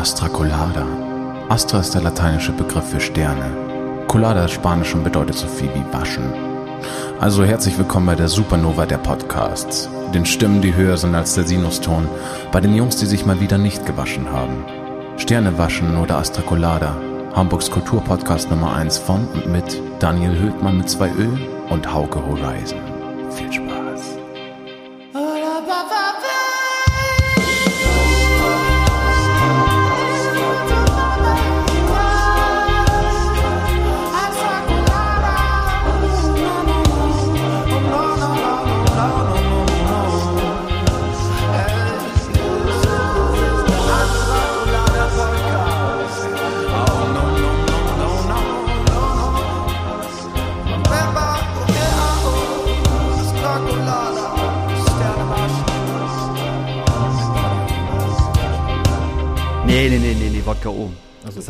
Astra Colada. Astra ist der lateinische Begriff für Sterne. Colada ist Spanisch und bedeutet so viel wie waschen. Also herzlich willkommen bei der Supernova der Podcasts. Den Stimmen, die höher sind als der Sinuston. Bei den Jungs, die sich mal wieder nicht gewaschen haben. Sterne waschen oder Astra Colada. Hamburgs Kulturpodcast Nummer 1 von und mit Daniel Höhtmann mit zwei Ö und Hauke Horizon. Viel Spaß.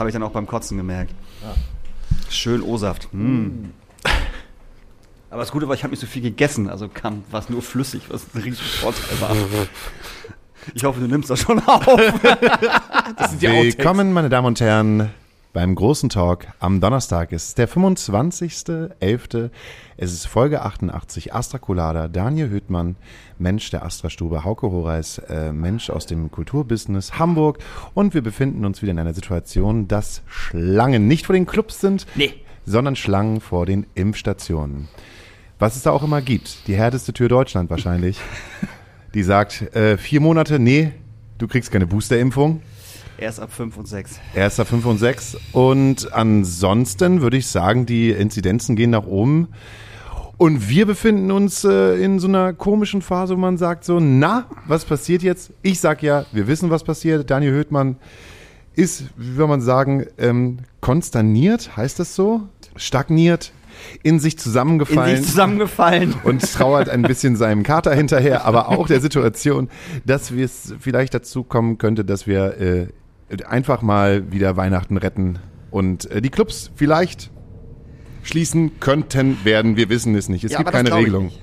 Habe ich dann auch beim Kotzen gemerkt. Schön O-Saft. Mm. Aber das Gute war, ich habe nicht so viel gegessen, also kam was nur flüssig, was ein riesen Vorteil war. Ich hoffe, du nimmst das schon auf. Das sind die Willkommen, meine Damen und Herren, beim großen Talk am Donnerstag. Es ist der 25.11. Es ist Folge 88. Astra Colada, Daniel Hüttmann, Mensch der Astra-Stube, Hauke Horeis, äh, Mensch aus dem Kulturbusiness Hamburg. Und wir befinden uns wieder in einer Situation, dass Schlangen nicht vor den Clubs sind, Nee. sondern Schlangen vor den Impfstationen. Was es da auch immer gibt. Die härteste Tür Deutschland wahrscheinlich. Die sagt, äh, vier Monate, nee, du kriegst keine Boosterimpfung. Erst ab 5 und 6. Erster 5 und 6. Und ansonsten würde ich sagen, die Inzidenzen gehen nach oben. Und wir befinden uns äh, in so einer komischen Phase, wo man sagt so, na, was passiert jetzt? Ich sag ja, wir wissen, was passiert. Daniel Höhtmann ist, wie will man sagen, ähm, konsterniert, heißt das so? Stagniert, in sich In zusammengefallen sich zusammengefallen. und trauert ein bisschen seinem Kater hinterher, aber auch der Situation, dass wir es vielleicht dazu kommen könnte, dass wir äh, einfach mal wieder Weihnachten retten und äh, die Clubs vielleicht schließen könnten werden. Wir wissen es nicht. Es Ja, gibt keine ich Regelung. nicht.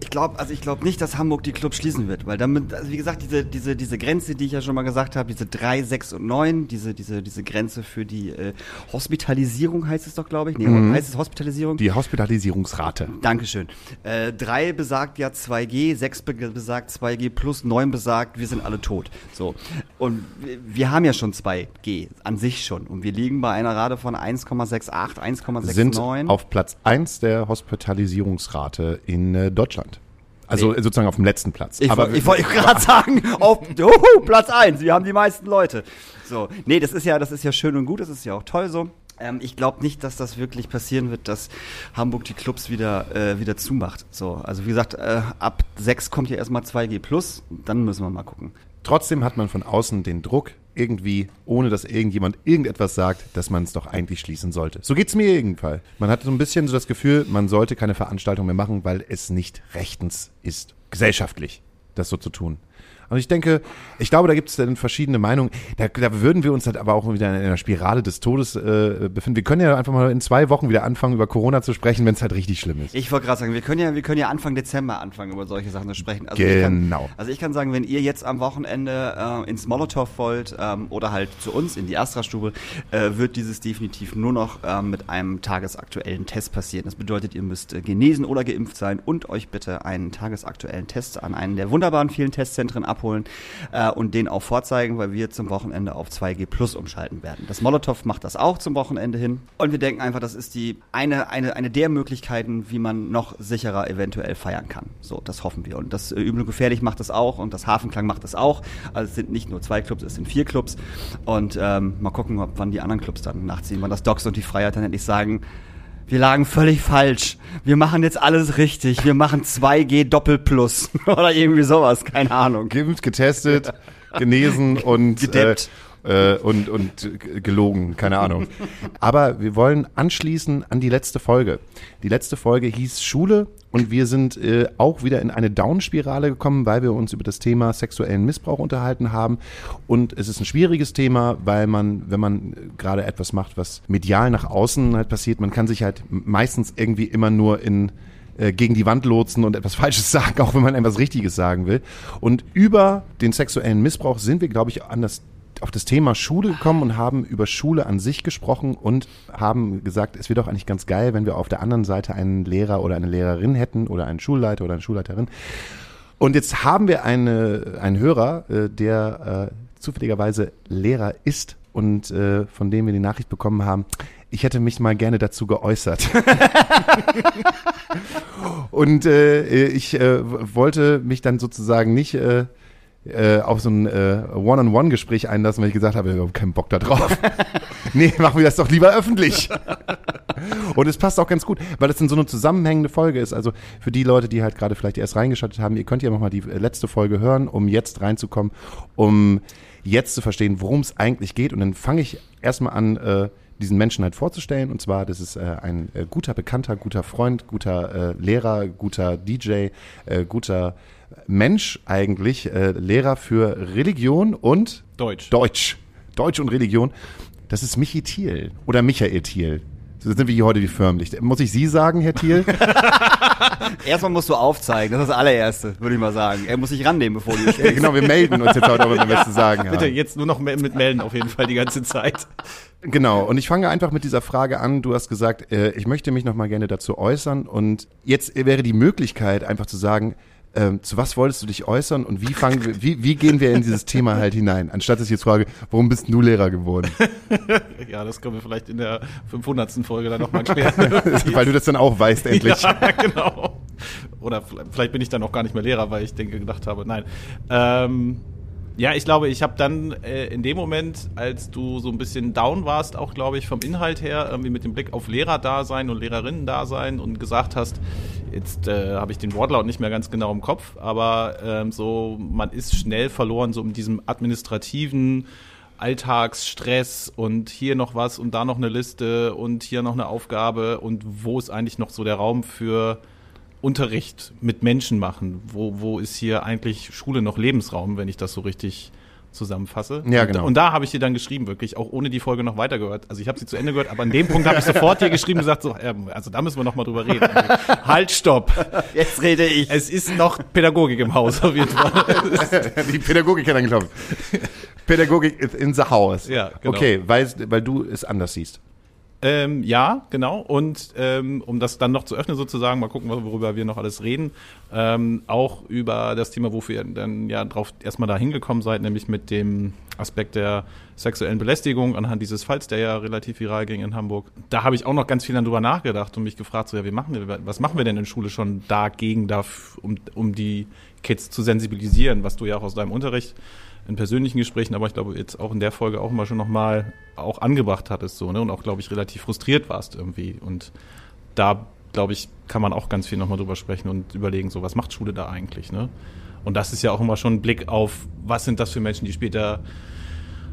Ich glaube, also ich glaube nicht, dass Hamburg die Clubs schließen wird, weil damit, also wie gesagt, diese, diese, diese Grenze, die ich ja schon mal gesagt habe, diese 3, 6 und 9, diese, diese, diese Grenze für die äh, Hospitalisierung heißt es doch, glaube ich. Nee, heißt es Hospitalisierung? Die Hospitalisierungsrate. Dankeschön. Äh, 3 besagt ja 2G, 6 be besagt 2G plus 9 besagt, wir sind alle tot. So. Und wir- wir haben ja schon 2G an sich schon. Und wir liegen bei einer Rate von 1,68, 1,69. Sind auf Platz 1 der Hospitalisierungsrate in äh, Deutschland. Also Nee. sozusagen auf dem letzten Platz. Ich, Aber ich wollte gerade sagen, auf juhu, Platz 1, wir haben die meisten Leute. So, nee, das ist ja, das ist ja schön und gut, das ist ja auch toll so. Ähm, ich glaube nicht, dass das wirklich passieren wird, dass Hamburg die Clubs wieder, äh, wieder zumacht. So, also wie gesagt, äh, ab 6 kommt ja erstmal 2G plus, dann müssen wir mal gucken. Trotzdem hat man von außen den Druck, irgendwie, ohne dass irgendjemand irgendetwas sagt, dass man es doch eigentlich schließen sollte. So geht's mir jedenfalls. Man hat so ein bisschen so das Gefühl, man sollte keine Veranstaltung mehr machen, weil es nicht rechtens ist, gesellschaftlich, das so zu tun. Und ich denke, ich glaube, da gibt es dann verschiedene Meinungen. Da, da würden wir uns halt aber auch wieder in einer Spirale des Todes äh, befinden. Wir können ja einfach mal in zwei Wochen wieder anfangen, über Corona zu sprechen, wenn es halt richtig schlimm ist. Ich wollte gerade sagen, wir können ja, wir können ja Anfang Dezember anfangen, über solche Sachen zu sprechen. Also Ich kann, Genau. also ich kann sagen, wenn ihr jetzt am Wochenende äh, ins Molotow wollt ähm, oder halt zu uns in die Astra-Stube, äh, wird dieses definitiv nur noch ähm, mit einem tagesaktuellen Test passieren. Das bedeutet, ihr müsst äh, genesen oder geimpft sein und euch bitte einen tagesaktuellen Test an einen der wunderbaren vielen Testzentren abholen äh, und den auch vorzeigen, weil wir zum Wochenende auf 2G Plus umschalten werden. Das Molotow macht das auch zum Wochenende hin und wir denken einfach, das ist die eine, eine, eine der Möglichkeiten, wie man noch sicherer eventuell feiern kann. So, das hoffen wir. Und das äh, Übel und Gefährlich macht das auch und das Hafenklang macht das auch. Also es sind nicht nur zwei Clubs, es sind vier Clubs. Und ähm, mal gucken, ob wann die anderen Clubs dann nachziehen, wann das Docs und die Freiheit dann endlich sagen, wir lagen völlig falsch. Wir machen jetzt alles richtig. Wir machen 2G Doppel Plus oder irgendwie sowas, keine Ahnung. Geimpft, getestet, genesen und Gedeppt. Äh, äh, und und gelogen, keine Ahnung. Aber wir wollen anschließen an die letzte Folge. Die letzte Folge hieß Schule und wir sind äh, auch wieder in eine Down-Spirale gekommen, weil wir uns über das Thema sexuellen Missbrauch unterhalten haben. Und es ist ein schwieriges Thema, weil man, wenn man äh, gerade etwas macht, was medial nach außen halt passiert, man kann sich halt meistens irgendwie immer nur in äh, gegen die Wand lotsen und etwas Falsches sagen, auch wenn man etwas Richtiges sagen will. Und über den sexuellen Missbrauch sind wir, glaube ich, an das auf das Thema Schule gekommen und haben über Schule an sich gesprochen und haben gesagt, es wäre doch eigentlich ganz geil, wenn wir auf der anderen Seite einen Lehrer oder eine Lehrerin hätten oder einen Schulleiter oder eine Schulleiterin. Und jetzt haben wir eine, einen Hörer, äh, der äh, zufälligerweise Lehrer ist und äh, von dem wir die Nachricht bekommen haben, ich hätte mich mal gerne dazu geäußert. und äh, ich äh, wollte mich dann sozusagen nicht äh, äh, auf so ein äh, One-on-One-Gespräch einlassen, weil ich gesagt habe, ich habe keinen Bock da drauf. nee, machen wir das doch lieber öffentlich. Und es passt auch ganz gut, weil es in so eine zusammenhängende Folge ist. Also für die Leute, die halt gerade vielleicht erst reingeschaltet haben, ihr könnt ja nochmal die äh, letzte Folge hören, um jetzt reinzukommen, um jetzt zu verstehen, worum es eigentlich geht. Und dann fange ich erstmal an, äh, diesen Menschen halt vorzustellen. Und zwar, das ist äh, ein äh, guter Bekannter, guter Freund, guter äh, Lehrer, guter DJ, äh, guter Mensch eigentlich, äh, Lehrer für Religion und Deutsch. Deutsch. Deutsch und Religion. Das ist Michi Thiel oder Michael Thiel. So sind wir hier heute wie förmlich. Muss ich Sie sagen, Herr Thiel? Erstmal musst du aufzeigen, das ist das allererste, würde ich mal sagen. Er muss sich rannehmen, bevor du ja, sprichst. genau, wir melden uns jetzt heute, aber wenn wir was zu sagen haben. Bitte, jetzt nur noch mit melden auf jeden Fall die ganze Zeit. Genau, und ich fange einfach mit dieser Frage an. Du hast gesagt, äh, ich möchte mich noch mal gerne dazu äußern. Und jetzt wäre die Möglichkeit, einfach zu sagen, ähm, zu was wolltest du dich äußern und wie, fangen wir, wie, wie gehen wir in dieses Thema halt hinein? Anstatt dass ich jetzt frage, warum bist du Lehrer geworden? Ja, das können wir vielleicht in der 500. Folge dann nochmal klären. Weil du das dann auch weißt, endlich. Ja, genau. Oder vielleicht bin ich dann auch gar nicht mehr Lehrer, weil ich denke, gedacht habe, nein. Ähm, ja, ich glaube, ich habe dann äh, in dem Moment, als du so ein bisschen down warst, auch glaube ich vom Inhalt her, irgendwie mit dem Blick auf Lehrerdasein und Lehrerinnen-Dasein und gesagt hast, jetzt äh, habe ich den Wortlaut nicht mehr ganz genau im Kopf, aber ähm, so, man ist schnell verloren, so in diesem administrativen Alltagsstress und hier noch was und da noch eine Liste und hier noch eine Aufgabe und wo ist eigentlich noch so der Raum für Unterricht mit Menschen machen? Wo, wo ist hier eigentlich Schule noch Lebensraum, wenn ich das so richtig zusammenfasse? Ja, und, genau. Und da habe ich dir dann geschrieben, wirklich, auch ohne die Folge noch weitergehört. Also ich habe sie zu Ende gehört, aber an dem Punkt habe ich sofort dir geschrieben und gesagt, so, ähm, also da müssen wir noch mal drüber reden. halt, stopp. Jetzt rede ich. Es ist noch Pädagogik im Haus auf jeden Fall. Die Pädagogik hat angeklopft. Pädagogik in the house. Ja, genau. Okay, weil, weil du es anders siehst. Ähm, ja, genau. Und ähm, um das dann noch zu öffnen sozusagen, mal gucken, worüber wir noch alles reden, ähm, auch über das Thema, wofür ihr dann ja drauf erstmal da hingekommen seid, nämlich mit dem Aspekt der sexuellen Belästigung anhand dieses Falls, der ja relativ viral ging in Hamburg. Da habe ich auch noch ganz viel drüber nachgedacht und mich gefragt, so ja, wie machen wir, was machen wir denn in Schule schon dagegen, um, um die Kids zu sensibilisieren, was du ja auch aus deinem Unterricht in persönlichen Gesprächen, aber ich glaube jetzt auch in der Folge auch mal schon nochmal auch angebracht hattest so, ne? Und auch, glaube ich, relativ frustriert warst irgendwie. Und da, glaube ich, kann man auch ganz viel nochmal drüber sprechen und überlegen, so, was macht Schule da eigentlich, ne? Und das ist ja auch immer schon ein Blick auf, was sind das für Menschen, die später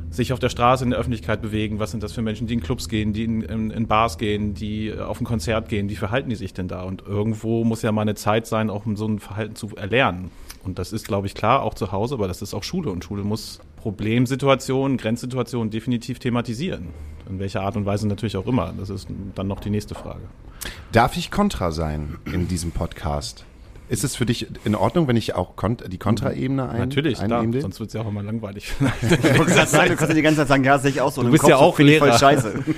sich auf der Straße in der Öffentlichkeit bewegen, was sind das für Menschen, die in Clubs gehen, die in, in, in Bars gehen, die auf ein Konzert gehen, wie verhalten die sich denn da? Und irgendwo muss ja mal eine Zeit sein, auch um so ein Verhalten zu erlernen. Und das ist, glaube ich, klar, auch zu Hause, aber das ist auch Schule. Und Schule muss Problemsituationen, Grenzsituationen definitiv thematisieren. In welcher Art und Weise natürlich auch immer. Das ist dann noch die nächste Frage. Darf ich Kontra sein in diesem Podcast? Ist es für dich in Ordnung, wenn ich auch kont die Kontraebene ein Natürlich, klar, sonst wird es ja auch immer langweilig. Sagen, du kannst ja die ganze Zeit sagen, ja, sehe ich auch so. Du bist Kopf ja auch ich voll Lehrer. scheiße.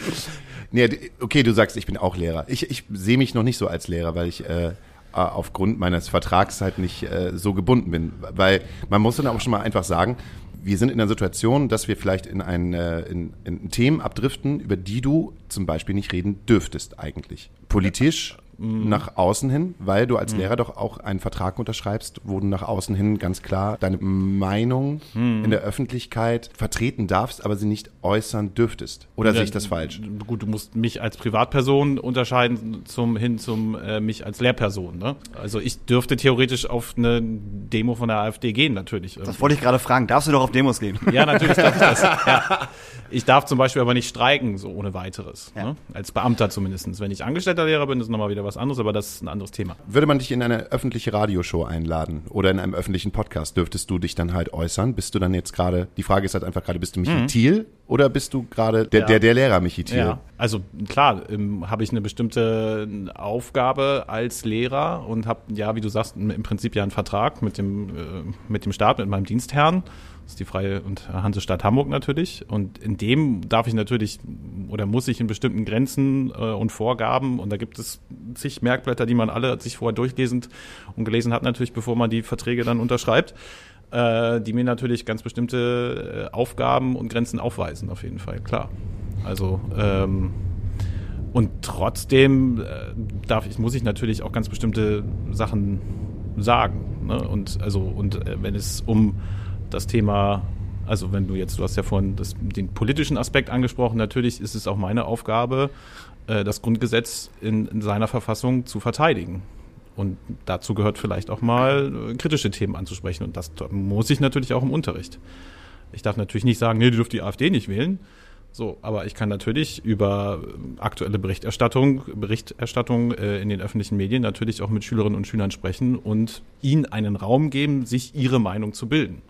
Nee, okay, du sagst, ich bin auch Lehrer. Ich, ich sehe mich noch nicht so als Lehrer, weil ich äh, aufgrund meines Vertrags halt nicht äh, so gebunden bin. Weil man muss dann auch schon mal einfach sagen, wir sind in einer Situation, dass wir vielleicht in, ein, äh, in, in Themen abdriften, über die du zum Beispiel nicht reden dürftest eigentlich. Politisch nach außen hin, weil du als Lehrer doch auch einen Vertrag unterschreibst, wo du nach außen hin ganz klar deine Meinung in der Öffentlichkeit vertreten darfst, aber sie nicht äußern dürftest. Oder sehe ich das falsch? Gut, du musst mich als Privatperson unterscheiden zum hin zum äh, mich als Lehrperson. Ne? Also ich dürfte theoretisch auf eine Demo von der AfD gehen, natürlich. Das wollte ich gerade fragen. Darfst du doch auf Demos gehen? Ja, natürlich darf ich das. Ja. Ich darf zum Beispiel aber nicht streiken, so ohne weiteres. Ja. Ne? Als Beamter zumindest. Wenn ich angestellter Lehrer bin, ist nochmal wieder was anderes, aber das ist ein anderes Thema. Würde man dich in eine öffentliche Radioshow einladen oder in einem öffentlichen Podcast, dürftest du dich dann halt äußern? Bist du dann jetzt gerade, die Frage ist halt einfach gerade, bist du Michi Thiel oder bist du gerade der, Ja. der, der Lehrer Michi Thiel? Ja, also klar, ähm, habe ich eine bestimmte Aufgabe als Lehrer und habe, ja, wie du sagst, im Prinzip ja einen Vertrag mit dem, äh, mit dem Staat, mit meinem Dienstherrn. Das ist die Freie und Hansestadt Hamburg natürlich. Und in dem darf ich natürlich oder muss ich in bestimmten Grenzen äh, und Vorgaben, und da gibt es zig Merkblätter, die man alle sich vorher durchlesend und gelesen hat, natürlich, bevor man die Verträge dann unterschreibt, äh, die mir natürlich ganz bestimmte äh, Aufgaben und Grenzen aufweisen, auf jeden Fall, klar. Also, ähm, und trotzdem äh, darf ich, muss ich natürlich auch ganz bestimmte Sachen sagen. Ne? Und also, und äh, wenn es um das Thema, also wenn du jetzt, du hast ja vorhin das, den politischen Aspekt angesprochen, natürlich ist es auch meine Aufgabe, äh, das Grundgesetz in, in seiner Verfassung zu verteidigen. Und dazu gehört vielleicht auch mal äh, kritische Themen anzusprechen. Und das muss ich natürlich auch im Unterricht. Ich darf natürlich nicht sagen, nee, du dürft die AfD nicht wählen. So, aber ich kann natürlich über äh, aktuelle Berichterstattung, Berichterstattung äh, in den öffentlichen Medien natürlich auch mit Schülerinnen und Schülern sprechen und ihnen einen Raum geben, sich ihre Meinung zu bilden.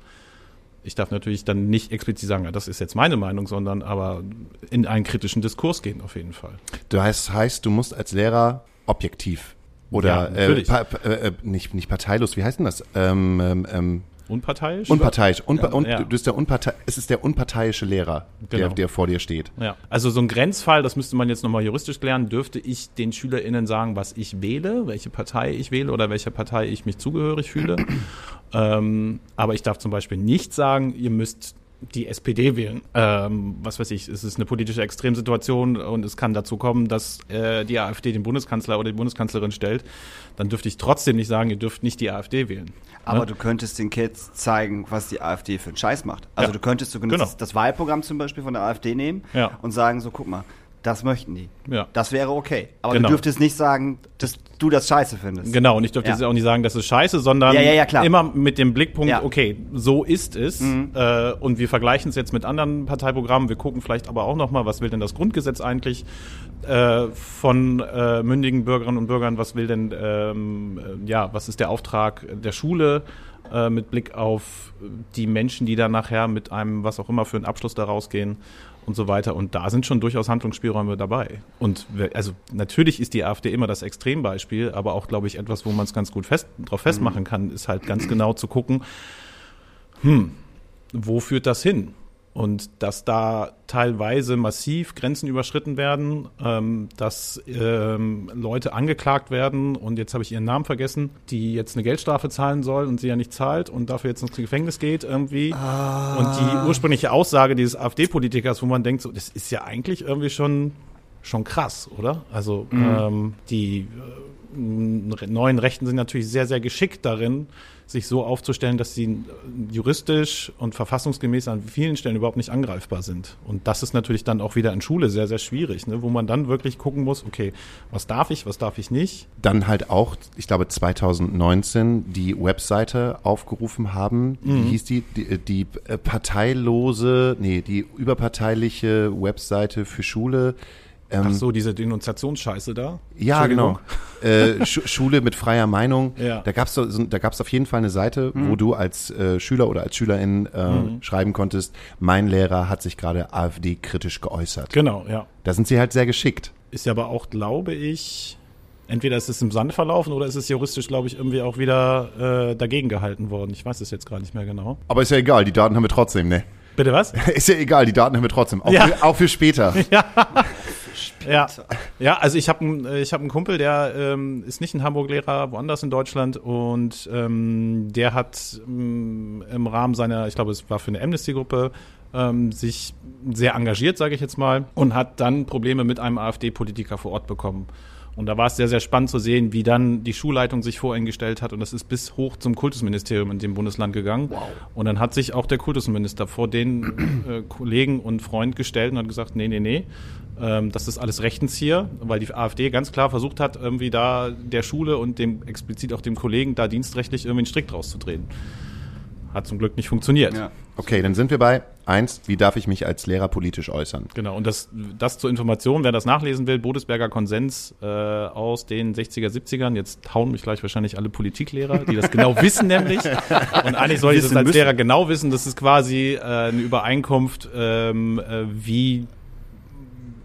Ich darf natürlich dann nicht explizit sagen, ja, das ist jetzt meine Meinung, sondern aber in einen kritischen Diskurs gehen auf jeden Fall. Du heißt, heißt, du musst als Lehrer objektiv oder Ja, äh, pa äh, nicht, nicht parteilos, wie heißt denn das? Ähm, ähm, ähm, Unparteiisch? unparteiisch. Unpa un Ja. Du bist der Unpartei es ist der unparteiische Lehrer, der, Genau. der vor dir steht. Ja, also so ein Grenzfall, das müsste man jetzt nochmal juristisch klären, dürfte ich den SchülerInnen sagen, was ich wähle, welche Partei ich wähle oder welcher Partei ich mich zugehörig fühle. ähm, aber ich darf zum Beispiel nicht sagen, ihr müsst die SPD wählen. Ähm, was weiß ich, es ist eine politische Extremsituation und es kann dazu kommen, dass äh, die AfD den Bundeskanzler oder die Bundeskanzlerin stellt. Dann dürfte ich trotzdem nicht sagen, ihr dürft nicht die AfD wählen. Aber Ne? du könntest den Kids zeigen, was die AfD für einen Scheiß macht. Also Ja. du könntest du könntest Genau. das, das Wahlprogramm zum Beispiel von der AfD nehmen Ja. und sagen, so guck mal, das möchten die. Ja. Das wäre okay. Aber Genau. du dürftest nicht sagen, dass du das scheiße findest. Genau, und ich dürfte Ja. jetzt auch nicht sagen, das ist scheiße, sondern Ja, ja, immer mit dem Blickpunkt. Mhm. okay, so ist es. Äh, und wir vergleichen es jetzt mit anderen Parteiprogrammen. Wir gucken vielleicht aber auch nochmal, was will denn das Grundgesetz eigentlich äh, von äh, mündigen Bürgerinnen und Bürgern? Was will denn, ähm, äh, ja, was ist der Auftrag der Schule? äh, mit Blick auf die Menschen, die dann nachher mit einem, was auch immer, für einen Abschluss da rausgehen und so weiter. Und da sind schon durchaus Handlungsspielräume dabei. Und also natürlich ist die AfD immer das Extrembeispiel, aber auch, glaube ich, etwas, wo man es ganz gut fest, drauf festmachen kann, ist halt ganz genau zu gucken, hm, wo führt das hin? Und dass da teilweise massiv Grenzen überschritten werden, ähm, dass ähm, Leute angeklagt werden und jetzt habe ich ihren Namen vergessen, die jetzt eine Geldstrafe zahlen soll und sie ja nicht zahlt und dafür jetzt ins Gefängnis geht irgendwie. Und die ursprüngliche Aussage dieses AfD-Politikers, wo man denkt, so, das ist ja eigentlich irgendwie schon schon krass, oder? Also ähm, die äh, neuen Rechten sind natürlich sehr, sehr geschickt darin, sich so aufzustellen, dass sie äh, juristisch und verfassungsgemäß an vielen Stellen überhaupt nicht angreifbar sind. Und das ist natürlich dann auch wieder in Schule sehr, sehr schwierig, ne? wo man dann wirklich gucken muss, okay, was darf ich, was darf ich nicht? Dann halt auch, ich glaube 2019, die Webseite aufgerufen haben. Mhm. Wie hieß die? Die, die äh, parteilose, nee, die überparteiliche Webseite für Schule. Ach so, diese Denunziationsscheiße da? Ja, genau. äh, Schu Schule mit freier Meinung. Ja. Da gab es so, da gab's auf jeden Fall eine Seite, Mhm. wo du als äh, Schüler oder als Schülerin äh, schreiben konntest, mein Lehrer hat sich gerade AfD-kritisch geäußert. Genau, ja. Da sind sie halt sehr geschickt. Ist ja aber auch, glaube ich, entweder ist es im Sand verlaufen oder ist es juristisch, glaube ich, irgendwie auch wieder äh, dagegen gehalten worden. Ich weiß es jetzt gar nicht mehr genau. Aber ist ja egal, die Daten haben wir trotzdem, ne? Bitte was? Ist ja egal, die Daten haben wir trotzdem. Auch, Ja. für, auch für später. Ja, ja also ich habe einen ich hab Kumpel, der ähm, ist nicht in Hamburg Lehrer, woanders in Deutschland und ähm, der hat ähm, im Rahmen seiner, ich glaube, es war für eine Amnesty-Gruppe, ähm, sich sehr engagiert, sage ich jetzt mal, und hat dann Probleme mit einem AfD-Politiker vor Ort bekommen. Und da war es sehr, sehr spannend zu sehen, wie dann die Schulleitung sich vor ihn gestellt hat. Und das ist bis hoch zum Kultusministerium in dem Bundesland gegangen. Und dann hat sich auch der Kultusminister vor den äh, Kollegen und Freund gestellt und hat gesagt, nee, nee, nee, ähm, das ist alles rechtens hier, weil die AfD ganz klar versucht hat, irgendwie da der Schule und dem explizit auch dem Kollegen da dienstrechtlich irgendwie einen Strick draus zu drehen. Hat zum Glück nicht funktioniert. Ja. Okay, dann sind wir bei eins. Wie darf ich mich als Lehrer politisch äußern? Genau, und das, das zur Information, wer das nachlesen will, Bodesberger Konsens äh, aus den 60er, 70ern. Jetzt hauen mich gleich wahrscheinlich alle Politiklehrer, die das genau wissen nämlich. Und eigentlich soll ich das als müssen. Lehrer genau wissen. Das ist quasi äh, eine Übereinkunft, ähm, äh, wie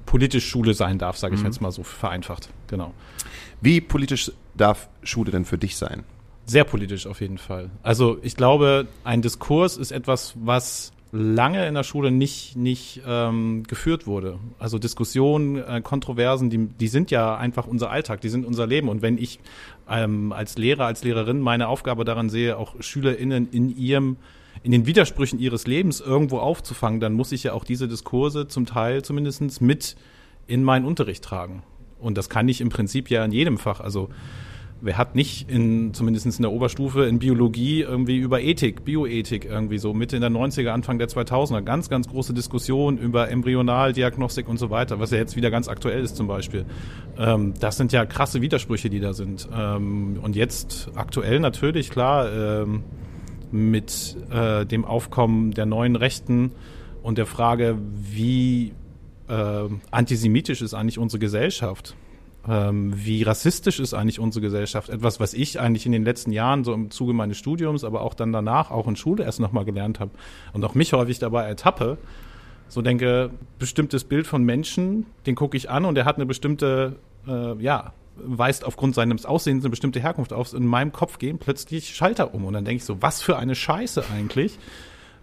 politisch Schule sein darf, sage ich jetzt mal so vereinfacht. Genau. Wie politisch darf Schule denn für dich sein? Sehr politisch auf jeden Fall. Also ich glaube, ein Diskurs ist etwas, was lange in der Schule nicht, nicht ähm, geführt wurde. Also Diskussionen, äh, Kontroversen, die, die sind ja einfach unser Alltag, die sind unser Leben. Und wenn ich ähm, als Lehrer, als Lehrerin meine Aufgabe daran sehe, auch SchülerInnen in ihrem in den Widersprüchen ihres Lebens irgendwo aufzufangen, dann muss ich ja auch diese Diskurse zum Teil zumindest mit in meinen Unterricht tragen. Und das kann ich im Prinzip ja in jedem Fach. Also wer hat nicht in, zumindest in der Oberstufe in Biologie irgendwie über Ethik, Bioethik irgendwie so Mitte in der 90er, Anfang der 2000er, ganz, ganz große Diskussion über Embryonaldiagnostik und so weiter, was ja jetzt wieder ganz aktuell ist zum Beispiel. Ähm, das sind ja krasse Widersprüche, die da sind. Ähm, und jetzt aktuell natürlich, klar, ähm, mit äh, dem Aufkommen der neuen Rechten und der Frage, wie äh, antisemitisch ist eigentlich unsere Gesellschaft ähm, wie rassistisch ist eigentlich unsere Gesellschaft? Etwas, was ich eigentlich in den letzten Jahren so im Zuge meines Studiums, aber auch dann danach, auch in Schule erst nochmal gelernt habe und auch mich häufig dabei ertappe, so denke, bestimmtes Bild von Menschen, den gucke ich an und er hat eine bestimmte, äh, ja, weist aufgrund seines Aussehens eine bestimmte Herkunft auf. In meinem Kopf gehen plötzlich Schalter um und dann denke ich so, was für eine Scheiße eigentlich.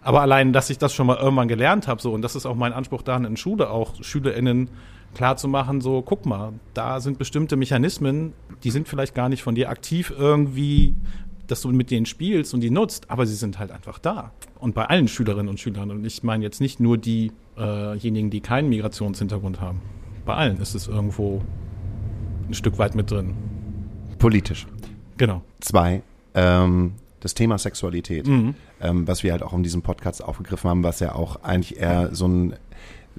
Aber allein, dass ich das schon mal irgendwann gelernt habe, so, und das ist auch mein Anspruch daran in Schule, auch SchülerInnen klar zu machen, so, guck mal, da sind bestimmte Mechanismen, die sind vielleicht gar nicht von dir aktiv irgendwie, dass du mit denen spielst und die nutzt, aber sie sind halt einfach da. Und bei allen Schülerinnen und Schülern. Und ich meine jetzt nicht nur diejenigen, äh die keinen Migrationshintergrund haben. Bei allen ist es irgendwo ein Stück weit mit drin. Politisch. Genau. Zwei, ähm, das Thema Sexualität, mhm. ähm, was wir halt auch in diesem Podcast aufgegriffen haben, was ja auch eigentlich eher so ein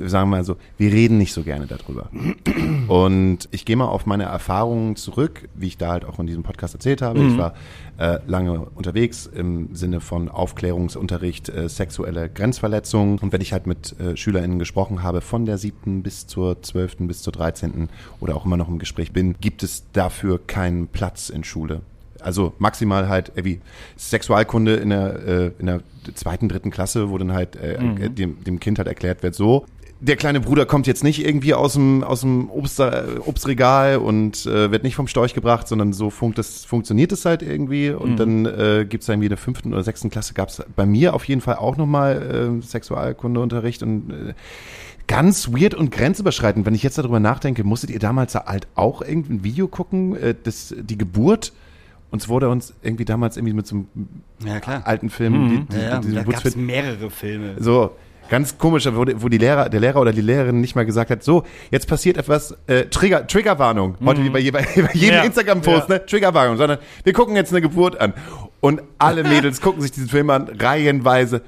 sagen wir mal so, wir reden nicht so gerne darüber. Und ich gehe mal auf meine Erfahrungen zurück, wie ich da halt auch in diesem Podcast erzählt habe. Mhm. Ich war äh, lange unterwegs im Sinne von Aufklärungsunterricht, äh, sexuelle Grenzverletzungen. Und wenn ich halt mit äh, SchülerInnen gesprochen habe, von der siebten bis zur zwölften bis zur dreizehnten oder auch immer noch im Gespräch bin, gibt es dafür keinen Platz in Schule. Also maximal halt wie Sexualkunde in der, äh, in der zweiten, dritten Klasse, wo dann halt äh, mhm. dem, dem Kind halt erklärt wird, so, der kleine Bruder kommt jetzt nicht irgendwie aus dem, aus dem Obst, Obstregal und äh, wird nicht vom Storch gebracht, sondern so funkt das, funktioniert es halt irgendwie. Und mhm. dann äh, gibt es irgendwie in der fünften oder sechsten Klasse gab es bei mir auf jeden Fall auch nochmal äh, Sexualkundeunterricht und äh, ganz weird und grenzüberschreitend. Wenn ich jetzt darüber nachdenke, musstet ihr damals halt auch irgendein Video gucken, äh, das, die Geburt uns wurde uns irgendwie damals irgendwie mit so einem ja, alten Film, mhm. die, die, ja, ja. da gab es mehrere Filme. So, Ganz komisch, wo, wo die Lehrer, der Lehrer oder die Lehrerin nicht mal gesagt hat, so, jetzt passiert etwas, äh, Trigger, Triggerwarnung. Heute mhm. wie bei, je, bei, jedem ja. Instagram-Post, ja. ne? Triggerwarnung, sondern wir gucken jetzt eine Geburt an. Und alle Mädels gucken sich diesen Film an, reihenweise.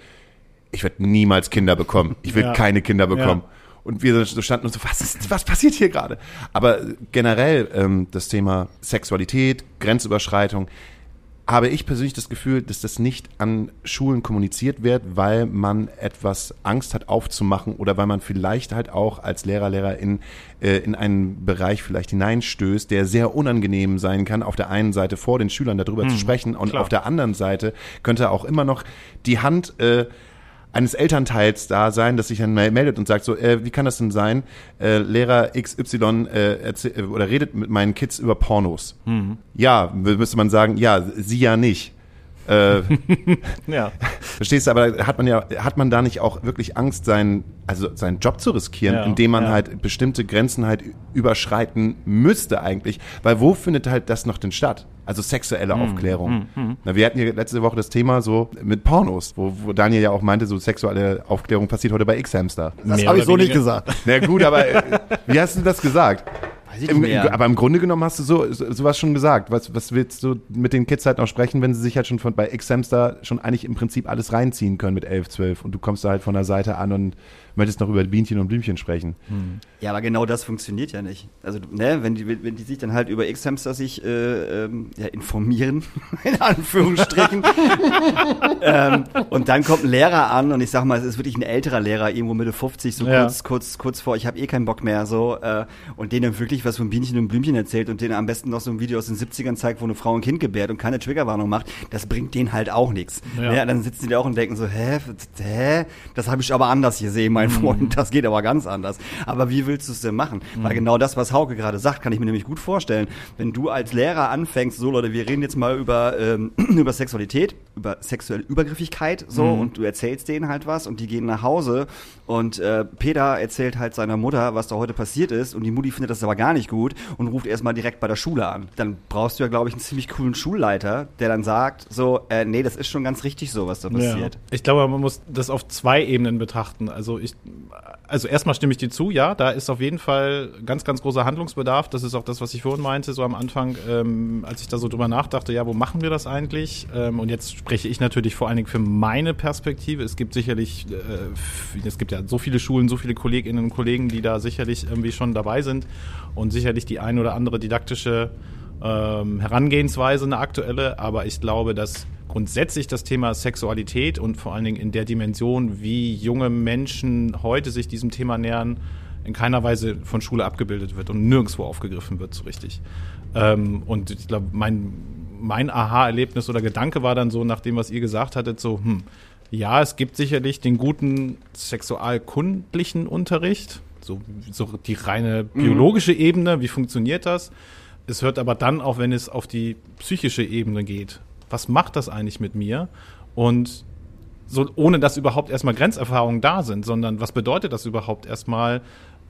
Ich werde niemals Kinder bekommen. Ich will ja. keine Kinder bekommen. Und wir so standen und so, was ist, was passiert hier gerade? Aber generell ähm, das Thema Sexualität, Grenzüberschreitung, habe ich persönlich das Gefühl, dass das nicht an Schulen kommuniziert wird, weil man etwas Angst hat aufzumachen oder weil man vielleicht halt auch als Lehrer, Lehrerin äh, in einen Bereich vielleicht hineinstößt, der sehr unangenehm sein kann, auf der einen Seite vor den Schülern darüber hm, zu sprechen und klar. auf der anderen Seite könnte auch immer noch die Hand äh, eines Elternteils da sein, das sich dann meldet und sagt so, äh, wie kann das denn sein? Äh, Lehrer XY äh, äh, oder redet mit meinen Kids über Pornos. Mhm. Ja, müsste man sagen, ja, sie ja nicht. Äh, ja. Verstehst du, aber hat man ja, hat man da nicht auch wirklich Angst, seinen, also seinen Job zu riskieren, ja, indem man ja. halt bestimmte Grenzen halt überschreiten müsste eigentlich? Weil wo findet halt das noch denn statt? Also sexuelle hm, Aufklärung. Hm, hm. Na, wir hatten ja letzte Woche das Thema so mit Pornos, wo, wo Daniel ja auch meinte, so sexuelle Aufklärung passiert heute bei X-Hamster. Das habe ich so nicht gesagt. Na gut, aber äh, wie hast du das gesagt? Im, aber im Grunde genommen hast du so sowas schon gesagt. Was, was willst du mit den Kids halt noch sprechen, wenn sie sich halt schon von bei X-Hamster schon eigentlich im Prinzip alles reinziehen können mit 11, 12 und du kommst da halt von der Seite an und möchtest noch über Bienchen und Blümchen sprechen. Hm. Ja, aber genau das funktioniert ja nicht. Also, ne, wenn die, wenn die sich dann halt über X-Hamster sich äh, ähm, ja, informieren, in Anführungsstrichen, ähm, und dann kommt ein Lehrer an und ich sag mal, es ist wirklich ein älterer Lehrer, irgendwo Mitte 50, so ja. kurz, kurz, kurz vor, ich habe eh keinen Bock mehr, so, äh, und den dann wirklich was von Bienchen und Blümchen erzählt und denen am besten noch so ein Video aus den 70ern zeigt, wo eine Frau ein Kind gebärt und keine Triggerwarnung macht, das bringt denen halt auch nichts. Ja. Ja. dann sitzen die auch und denken so, hä, hä, das habe ich aber anders gesehen, mein Freund, das geht aber ganz anders. Aber wie willst du es denn machen? Weil genau das, was Hauke gerade sagt, kann ich mir nämlich gut vorstellen. Wenn du als Lehrer anfängst, so Leute, wir reden jetzt mal über, ähm, über Sexualität, über sexuelle Übergriffigkeit, so, und du erzählst denen halt was und die gehen nach Hause und äh, Peter erzählt halt seiner Mutter, was da heute passiert ist und die Mutti findet das aber gar nicht gut und ruft erstmal direkt bei der Schule an. Dann brauchst du ja, glaube ich, einen ziemlich coolen Schulleiter, der dann sagt, so, äh, nee, das ist schon ganz richtig so, was da passiert. Ja. Ich glaube, man muss das auf zwei Ebenen betrachten. Also ich, also erstmal stimme ich dir zu, ja, da ist auf jeden Fall ganz, ganz großer Handlungsbedarf. Das ist auch das, was ich vorhin meinte, so am Anfang, ähm, als ich da so drüber nachdachte, ja, wo machen wir das eigentlich? Ähm, und jetzt spreche ich natürlich vor allen Dingen für meine Perspektive. Es gibt sicherlich, äh, es gibt ja so viele Schulen, so viele Kolleginnen und Kollegen, die da sicherlich irgendwie schon dabei sind und sicherlich die ein oder andere didaktische ähm, Herangehensweise, eine aktuelle, aber ich glaube, dass grundsätzlich das Thema Sexualität und vor allen Dingen in der Dimension, wie junge Menschen heute sich diesem Thema nähern, in keiner Weise von Schule abgebildet wird und nirgendwo aufgegriffen wird so richtig. Ähm, und ich glaube, mein, mein Aha-Erlebnis oder Gedanke war dann so, nach dem, was ihr gesagt hattet, so, hm, ja, es gibt sicherlich den guten sexualkundlichen Unterricht, so, so die reine biologische Ebene, wie funktioniert das? Es hört aber dann auch, wenn es auf die psychische Ebene geht. Was macht das eigentlich mit mir? Und so, ohne dass überhaupt erstmal Grenzerfahrungen da sind, sondern was bedeutet das überhaupt erstmal,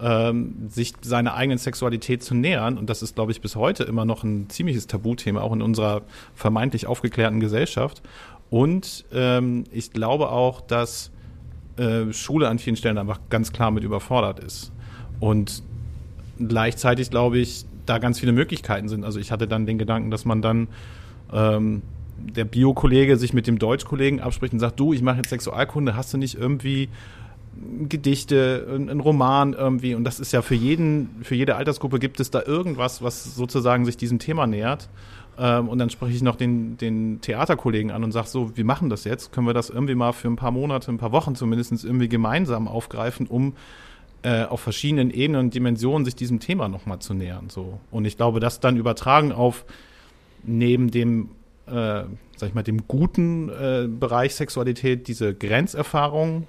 ähm, sich seiner eigenen Sexualität zu nähern? Und das ist, glaube ich, bis heute immer noch ein ziemliches Tabuthema, auch in unserer vermeintlich aufgeklärten Gesellschaft. Und ähm, ich glaube auch, dass äh, Schule an vielen Stellen einfach ganz klar mit überfordert ist. Und gleichzeitig glaube ich, da ganz viele Möglichkeiten sind. Also ich hatte dann den Gedanken, dass man dann ähm, der Bio-Kollege sich mit dem Deutschkollegen abspricht und sagt, du, ich mache jetzt Sexualkunde, hast du nicht irgendwie Gedichte, ein Roman irgendwie und das ist ja für jeden, für jede Altersgruppe gibt es da irgendwas, was sozusagen sich diesem Thema nähert. Ähm, und dann spreche ich noch den, den Theaterkollegen an und sage so, wir machen das jetzt, können wir das irgendwie mal für ein paar Monate, ein paar Wochen zumindest irgendwie gemeinsam aufgreifen, um äh, auf verschiedenen Ebenen und Dimensionen sich diesem Thema nochmal zu nähern. So. Und ich glaube, das dann übertragen auf neben dem, äh, sag ich mal, dem guten äh, Bereich Sexualität, diese Grenzerfahrung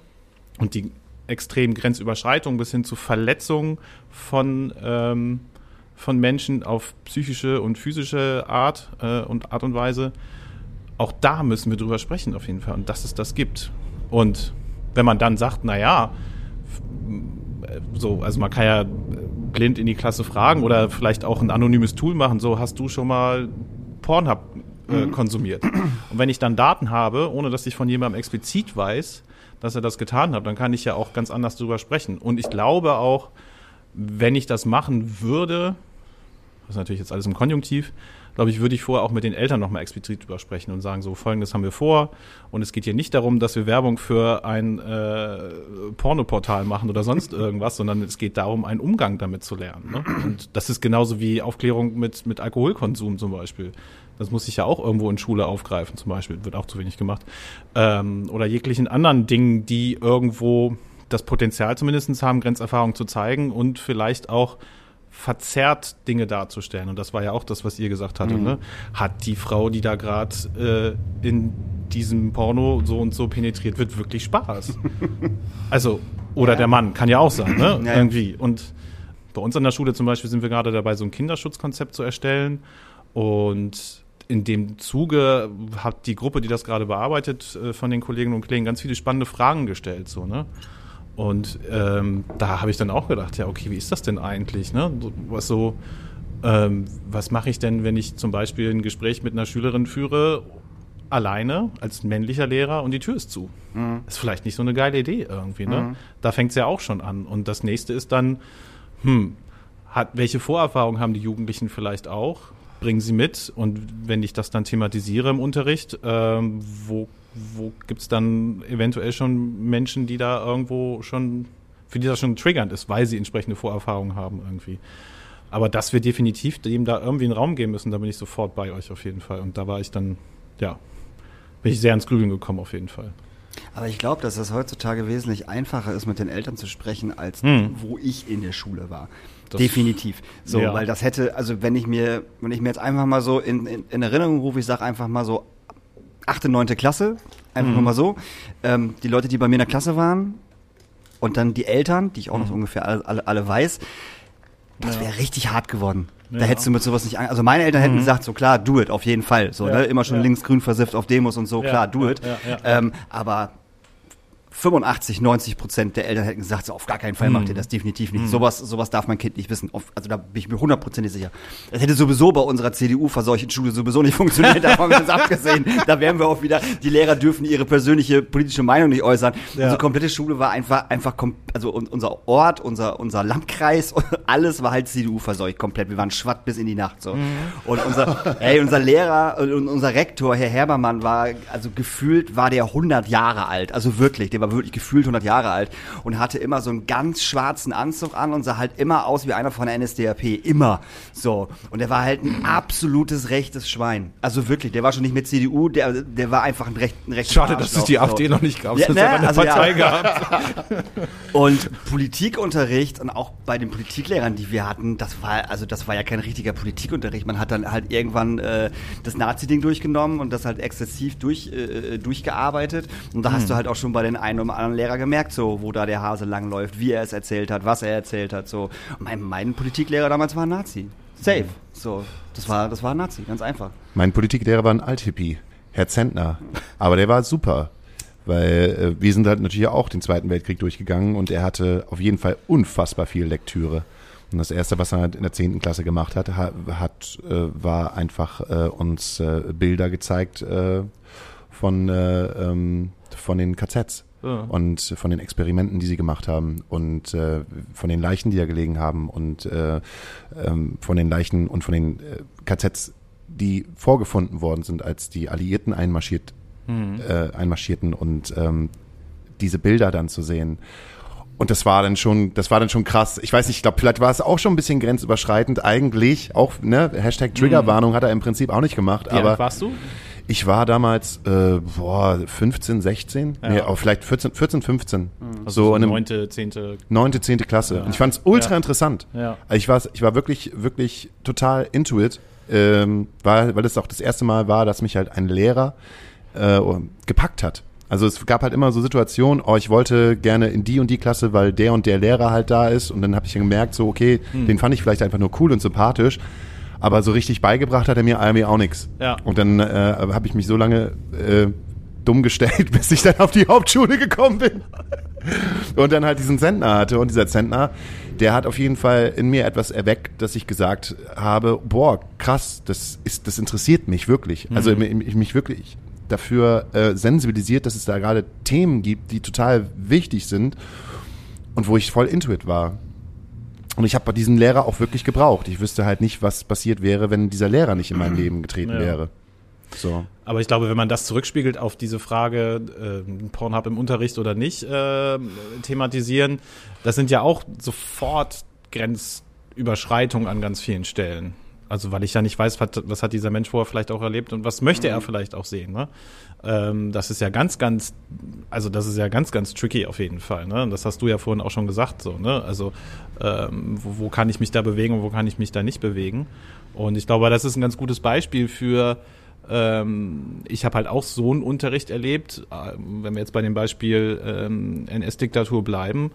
und die extremen Grenzüberschreitungen bis hin zu Verletzungen von, ähm, von Menschen auf psychische und physische Art äh, und Art und Weise. Auch da müssen wir drüber sprechen auf jeden Fall und dass es das gibt. Und wenn man dann sagt, na ja, so, also man kann ja blind in die Klasse fragen oder vielleicht auch ein anonymes Tool machen. So, hast du schon mal Pornhub äh, konsumiert? Und wenn ich dann Daten habe, ohne dass ich von jemandem explizit weiß, dass er das getan hat, dann kann ich ja auch ganz anders drüber sprechen. Und ich glaube auch, wenn ich das machen würde, das ist natürlich jetzt alles im Konjunktiv, glaube ich, würde ich vorher auch mit den Eltern nochmal explizit drüber sprechen und sagen, so folgendes haben wir vor. Und es geht hier nicht darum, dass wir Werbung für ein äh, Pornoportal machen oder sonst irgendwas, sondern es geht darum, einen Umgang damit zu lernen. Ne? Und das ist genauso wie Aufklärung mit, mit Alkoholkonsum zum Beispiel. Das muss ich ja auch irgendwo in Schule aufgreifen, zum Beispiel, wird auch zu wenig gemacht. Ähm, oder jeglichen anderen Dingen, die irgendwo das Potenzial zumindest haben, Grenzerfahrung zu zeigen und vielleicht auch verzerrt Dinge darzustellen. Und das war ja auch das, was ihr gesagt hattet. Mhm. Ne? Hat die Frau, die da gerade äh, in diesem Porno so und so penetriert wird, wirklich Spaß? also, oder Ja. der Mann, kann ja auch sein, ne? Ja. Irgendwie. Und bei uns an der Schule zum Beispiel sind wir gerade dabei, so ein Kinderschutzkonzept zu erstellen. Und in dem Zuge hat die Gruppe, die das gerade bearbeitet, äh, von den Kolleginnen und Kollegen ganz viele spannende Fragen gestellt. So, ne? Und ähm, da habe ich dann auch gedacht, ja, okay, wie ist das denn eigentlich? Ne? Was so, ähm, was mache ich denn, wenn ich zum Beispiel ein Gespräch mit einer Schülerin führe, alleine als männlicher Lehrer und die Tür ist zu? Ist vielleicht nicht so eine geile Idee irgendwie. Ne? Da fängt es ja auch schon an. Und das nächste ist dann, hm, hat, welche Vorerfahrungen haben die Jugendlichen vielleicht auch? Bringen sie mit und wenn ich das dann thematisiere im Unterricht, ähm, wo, wo gibt es dann eventuell schon Menschen, die da irgendwo schon, für die das schon triggernd ist, weil sie entsprechende Vorerfahrungen haben irgendwie. Aber dass wir definitiv dem da irgendwie einen Raum geben müssen, da bin ich sofort bei euch auf jeden Fall. Und da war ich dann, ja, bin ich sehr ins Grübeln gekommen auf jeden Fall. Aber ich glaube, dass es heutzutage wesentlich einfacher ist, mit den Eltern zu sprechen, als Hm. wo ich in der Schule war. Das- Definitiv. So, Ja. weil das hätte, also wenn ich mir, wenn ich mir jetzt einfach mal so in, in, in Erinnerung rufe, ich sage einfach mal so achte, neunte Klasse, einfach Mhm. nur mal so, ähm, die Leute, die bei mir in der Klasse waren und dann die Eltern, die ich auch noch so ungefähr alle, alle, alle weiß, das Mhm. Ja. wäre richtig hart geworden. Da Ja. hättest du mit sowas nicht an. Also meine Eltern hätten gesagt, so klar, do it, auf jeden Fall. So, Ja, ne? Immer schon ja. links-grün versifft auf Demos und so, klar, do it. Ähm, aber 85, 90 Prozent der Eltern hätten gesagt, so auf gar keinen Fall Hm. macht ihr das definitiv nicht. Sowas, sowas darf mein Kind nicht wissen. Also da bin ich mir hundertprozentig sicher. Das hätte sowieso bei unserer CDU-verseuchten Schule sowieso nicht funktioniert, davon ganz abgesehen. Da wären wir auch wieder, die Lehrer dürfen ihre persönliche politische Meinung nicht äußern. Ja. Unsere komplette Schule war einfach, einfach, also un- unser Ort, unser, unser Landkreis, alles war halt CDU verseucht komplett. Wir waren schwatt bis in die Nacht, so. Und unser, ey, unser Lehrer und unser Rektor, Herr Herbermann, war, also gefühlt war der 100 Jahre alt. Also wirklich, der war wirklich gefühlt 100 Jahre alt und hatte immer so einen ganz schwarzen Anzug an und sah halt immer aus wie einer von der NSDAP. Immer. So. Und der war halt ein absolutes rechtes Schwein. Also wirklich, der war schon nicht mehr CDU, der, der war einfach ein, recht, ein rechtes Schade, dass es die AfD so. noch nicht gab. Ja, ne, eine also ja. Partei gehabt. Und Politikunterricht und auch bei den Politiklehrern, die wir hatten, das war also das war ja kein richtiger Politikunterricht. Man hat dann halt irgendwann äh, das Nazi-Ding durchgenommen und das halt exzessiv durch, äh, durchgearbeitet. Und da hast du halt auch schon bei den einen oder anderen Lehrer gemerkt, so wo da der Hase langläuft, wie er es erzählt hat, was er erzählt hat. So. Mein, mein Politiklehrer damals war ein Nazi. Safe. So, das war das war ein Nazi, ganz einfach. Mein Politiklehrer war ein Althippie, Herr Zentner. Aber der war super, weil äh, wir sind halt natürlich auch den Zweiten Weltkrieg durchgegangen und er hatte auf jeden Fall unfassbar viel Lektüre. Und das Erste, was er halt in der 10. Klasse gemacht hat, ha- hat äh, war einfach äh, uns äh, Bilder gezeigt äh, von, äh, ähm, von den KZs. Ja. Und von den Experimenten, die sie gemacht haben und äh, von den Leichen, die da gelegen haben und äh, ähm, von den Leichen und von den äh, KZs, die vorgefunden worden sind, als die Alliierten einmarschiert, äh, einmarschierten und ähm, diese Bilder dann zu sehen. Und das war dann schon, das war dann schon krass. Ich weiß nicht, ich glaube, vielleicht war es auch schon ein bisschen grenzüberschreitend eigentlich. Auch, ne, Hashtag Triggerwarnung hat er im Prinzip auch nicht gemacht. Wie aber warst du? Ich war damals, äh, boah, 15, 16, Ja. nee, auch vielleicht 14, 14 15. Also so in einem neunte, zehnte. neunte, zehnte Klasse. Ja. Und ich fand es ultra Ja. interessant. Ja. Also ich war, ich war wirklich, wirklich total into it, ähm, weil, weil es auch das erste Mal war, dass mich halt ein Lehrer äh, gepackt hat. Also es gab halt immer so Situationen, oh, ich wollte gerne in die und die Klasse, weil der und der Lehrer halt da ist. Und dann habe ich gemerkt, so, okay, Hm. den fand ich vielleicht einfach nur cool und sympathisch. Aber so richtig beigebracht hat er mir irgendwie auch nichts. Ja. Und dann äh, habe ich mich so lange äh, dumm gestellt, bis ich dann auf die Hauptschule gekommen bin. Und dann halt diesen Zentner hatte. Und dieser Zentner, der hat auf jeden Fall in mir etwas erweckt, dass ich gesagt habe, boah, krass, das ist, das interessiert mich wirklich. Also ich mich wirklich dafür äh, sensibilisiert, dass es da gerade Themen gibt, die total wichtig sind und wo ich voll into it war. Und ich habe bei diesem Lehrer auch wirklich gebraucht. Ich wüsste halt nicht, was passiert wäre, wenn dieser Lehrer nicht in mein Leben getreten Ja. wäre. So. Aber ich glaube, wenn man das zurückspiegelt auf diese Frage, äh, Pornhub im Unterricht oder nicht äh, thematisieren, das sind ja auch sofort Grenzüberschreitungen an ganz vielen Stellen. Also weil ich ja nicht weiß, was, was hat dieser Mensch vorher vielleicht auch erlebt und was möchte er vielleicht auch sehen. Ne? Ähm, das ist ja ganz, ganz, also das ist ja ganz, ganz tricky auf jeden Fall. Ne? Und das hast du ja vorhin auch schon gesagt. So, ne? Also ähm, wo, wo kann ich mich da bewegen und wo kann ich mich da nicht bewegen? Und ich glaube, das ist ein ganz gutes Beispiel für ähm, ich habe halt auch so einen Unterricht erlebt, äh, wenn wir jetzt bei dem Beispiel ähm, NS-Diktatur bleiben,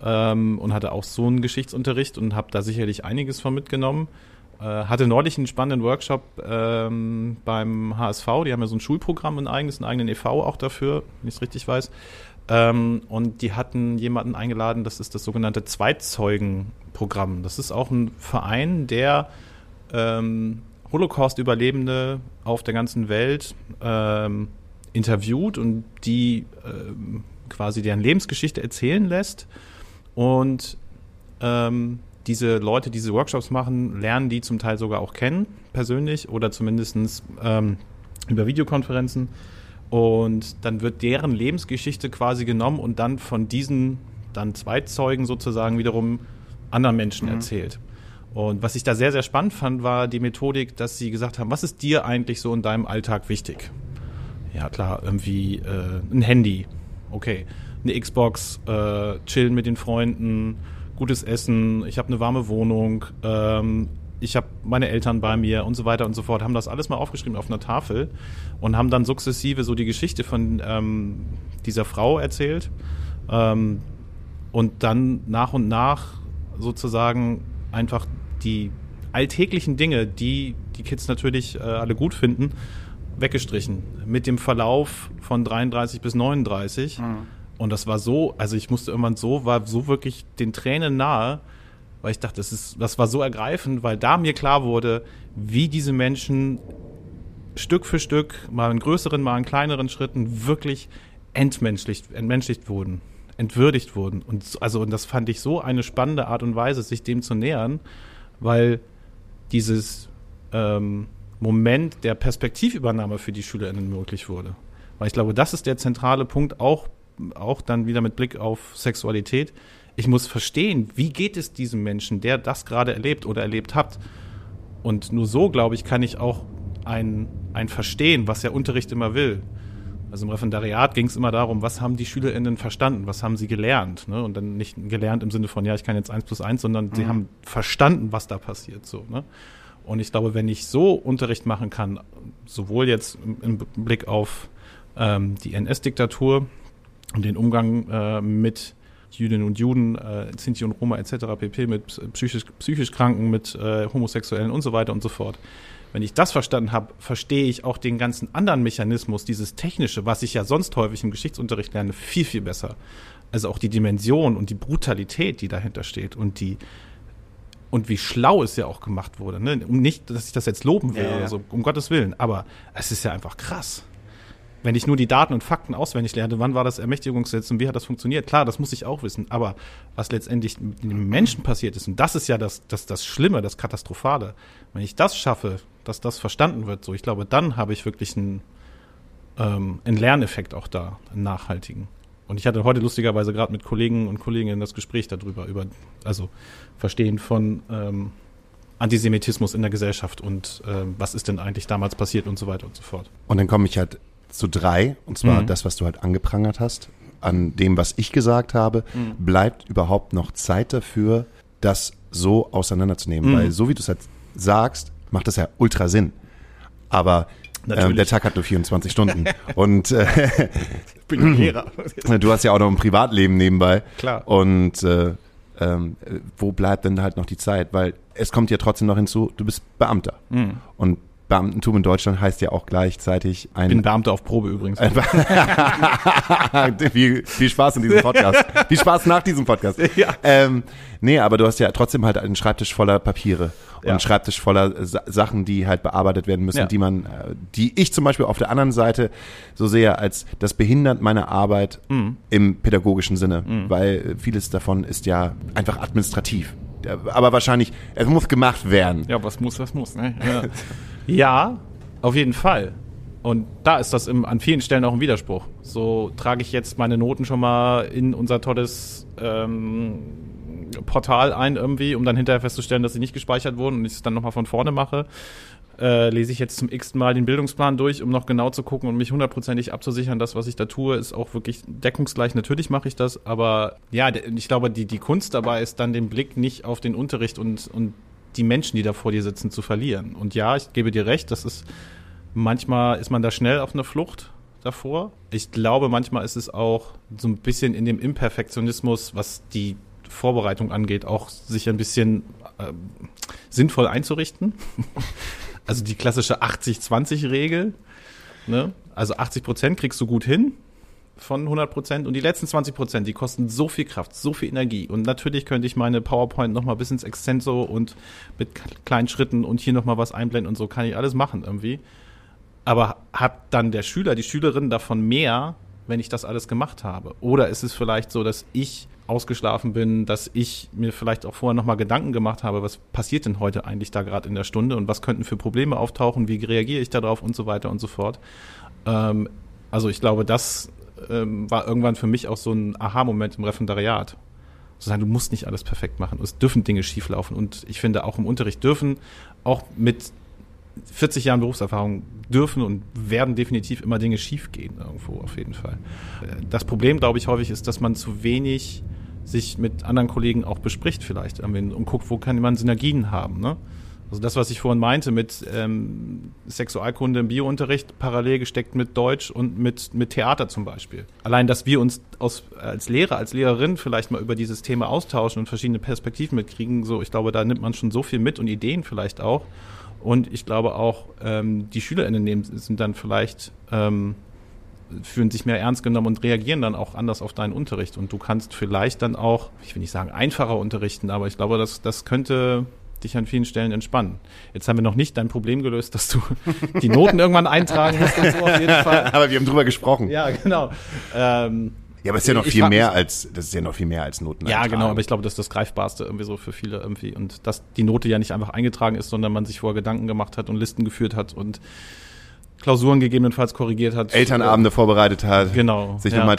ähm, und hatte auch so einen Geschichtsunterricht und habe da sicherlich einiges von mitgenommen. Äh, hatte neulich einen spannenden Workshop ähm, beim HSV, die haben ja so ein Schulprogramm, ein eigenes, einen eigenen e.V. auch dafür, wenn ich es richtig weiß. Ähm, und die hatten jemanden eingeladen, das ist das sogenannte Zweitzeugen-Programm. Das ist auch ein Verein, der ähm, Holocaust-Überlebende auf der ganzen Welt ähm, interviewt und die ähm, quasi deren Lebensgeschichte erzählen lässt. Und ähm, diese Leute, die diese Workshops machen, lernen die zum Teil sogar auch kennen, persönlich oder zumindest ähm, über Videokonferenzen. Und dann wird deren Lebensgeschichte quasi genommen und dann von diesen dann Zweitzeugen sozusagen wiederum anderen Menschen erzählt. Und was ich da sehr, sehr spannend fand, war die Methodik, dass sie gesagt haben, was ist dir eigentlich so in deinem Alltag wichtig? Ja, klar, irgendwie äh, ein Handy, okay. Eine Xbox, äh, chillen mit den Freunden, gutes Essen, ich habe eine warme Wohnung, ähm, ich habe meine Eltern bei mir und so weiter und so fort, haben das alles mal aufgeschrieben auf einer Tafel und haben dann sukzessive so die Geschichte von ähm, dieser Frau erzählt ähm, und dann nach und nach sozusagen einfach die alltäglichen Dinge, die die Kids natürlich äh, alle gut finden, weggestrichen. Mit dem Verlauf von 33 bis 39. Mhm. Und das war so, also ich musste irgendwann so, war so wirklich den Tränen nahe, weil ich dachte, das ist, das war so ergreifend, weil da mir klar wurde, wie diese Menschen Stück für Stück, mal in größeren, mal in kleineren Schritten wirklich entmenschlicht, entmenschlicht wurden, entwürdigt wurden. Und also, und das fand ich so eine spannende Art und Weise, sich dem zu nähern, weil dieses ähm, Moment der Perspektivübernahme für die SchülerInnen möglich wurde. Weil ich glaube, das ist der zentrale Punkt, auch, auch dann wieder mit Blick auf Sexualität. Ich muss verstehen, wie geht es diesem Menschen, der das gerade erlebt oder erlebt hat. Und nur so, glaube ich, kann ich auch ein, ein Verstehen, was der Unterricht immer will. Also im Referendariat ging es immer darum, was haben die SchülerInnen verstanden, was haben sie gelernt. Ne? Und dann nicht gelernt im Sinne von, ja, ich kann jetzt eins plus eins, sondern mhm. sie haben verstanden, was da passiert. So, ne? Und ich glaube, wenn ich so Unterricht machen kann, sowohl jetzt im, im Blick auf ähm, die NS-Diktatur den Umgang äh, mit Jüdinnen und Juden, äh, Sinti und Roma etc. pp, mit psychisch, psychisch Kranken, mit äh, Homosexuellen und so weiter und so fort. Wenn ich das verstanden habe, verstehe ich auch den ganzen anderen Mechanismus, dieses Technische, was ich ja sonst häufig im Geschichtsunterricht lerne, viel, viel besser. Also auch die Dimension und die Brutalität, die dahinter steht und die und wie schlau es ja auch gemacht wurde. Ne? Nicht, dass ich das jetzt loben will, ja, ja. So, um Gottes Willen, aber es ist ja einfach krass. Wenn ich nur die Daten und Fakten auswendig lerne, wann war das Ermächtigungsgesetz und wie hat das funktioniert? Klar, das muss ich auch wissen. Aber was letztendlich mit dem Menschen passiert ist, und das ist ja das, das, das Schlimme, das Katastrophale. Wenn ich das schaffe, dass das verstanden wird, so, ich glaube, dann habe ich wirklich einen, ähm, einen Lerneffekt auch da, einen nachhaltigen. Und ich hatte heute lustigerweise gerade mit Kollegen und Kolleginnen das Gespräch darüber, über, also Verstehen von ähm, Antisemitismus in der Gesellschaft und ähm, was ist denn eigentlich damals passiert und so weiter und so fort. Und dann komme ich halt zu drei, und zwar mhm. das, was du halt angeprangert hast, an dem, was ich gesagt habe, mhm. bleibt überhaupt noch Zeit dafür, das so auseinanderzunehmen. Mhm. Weil so wie du es halt sagst, macht das ja ultra Sinn. Aber ähm, der Tag hat nur 24 Stunden. und äh, ich bin Lehrer. du hast ja auch noch ein Privatleben nebenbei. Klar. Und äh, ähm, wo bleibt denn halt noch die Zeit? Weil es kommt ja trotzdem noch hinzu, du bist Beamter. Mhm. Und Beamtentum in Deutschland heißt ja auch gleichzeitig ein. Ich bin Beamter auf Probe übrigens. viel, viel Spaß in diesem Podcast. viel Spaß nach diesem Podcast. Ja. Ähm, nee, aber du hast ja trotzdem halt einen Schreibtisch voller Papiere und ja. einen Schreibtisch voller Sa Sachen, die halt bearbeitet werden müssen, ja. die man, äh, die ich zum Beispiel auf der anderen Seite so sehe, als das behindert meine Arbeit mhm. im pädagogischen Sinne, mhm. weil vieles davon ist ja einfach administrativ aber wahrscheinlich, es muss gemacht werden. Ja, was muss, was muss. Ne? Ja. Ja, auf jeden Fall. Und da ist das im, an vielen Stellen auch ein Widerspruch. So trage ich jetzt meine Noten schon mal in unser tolles ähm, Portal ein irgendwie, um dann hinterher festzustellen, dass sie nicht gespeichert wurden und ich es dann nochmal von vorne mache. Äh, lese ich jetzt zum x Mal den Bildungsplan durch, um noch genau zu gucken und mich hundertprozentig abzusichern, das, was ich da tue, ist auch wirklich deckungsgleich. Natürlich mache ich das, aber ja, ich glaube, die, die Kunst dabei ist dann den Blick nicht auf den Unterricht und, und die Menschen, die da vor dir sitzen, zu verlieren. Und ja, ich gebe dir recht, das ist manchmal ist man da schnell auf eine Flucht davor. Ich glaube, manchmal ist es auch so ein bisschen in dem Imperfektionismus, was die Vorbereitung angeht, auch sich ein bisschen äh, sinnvoll einzurichten. also die klassische 80-20-Regel. Ne? Also 80 Prozent kriegst du gut hin, von 100 Prozent und die letzten 20 Prozent, die kosten so viel Kraft, so viel Energie. Und natürlich könnte ich meine PowerPoint noch mal bis ins Extenso und mit kleinen Schritten und hier noch mal was einblenden und so kann ich alles machen irgendwie. Aber hat dann der Schüler, die Schülerin davon mehr, wenn ich das alles gemacht habe? Oder ist es vielleicht so, dass ich ausgeschlafen bin, dass ich mir vielleicht auch vorher noch mal Gedanken gemacht habe, was passiert denn heute eigentlich da gerade in der Stunde und was könnten für Probleme auftauchen, wie reagiere ich darauf und so weiter und so fort. Ähm, also ich glaube, das ähm, war irgendwann für mich auch so ein Aha-Moment im Referendariat. Zu sagen, du musst nicht alles perfekt machen. Es dürfen Dinge schieflaufen. Und ich finde, auch im Unterricht dürfen auch mit 40 Jahren Berufserfahrung dürfen und werden definitiv immer Dinge schiefgehen irgendwo auf jeden Fall. Äh, Das Problem, glaube ich, häufig ist, dass man zu wenig sich mit anderen Kollegen auch bespricht vielleicht irgendwie und guckt, wo kann man Synergien haben. Ne? Also das, was ich vorhin meinte mit ähm, Sexualkunde im Biounterricht, parallel gesteckt mit Deutsch und mit, mit Theater zum Beispiel. Allein, dass wir uns aus, als Lehrer, als Lehrerin vielleicht mal über dieses Thema austauschen und verschiedene Perspektiven mitkriegen, so ich glaube, da nimmt man schon so viel mit und Ideen vielleicht auch. Und ich glaube auch, ähm, die SchülerInnen nehmen, sind dann vielleicht, ähm, fühlen sich mehr ernst genommen und reagieren dann auch anders auf deinen Unterricht. Und du kannst vielleicht dann auch, ich will nicht sagen einfacher unterrichten, aber ich glaube, das, das könnte dich an vielen Stellen entspannen. Jetzt haben wir noch nicht dein Problem gelöst, dass du die Noten irgendwann eintragen musst und so auf jeden Fall. Aber wir haben drüber gesprochen. Ja, genau. Ähm, Ja, aber es ist ja noch viel mehr als, das ist ja noch viel mehr als Noten. Ja, genau, aber ich glaube, das ist das Greifbarste irgendwie so für viele irgendwie. Und dass die Note ja nicht einfach eingetragen ist, sondern man sich vorher Gedanken gemacht hat und Listen geführt hat und Klausuren gegebenenfalls korrigiert hat. Elternabende vorbereitet hat. Genau, Sich ja. nochmal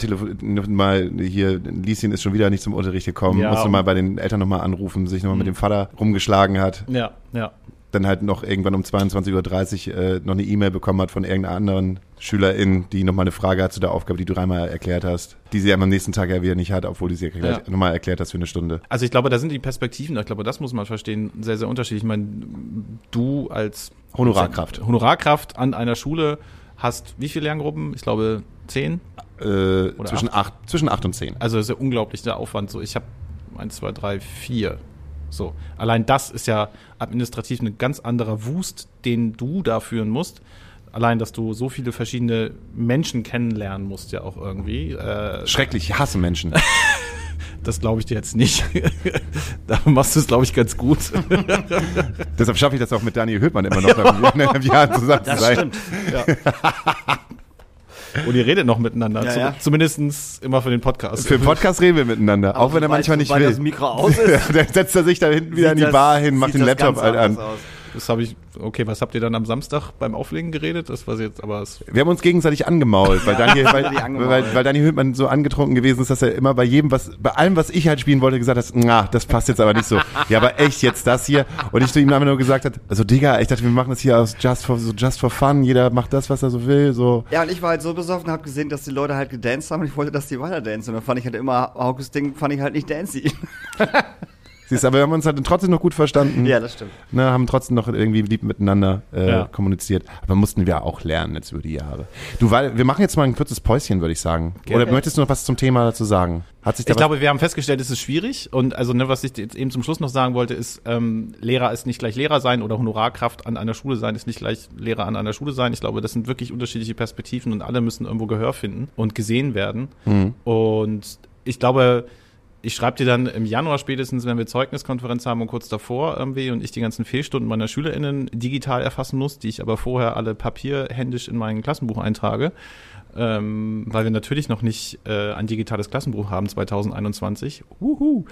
mal hier, Lieschen ist schon wieder nicht zum Unterricht gekommen, Ja, musste mal bei den Eltern nochmal anrufen, sich nochmal mit Mhm. dem Vater rumgeschlagen hat, Ja, ja. Dann halt noch irgendwann um 22.30 Uhr äh, noch eine E-Mail bekommen hat von irgendeiner anderen Schülerin, die nochmal eine Frage hat zu der Aufgabe, die du dreimal erklärt hast, die sie am nächsten Tag ja wieder nicht hat, obwohl du sie Ja. nochmal erklärt hast für eine Stunde. Also ich glaube, da sind die Perspektiven, ich glaube, das muss man verstehen, sehr, sehr unterschiedlich. Ich meine, du als Honorarkraft. Honorarkraft an einer Schule hast wie viele Lerngruppen? Ich glaube zehn. Äh, zwischen, acht, zwischen acht und zehn. Also das ist ja unglaublich der Aufwand. So, ich habe eins, zwei, drei, vier. So, allein das ist ja administrativ ein ganz anderer Wust, den du da führen musst. Allein, dass du so viele verschiedene Menschen kennenlernen musst, ja auch irgendwie. Äh, Schrecklich, ich hasse Menschen. das glaube ich dir jetzt nicht. da machst du es, glaube ich, ganz gut. Deshalb schaffe ich das auch mit Daniel Höhtmann immer noch nach eineinhalb Jahren zusammen zu Das sein. stimmt. Und ihr redet noch miteinander. Ja, Zu, ja. Zumindestens immer für den Podcast. Für den Podcast reden wir miteinander, auch wenn er manchmal nicht will. das Mikro aus ist. Dann setzt er sich da hinten wieder in die das- Bar hin, macht den Laptop halt an. aus. Das habe ich. Okay, was habt ihr dann am Samstag beim Auflegen geredet? Das war jetzt, aber es, Wir haben uns gegenseitig angemault, weil Daniel, weil, weil, weil Daniel Höhtmann so angetrunken gewesen ist, dass er immer bei jedem, was, bei allem, was ich halt spielen wollte, gesagt hat, na, das passt jetzt aber nicht so. Ja, aber echt jetzt das hier. Und ich zu ihm einfach nur gesagt hat, also Digga, ich dachte, wir machen das hier aus just for, so just for fun. Jeder macht das, was er so will, so. Ja, und ich war halt so besoffen, habe gesehen, dass die Leute halt gedanced haben und ich wollte, dass die weiter dancen. Und dann fand ich halt immer, Haukus Ding fand ich halt nicht dancy. Siehst du, aber wir haben uns halt trotzdem noch gut verstanden. ja, das stimmt. Ne, haben trotzdem noch irgendwie lieb miteinander äh, Ja. kommuniziert. Aber mussten wir auch lernen jetzt über die Jahre. Du, weil, wir machen jetzt mal ein kurzes Päuschen, würde ich sagen. Gerne. Oder möchtest du noch was zum Thema dazu sagen? Hat sich da Ich glaube, wir haben festgestellt, es ist schwierig. Und also, ne, was ich jetzt eben zum Schluss noch sagen wollte, ist, ähm, Lehrer ist nicht gleich Lehrer sein oder Honorarkraft an einer Schule sein ist nicht gleich Lehrer an einer Schule sein. Ich glaube, das sind wirklich unterschiedliche Perspektiven und alle müssen irgendwo Gehör finden und gesehen werden. Mhm. Und ich glaube, ich schreibe dir dann im Januar spätestens, wenn wir Zeugniskonferenz haben und kurz davor irgendwie und ich die ganzen Fehlstunden meiner SchülerInnen digital erfassen muss, die ich aber vorher alle papierhändisch in mein Klassenbuch eintrage, ähm, weil wir natürlich noch nicht äh, ein digitales Klassenbuch haben 2021. Uhu.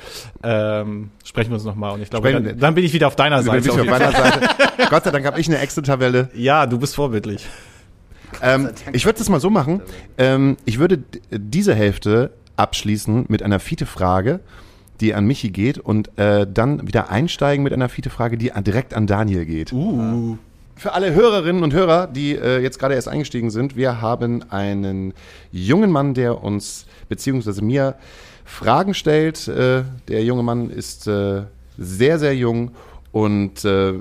Ähm, sprechen wir uns nochmal und ich glaube, dann, dann bin ich wieder auf deiner Also, bin Seite. ich auf meiner Seite. Gott sei Dank habe ich eine Excel-Tabelle. Ja, du bist vorbildlich. Ähm, ich würde das mal so machen. Ähm, ich würde diese Hälfte abschließen mit einer Fiete-Frage, die an Michi geht und äh, dann wieder einsteigen mit einer Fiete-Frage, die direkt an Daniel geht. Uh. Für alle Hörerinnen und Hörer, die äh, jetzt gerade erst eingestiegen sind, wir haben einen jungen Mann, der uns beziehungsweise mir Fragen stellt. Äh, der junge Mann ist äh, sehr, sehr jung und äh,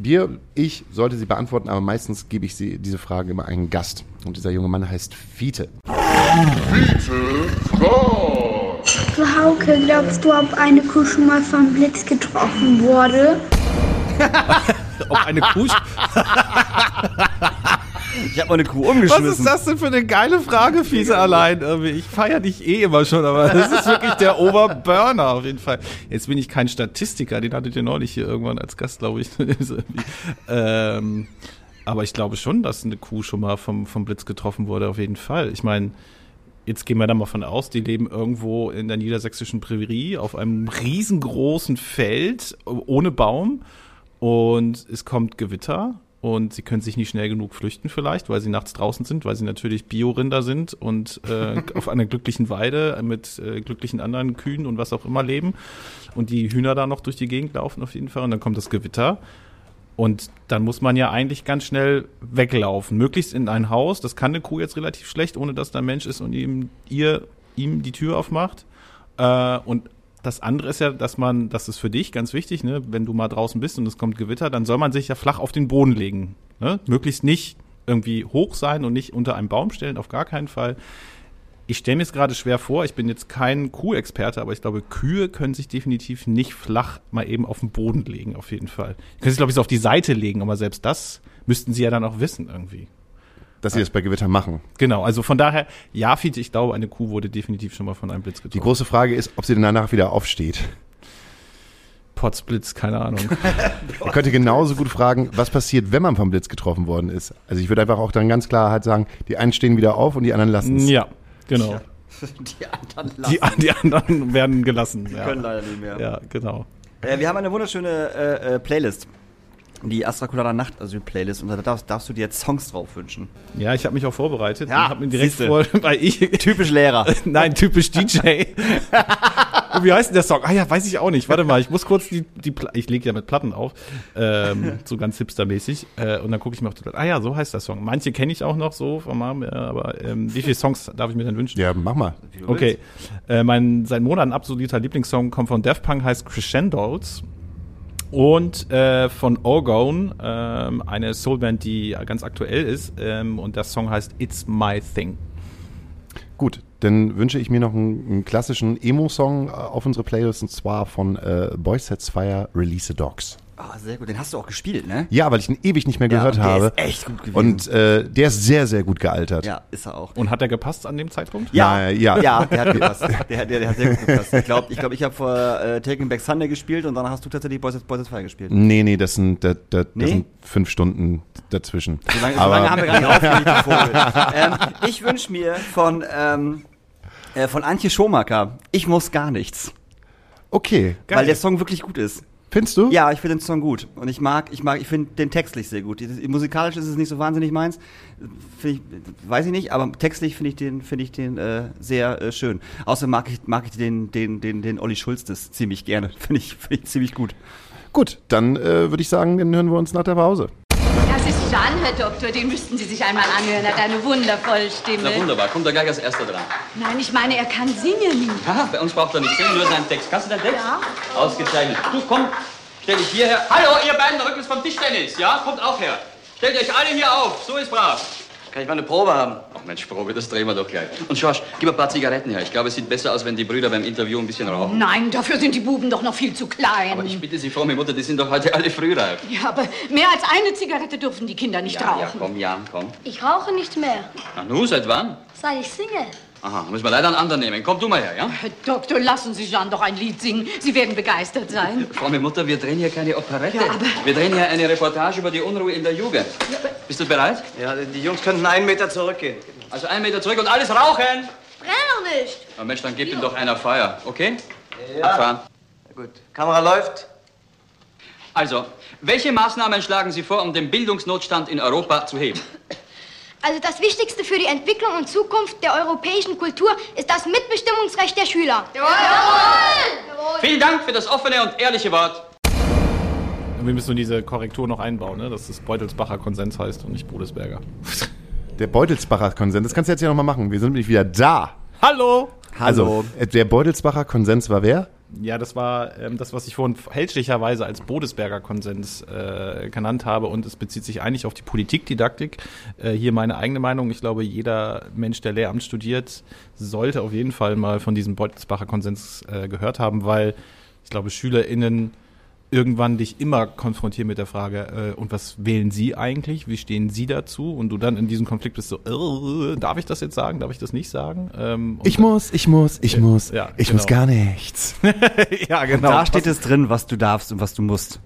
wir, ich sollte sie beantworten, aber meistens gebe ich sie, diese Frage immer einen Gast. Und dieser junge Mann heißt Fiete. Du Hauke, glaubst du, ob eine Kuh schon mal vom Blitz getroffen wurde? Auf eine Kuh. Ich habe mal eine Kuh Was umgeschmissen. ist das denn für eine geile Frage, Fiese allein? Irgendwie? Ich feiere dich eh immer schon, aber das ist wirklich der Oberburner auf jeden Fall. Jetzt bin ich kein Statistiker, den hattet ihr neulich hier irgendwann als Gast, glaube ich. Ähm, aber ich glaube schon, dass eine Kuh schon mal vom, vom Blitz getroffen wurde, auf jeden Fall. Ich meine, jetzt gehen wir da mal von aus, die leben irgendwo in der niedersächsischen Prärie auf einem riesengroßen Feld ohne Baum. Und es kommt Gewitter und sie können sich nicht schnell genug flüchten vielleicht, weil sie nachts draußen sind, weil sie natürlich Biorinder sind und äh, auf einer glücklichen Weide mit äh, glücklichen anderen Kühen und was auch immer leben. Und die Hühner da noch durch die Gegend laufen auf jeden Fall und dann kommt das Gewitter Und dann muss man ja eigentlich ganz schnell weglaufen. Möglichst in ein Haus. Das kann eine Kuh jetzt relativ schlecht, ohne dass da ein Mensch ist und ihm, ihr, ihm die Tür aufmacht. Äh, und das andere ist ja, dass man, das ist für dich ganz wichtig, ne, wenn du mal draußen bist und es kommt Gewitter, dann soll man sich ja flach auf den Boden legen. Ne? Möglichst nicht irgendwie hoch sein und nicht unter einem Baum stellen, auf gar keinen Fall. Ich stelle mir es gerade schwer vor, ich bin jetzt kein Kuhexperte, aber ich glaube, Kühe können sich definitiv nicht flach mal eben auf den Boden legen, auf jeden Fall. Die können sich, glaube ich, so auf die Seite legen, aber selbst das müssten sie ja dann auch wissen irgendwie. Dass sie das bei Gewitter machen. Genau, also von daher, ja, Fiete, ich glaube, eine Kuh wurde definitiv schon mal von einem Blitz Die getroffen. große Frage ist, ob sie danach wieder aufsteht. Potzblitz, keine Ahnung. Man könnte genauso gut fragen, was passiert, wenn man vom Blitz getroffen worden ist. Also ich würde einfach auch dann ganz klar halt sagen, die einen stehen wieder auf und die anderen lassen es. ja, genau. Die anderen lassen. Die, die anderen werden gelassen. Ja, können leider nicht mehr. ja genau. Äh, wir haben eine wunderschöne äh, äh, Playlist. Die Astra Colada Nachtasyl-Playlist. Und da darfst, darfst du dir jetzt Songs drauf wünschen. Ja, ich habe mich auch vorbereitet Ja, habe mir direkt siehste. vor, weil ich Typisch Lehrer. Nein, typisch DJ. Wie heißt denn der Song? Ah ja, weiß ich auch nicht. Warte mal, ich muss kurz die, die Pla ich lege ja mit Platten auf, ähm, so ganz hipstermäßig. Äh, und dann gucke ich mir auf die Platte. Ah ja, so heißt der Song. Manche kenne ich auch noch so vom Namen, her, aber ähm, wie viele Songs darf ich mir denn wünschen? Ja, mach mal. Okay, äh, mein seit Monaten absoluter Lieblingssong kommt von Daft Punk, heißt Crescendos. Und äh, von Orgone, ähm, eine Soulband, die ganz aktuell ist. Ähm, und der Song heißt It's My Thing. Gut, dann wünsche ich mir noch einen, einen klassischen Emo-Song äh, auf unsere Playlist und zwar von äh, Boys Sets Fire Release the Dogs. Ah, sehr gut. Den hast du auch gespielt, ne? Ja, weil ich ihn ewig nicht mehr Ja, gehört und der habe. ist echt gut gewesen. Und äh, der ist sehr, sehr gut gealtert. Ja, ist er auch. Und hat er gepasst an dem Zeitpunkt? Ja, ja. Ja, der hat gepasst. Der, der, der hat sehr gut gepasst. Ich glaube, ich, glaub, ich habe vor äh, Taking Back Sunday gespielt und dann hast du tatsächlich Boys at, Boys at Fire gespielt. Nee, nee, das sind, das, das, das Nee? sind fünf Stunden dazwischen. So lange, so lange haben wir gar nicht aufgelegt, ähm, ich wünsche mir von, ähm, äh, von Antje Schomaker, ich muss gar nichts. Okay, Weil der Song wirklich gut ist. findest du? Ja, ich finde den Song gut. Und ich mag, ich mag, ich finde den textlich sehr gut. Musikalisch ist es nicht so wahnsinnig meins. Find ich, weiß ich nicht, aber textlich finde ich den, finde ich den äh, sehr äh, schön. Außerdem mag ich, mag ich den, den, den, den Olli Schulz das ziemlich gerne. Finde ich, finde ich ziemlich gut. Gut, dann äh, würde ich sagen, dann hören wir uns nach der Pause. Jean, Herr Doktor. Den müssten Sie sich einmal anhören. Er hat eine wundervolle Stimme. Na wunderbar, kommt er gleich als erster dran. Nein, ich meine, er kann singen. Haha, bei uns braucht er nicht singen, nur seinen Text. Kannst du deinen Text? Ja. Ausgezeichnet. Du, komm, stell dich hierher. Hallo, ihr beiden da rückens vom Tischtennis, ja? Kommt auch her. Stellt euch alle hier auf, so ist brav. Kann ich mal eine Probe haben? Ach Mensch, Probe, das drehen wir doch gleich. Und Schorsch, gib ein paar Zigaretten her. Ich glaube, es sieht besser aus, wenn die Brüder beim Interview ein bisschen rauchen. Nein, dafür sind die Buben doch noch viel zu klein. Aber ich bitte Sie, fromme Mutter, die sind doch heute alle frühreif. ja, aber mehr als eine Zigarette dürfen die Kinder nicht Ja, ja, rauchen. komm, Jan, komm. Ich rauche nicht mehr, Ach nu, seit wann? seit ich singe. Aha, müssen wir leider einen anderen nehmen. Komm du mal her, ja? Herr Doktor, lassen Sie Jean doch ein Lied singen. Sie werden begeistert sein. Fromme Mutter, wir drehen hier keine Operette. Ja, aber- wir drehen hier eine Reportage über die Unruhe in der Jugend. Bist du bereit? Ja, die Jungs könnten einen Meter zurückgehen. Also einen Meter zurück und alles rauchen! Brenn doch nicht! Na Mensch, dann gib ihm doch einer Feuer, okay? Abfahren. Na gut. Kamera läuft. Also, welche Maßnahmen schlagen Sie vor, um den Bildungsnotstand in Europa zu heben? Also das Wichtigste für die Entwicklung und Zukunft der europäischen Kultur ist das Mitbestimmungsrecht der Schüler. Jawohl! Vielen Dank für das offene und ehrliche Wort. Wir müssen diese Korrektur noch einbauen, ne? dass es Beutelsbacher Konsens heißt und nicht Bodesberger. Der Beutelsbacher Konsens, das kannst du jetzt ja nochmal machen. Wir sind nämlich wieder da. Hallo! Also, äh, der Beutelsbacher Konsens war wer? Ja, das war ähm, das, was ich vorhin fälschlicherweise als Bodesberger Konsens äh, genannt habe und es bezieht sich eigentlich auf die Politikdidaktik. Äh, hier meine eigene Meinung. Ich glaube, jeder Mensch, der Lehramt studiert, sollte auf jeden Fall mal von diesem Beutelsbacher Konsens äh, gehört haben, weil ich glaube, SchülerInnen irgendwann dich immer konfrontieren mit der Frage, äh, und was wählen Sie eigentlich? Wie stehen Sie dazu? Und du dann in diesem Konflikt bist so, äh, darf ich das jetzt sagen? Darf ich das nicht sagen? Ähm, und- Ich muss, ich muss, ich muss. ja, ich genau. muss gar nichts. ja, genau. Da steht es drin, was du darfst und was du musst.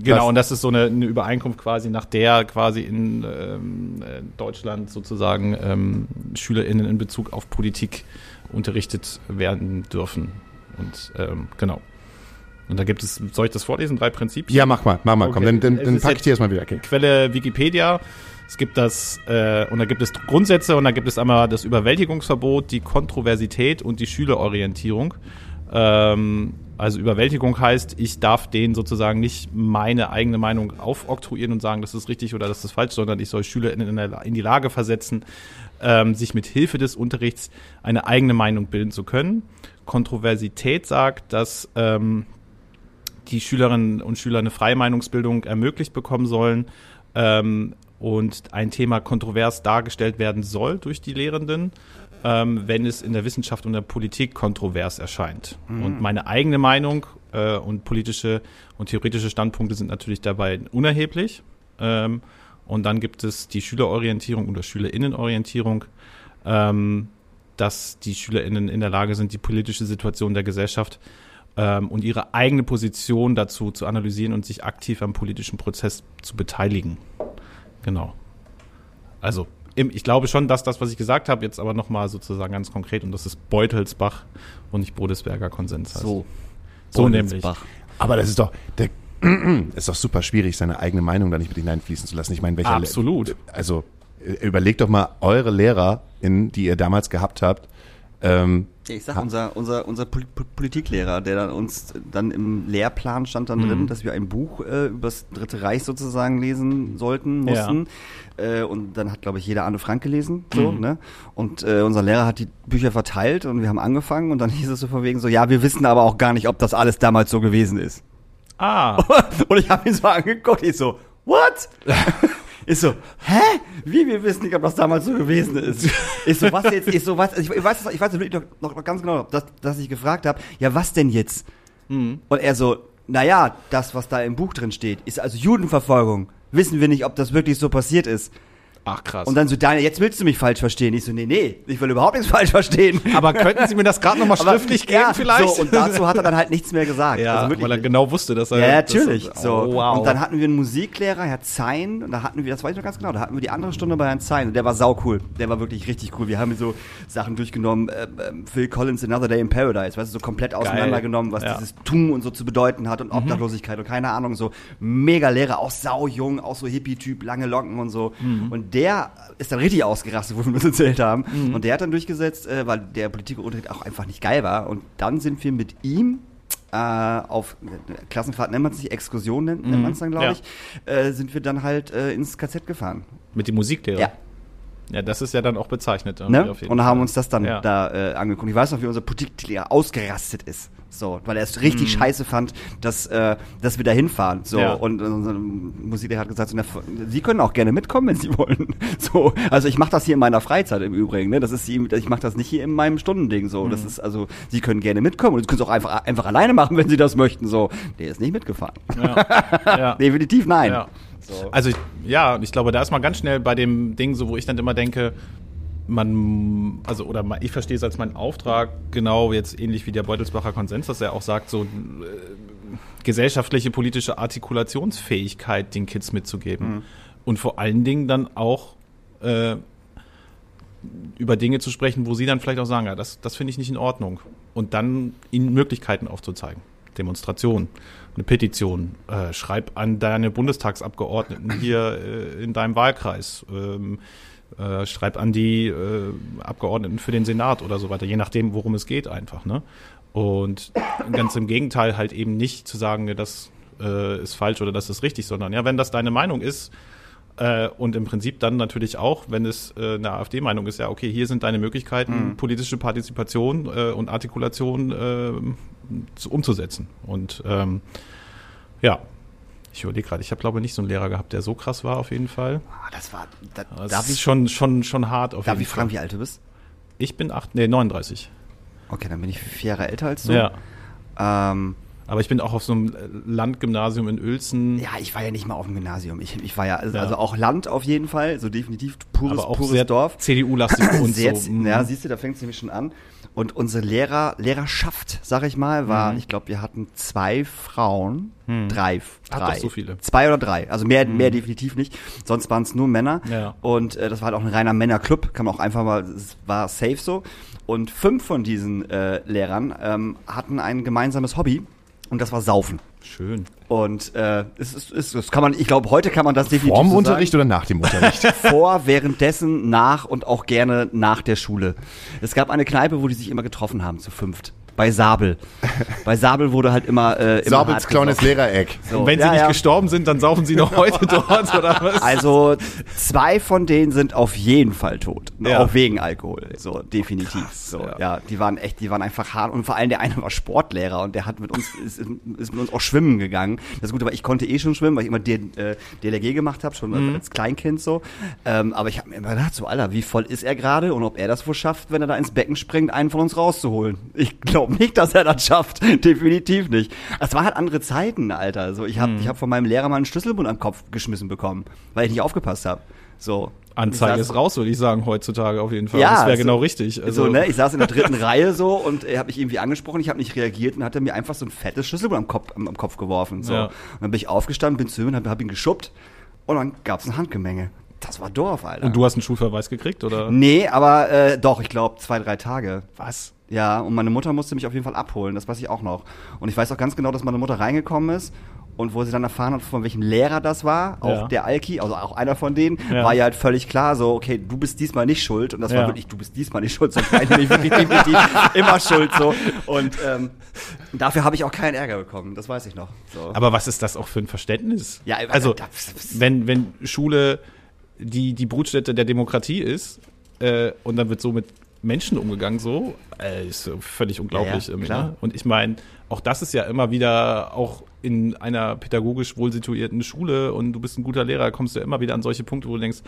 Genau, Was- und das ist so eine, eine Übereinkunft quasi, nach der quasi in ähm, äh, Deutschland sozusagen ähm, SchülerInnen in Bezug auf Politik unterrichtet werden dürfen. Und ähm, genau. Und da gibt es, soll ich das vorlesen? Drei Prinzipien? Ja, mach mal, mach mal, komm, Okay. dann, dann, dann ist pack jetzt- ich dir das mal wieder. Okay. Quelle Wikipedia. Es gibt das, äh, und da gibt es Grundsätze und da gibt es einmal das Überwältigungsverbot, die Kontroversität und die Schülerorientierung. Ähm, also Überwältigung heißt, ich darf denen sozusagen nicht meine eigene Meinung aufoktroyieren und sagen, das ist richtig oder das ist falsch, sondern ich soll Schüler in, in, in die Lage versetzen, ähm, sich mit Hilfe des Unterrichts eine eigene Meinung bilden zu können. Kontroversität sagt, dass ähm, die Schülerinnen und Schüler eine freie Meinungsbildung ermöglicht bekommen sollen ähm, und ein Thema kontrovers dargestellt werden soll durch die Lehrenden, ähm, wenn es in der Wissenschaft und der Politik kontrovers erscheint. Mhm. Und meine eigene Meinung äh, und politische und theoretische Standpunkte sind natürlich dabei unerheblich. Ähm, und dann gibt es die Schülerorientierung oder Schülerinnenorientierung, ähm, dass die Schülerinnen in der Lage sind, die politische Situation der Gesellschaft ähm, und ihre eigene Position dazu zu analysieren und sich aktiv am politischen Prozess zu beteiligen. Genau. Also, im, ich glaube schon, dass das, was ich gesagt habe, jetzt aber nochmal sozusagen ganz konkret, und das ist Beutelsbach und nicht Bodesberger Konsens heißt. So. So nämlich. Beutelsbach. Aber das ist doch, der, ist doch super schwierig, seine eigene Meinung da nicht mit hineinfließen zu lassen. Ich meine, welcher Absolut. also äh, überlegt doch mal eure Lehrer, in, die ihr damals gehabt habt. Ähm, Ja, Ich sag, unser, unser, unser Pol Pol Politiklehrer, der dann uns dann im Lehrplan stand dann drin, dass wir ein Buch äh, über das Dritte Reich sozusagen lesen sollten, mussten. Äh, und dann hat, glaube ich, jeder Anne Frank gelesen. So, ne? Und äh, unser Lehrer hat die Bücher verteilt und wir haben angefangen und dann hieß es so von wegen so, ja, wir wissen aber auch gar nicht, ob das alles damals so gewesen ist. Ah, und ich habe ihn so angeguckt, ich so, what? Ich so, hä? Wie? Wir wissen nicht, ob das damals so gewesen ist. Ich so, was jetzt? Ich so, was? Ich, ich weiß, ich weiß wirklich noch, noch, noch ganz genau, dass, dass ich gefragt habe, ja, was denn jetzt? Und er so, naja, das, was da im Buch drin steht, ist also Judenverfolgung. Wissen wir nicht, ob das wirklich so passiert ist. Ach krass. Und dann so, Daniel, jetzt willst du mich falsch verstehen. Ich so, nee, nee, ich will überhaupt nichts falsch verstehen. aber könnten Sie mir das gerade nochmal Aber- schriftlich geben ja, vielleicht? So, und dazu hat er dann halt nichts mehr gesagt. ja, also weil er genau wusste, dass er... Ja, natürlich. dass- so. Oh, wow. Und dann hatten wir einen Musiklehrer, Herr Zein, und da hatten wir, das weiß ich noch ganz genau, da hatten wir die andere Stunde bei Herrn Zein und der war saucool. Der war wirklich richtig cool. Wir haben so Sachen durchgenommen, äh, äh, Phil Collins Another Day in Paradise, weißt du, so komplett auseinandergenommen, was Ja. Mhm. dieses Tun und so zu bedeuten hat und Obdachlosigkeit und keine Ahnung, so mega Lehrer, auch saujung, auch so Hippie-Typ, lange Locken und so. Mhm. Und der ist dann richtig ausgerastet, wo wir uns erzählt haben. Und der hat dann durchgesetzt, äh, weil der Politikunterricht auch einfach nicht geil war. Und dann sind wir mit ihm äh, auf Klassenfahrt nennt man es nicht, Exkursion nennt, nennt man es dann, glaube Ja. ich, äh, sind wir dann halt äh, ins KZ gefahren. Mit dem Musiklehrer? Ja. Ja, das ist ja dann auch bezeichnet. Ne? Und haben Fall. uns das dann Ja. da äh, angeguckt. Ich weiß noch, wie unser Politiklehrer ausgerastet ist. So, weil er es richtig scheiße fand, dass, äh, dass wir da hinfahren. So, Mhm. Ja. und unser Musiklehrer hat gesagt, so, na, Sie können auch gerne mitkommen, wenn Sie wollen. So, also ich mache das hier in meiner Freizeit im Übrigen. Ne? Das ist, ich mache das nicht hier in meinem Stundending. So, Mhm. das ist also, Sie können gerne mitkommen und Sie können es auch einfach, einfach alleine machen, wenn Sie das möchten. So, der ist nicht mitgefahren. Ja. ja. Definitiv nein. Ja. Also ich, ja, ich glaube, da ist man ganz schnell bei dem Ding, so wo ich dann immer denke, man, also oder ich verstehe es als meinen Auftrag, genau jetzt ähnlich wie der Beutelsbacher Konsens, dass er auch sagt, so äh, gesellschaftliche, politische Artikulationsfähigkeit den Kids mitzugeben. Und vor allen Dingen dann auch äh, über Dinge zu sprechen, wo sie dann vielleicht auch sagen, ja, das, das finde ich nicht in Ordnung. Und dann ihnen Möglichkeiten aufzuzeigen. Demonstration, eine Petition, äh, schreib an deine Bundestagsabgeordneten hier äh, in deinem Wahlkreis, ähm, äh, schreib an die äh, Abgeordneten für den Senat oder so weiter, je nachdem, worum es geht einfach. Ne? Und ganz im Gegenteil halt eben nicht zu sagen, das äh, ist falsch oder das ist richtig, sondern ja, wenn das deine Meinung ist, äh, und im Prinzip dann natürlich auch, wenn es äh, eine AfD-Meinung ist, ja, okay, hier sind deine Möglichkeiten, politische Partizipation äh, und Artikulation äh, zu, umzusetzen. Und ähm, ja, ich überlege gerade, ich habe glaube ich nicht so einen Lehrer gehabt, der so krass war auf jeden Fall. Ah, das war, da, Das darf ist ich, schon, schon, schon hart auf darf jeden ich fragen, Fall. wie alt du bist? Ich bin acht, nee, 39. Okay, dann bin ich vier Jahre älter als du. Ja. Ähm, Aber ich bin auch auf so einem Landgymnasium in Uelzen. Ja, ich war ja nicht mal auf dem Gymnasium. Ich, ich war ja, also, Ja. also auch Land auf jeden Fall, so definitiv pures, aber auch pures sehr Dorf. CDU-lastig und Sehr, so. Mhm. Ja, siehst du, da fängt es nämlich schon an. Und unsere Lehrer, Lehrerschaft, sag ich mal, war, Mhm. ich glaube, wir hatten zwei Frauen, drei, Ach, drei. doch, so viele. Mhm. Zwei oder drei. Also mehr, mehr definitiv nicht. Sonst waren es nur Männer. Ja. Und äh, das war halt auch ein reiner Männerclub, kann man auch einfach mal, es war safe so. Und fünf von diesen äh, Lehrern ähm, hatten ein gemeinsames Hobby und das war Saufen. Schön. Und äh, es ist, es, es kann man, ich glaube, heute kann man das definitiv Vorm so Unterricht oder nach dem Unterricht? sagen. vor, währenddessen, nach und auch gerne nach der Schule. Es gab eine Kneipe, wo die sich immer getroffen haben, zu fünft. Bei Sabel. bei Sabel wurde halt immer, äh, immer Sabels kleines. Lehrereck. So, Und wenn sie ja, nicht ja. gestorben sind, dann saufen sie noch heute dort oder was? Also zwei von denen sind auf jeden Fall tot. Ja. Auch wegen Alkohol. So, definitiv. so, ja. ja. die waren echt, die waren einfach hart. Und vor allem der eine war Sportlehrer und der hat mit uns, ist, ist mit uns auch schwimmen gegangen. Das ist gut, aber ich konnte eh schon schwimmen, weil ich immer D, äh, DLRG gemacht habe, schon Mhm. als Kleinkind so. Ähm, aber ich habe mir immer gedacht, so, Alter, wie voll ist er gerade und ob er das wohl schafft, wenn er da ins Becken springt, einen von uns rauszuholen. Ich glaube nicht, dass er das schafft. Definitiv nicht. Das waren halt andere Zeiten, Alter. So, ich habe ich hab von meinem Lehrer mal einen Schlüsselbund am Kopf geschmissen bekommen, weil ich nicht aufgepasst habe. So. Anzeige Ich ist saß- raus, würde ich sagen, heutzutage auf jeden Fall. Ja, das wäre so- genau richtig. Also, so, ne? Ich saß in der dritten Reihe so und er hat mich irgendwie angesprochen, ich habe nicht reagiert und hat er mir einfach so ein fettes Schlüsselbund am Kopf, am, am Kopf geworfen. So. Ja. Und dann bin ich aufgestanden, bin zu ihm und habe hab ihn geschubbt und dann gab's ein Handgemenge. Das war Dorf, Alter. Und du hast einen Schulverweis gekriegt, oder? Nee, aber äh, doch, ich glaube zwei, drei Tage. Was? Ja, und meine Mutter musste mich auf jeden Fall abholen, das weiß ich auch noch. Und ich weiß auch ganz genau, dass meine Mutter reingekommen ist und wo sie dann erfahren hat, von welchem Lehrer das war, auch Ja. der Alki, also auch einer von denen, Ja. war ja halt völlig klar so, okay, du bist diesmal nicht schuld. Und das Ja. war wirklich, du bist diesmal nicht schuld, sonst war ich nämlich wirklich definitiv immer schuld so. Und ähm, dafür habe ich auch keinen Ärger bekommen, das weiß ich noch. So. Aber was ist das auch für ein Verständnis? Ja, also, wenn, wenn Schule die, die Brutstätte der Demokratie ist äh, und dann wird so mit Menschen umgegangen, so, äh, ist völlig unglaublich. Ja, ja, ne? Und ich meine, auch das ist ja immer wieder auch in einer pädagogisch wohl situierten Schule und du bist ein guter Lehrer, kommst du immer wieder an solche Punkte, wo du denkst,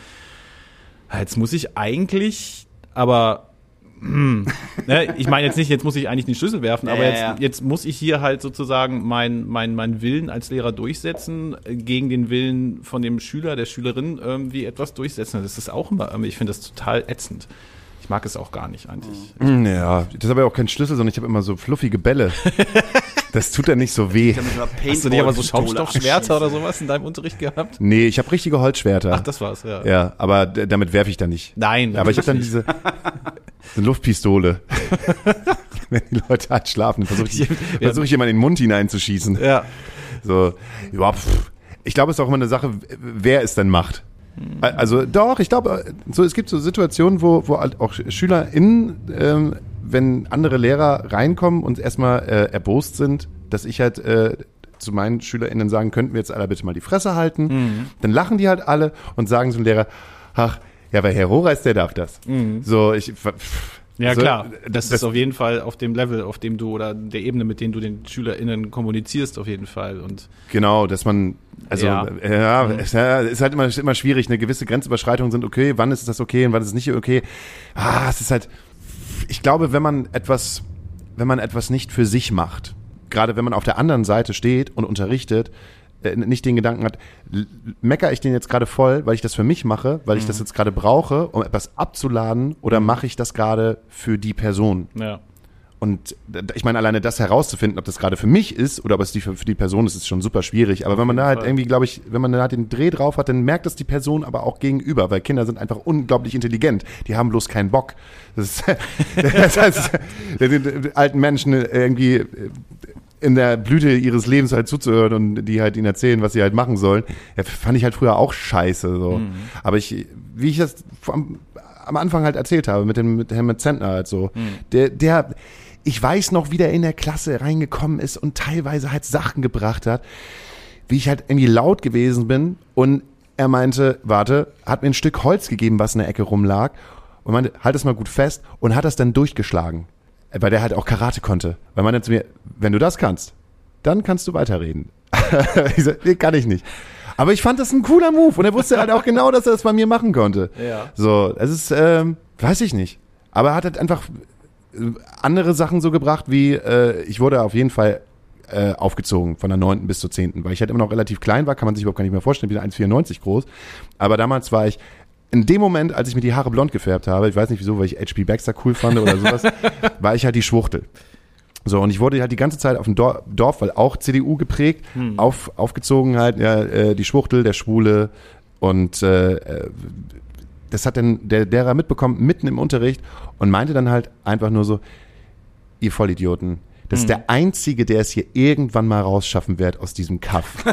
"Ah, jetzt muss ich eigentlich, aber hm, ne, ich meine jetzt nicht, jetzt muss ich eigentlich den Schlüssel werfen, aber Ja, jetzt, ja. jetzt muss ich hier halt sozusagen mein, mein, mein Willen als Lehrer durchsetzen, gegen den Willen von dem Schüler, der Schülerin irgendwie etwas durchsetzen. Das ist auch immer, irgendwie- ich finde das total ätzend. Ich mag es auch gar nicht eigentlich. Hm, Ja, das ist aber auch kein Schlüssel, sondern ich habe immer so fluffige Bälle. Das tut ja nicht so weh. Hast du nicht aber so Schaumstoffschwerter oder sowas in deinem Unterricht gehabt? Nee, ich habe richtige Holzschwerter. Ach, das war's, ja. Ja, aber damit werfe ich dann nicht. Nein, Aber ich habe dann natürlich diese, diese Luftpistole. Wenn die Leute halt schlafen, versuche ich, versuch ich jemanden in den Mund hineinzuschießen. Ja. So, ja, pff. ich glaube, es ist auch immer eine Sache, wer es denn macht. Also doch, ich glaube, so, es gibt so Situationen, wo, wo auch SchülerInnen, ähm, wenn andere Lehrer reinkommen und erstmal äh, erbost sind, dass ich halt äh, zu meinen SchülerInnen sagen, könnten wir jetzt alle bitte mal die Fresse halten. Dann lachen die halt alle und sagen zum Lehrer, ach, ja, weil Herr Rohreis, der darf das. So, ich, pff, Ja, so, klar. Das, das- ist auf jeden Fall auf dem Level, auf dem du oder der Ebene, mit dem du den SchülerInnen kommunizierst, auf jeden Fall. Und Genau, dass man, also Ja. ja, ja es ja, ist halt immer, ist immer schwierig. Eine gewisse Grenzüberschreitungen sind okay, wann ist das okay und wann ist es nicht okay. Ah, es ist halt, ich glaube, wenn man etwas, wenn man etwas nicht für sich macht, gerade wenn man auf der anderen Seite steht und unterrichtet, äh, nicht den Gedanken hat, l- mecker ich den jetzt gerade voll, weil ich das für mich mache, weil ich das jetzt gerade brauche, um etwas abzuladen, oder mache ich das gerade für die Person? ja. Und ich meine, alleine das herauszufinden, ob das gerade für mich ist oder ob es die für, für die Person ist, ist schon super schwierig. Aber wenn man da halt irgendwie, glaube ich, wenn man da halt den Dreh drauf hat, dann merkt das die Person aber auch gegenüber, weil Kinder sind einfach unglaublich intelligent. Die haben bloß keinen Bock. Das, ist, das heißt, den, den alten Menschen irgendwie äh, in der Blüte ihres Lebens halt zuzuhören und die halt ihnen erzählen, was sie halt machen sollen, ja, fand ich halt früher auch scheiße. So. Aber ich, wie ich das am, am Anfang halt erzählt habe mit dem mit Helmut Zentner halt so, der, der, ich weiß noch, wie der in der Klasse reingekommen ist und teilweise halt Sachen gebracht hat, wie ich halt irgendwie laut gewesen bin und er meinte, warte, hat mir ein Stück Holz gegeben, was in der Ecke rumlag und meinte, halt es mal gut fest und hat das dann durchgeschlagen, weil der halt auch Karate konnte. Weil meinte zu mir, wenn du das kannst, dann kannst du weiterreden. ich so, nee, kann ich nicht. Aber ich fand das ein cooler Move und er wusste halt auch genau, dass er das bei mir machen konnte. Ja. So, es ist, ähm, weiß ich nicht. Aber er hat halt einfach äh, andere Sachen so gebracht, wie äh, ich wurde auf jeden Fall äh, aufgezogen von der 9. bis zur 10., weil ich halt immer noch relativ klein war, kann man sich überhaupt gar nicht mehr vorstellen, wieder 1,94 groß. Aber damals war ich in dem Moment, als ich mir die Haare blond gefärbt habe, ich weiß nicht wieso, weil ich H.P. Baxter cool fand oder sowas, war ich halt die Schwuchtel. So, und ich wurde halt die ganze Zeit auf dem Dor- Dorf, weil auch CDU geprägt, auf, aufgezogen halt, ja, äh, die Schwuchtel, der Schwule und äh, äh, das hat dann der Lehrer mitbekommen, mitten im Unterricht und meinte dann halt einfach nur so, ihr Vollidioten, das ist der Einzige, der es hier irgendwann mal rausschaffen wird aus diesem Kaff.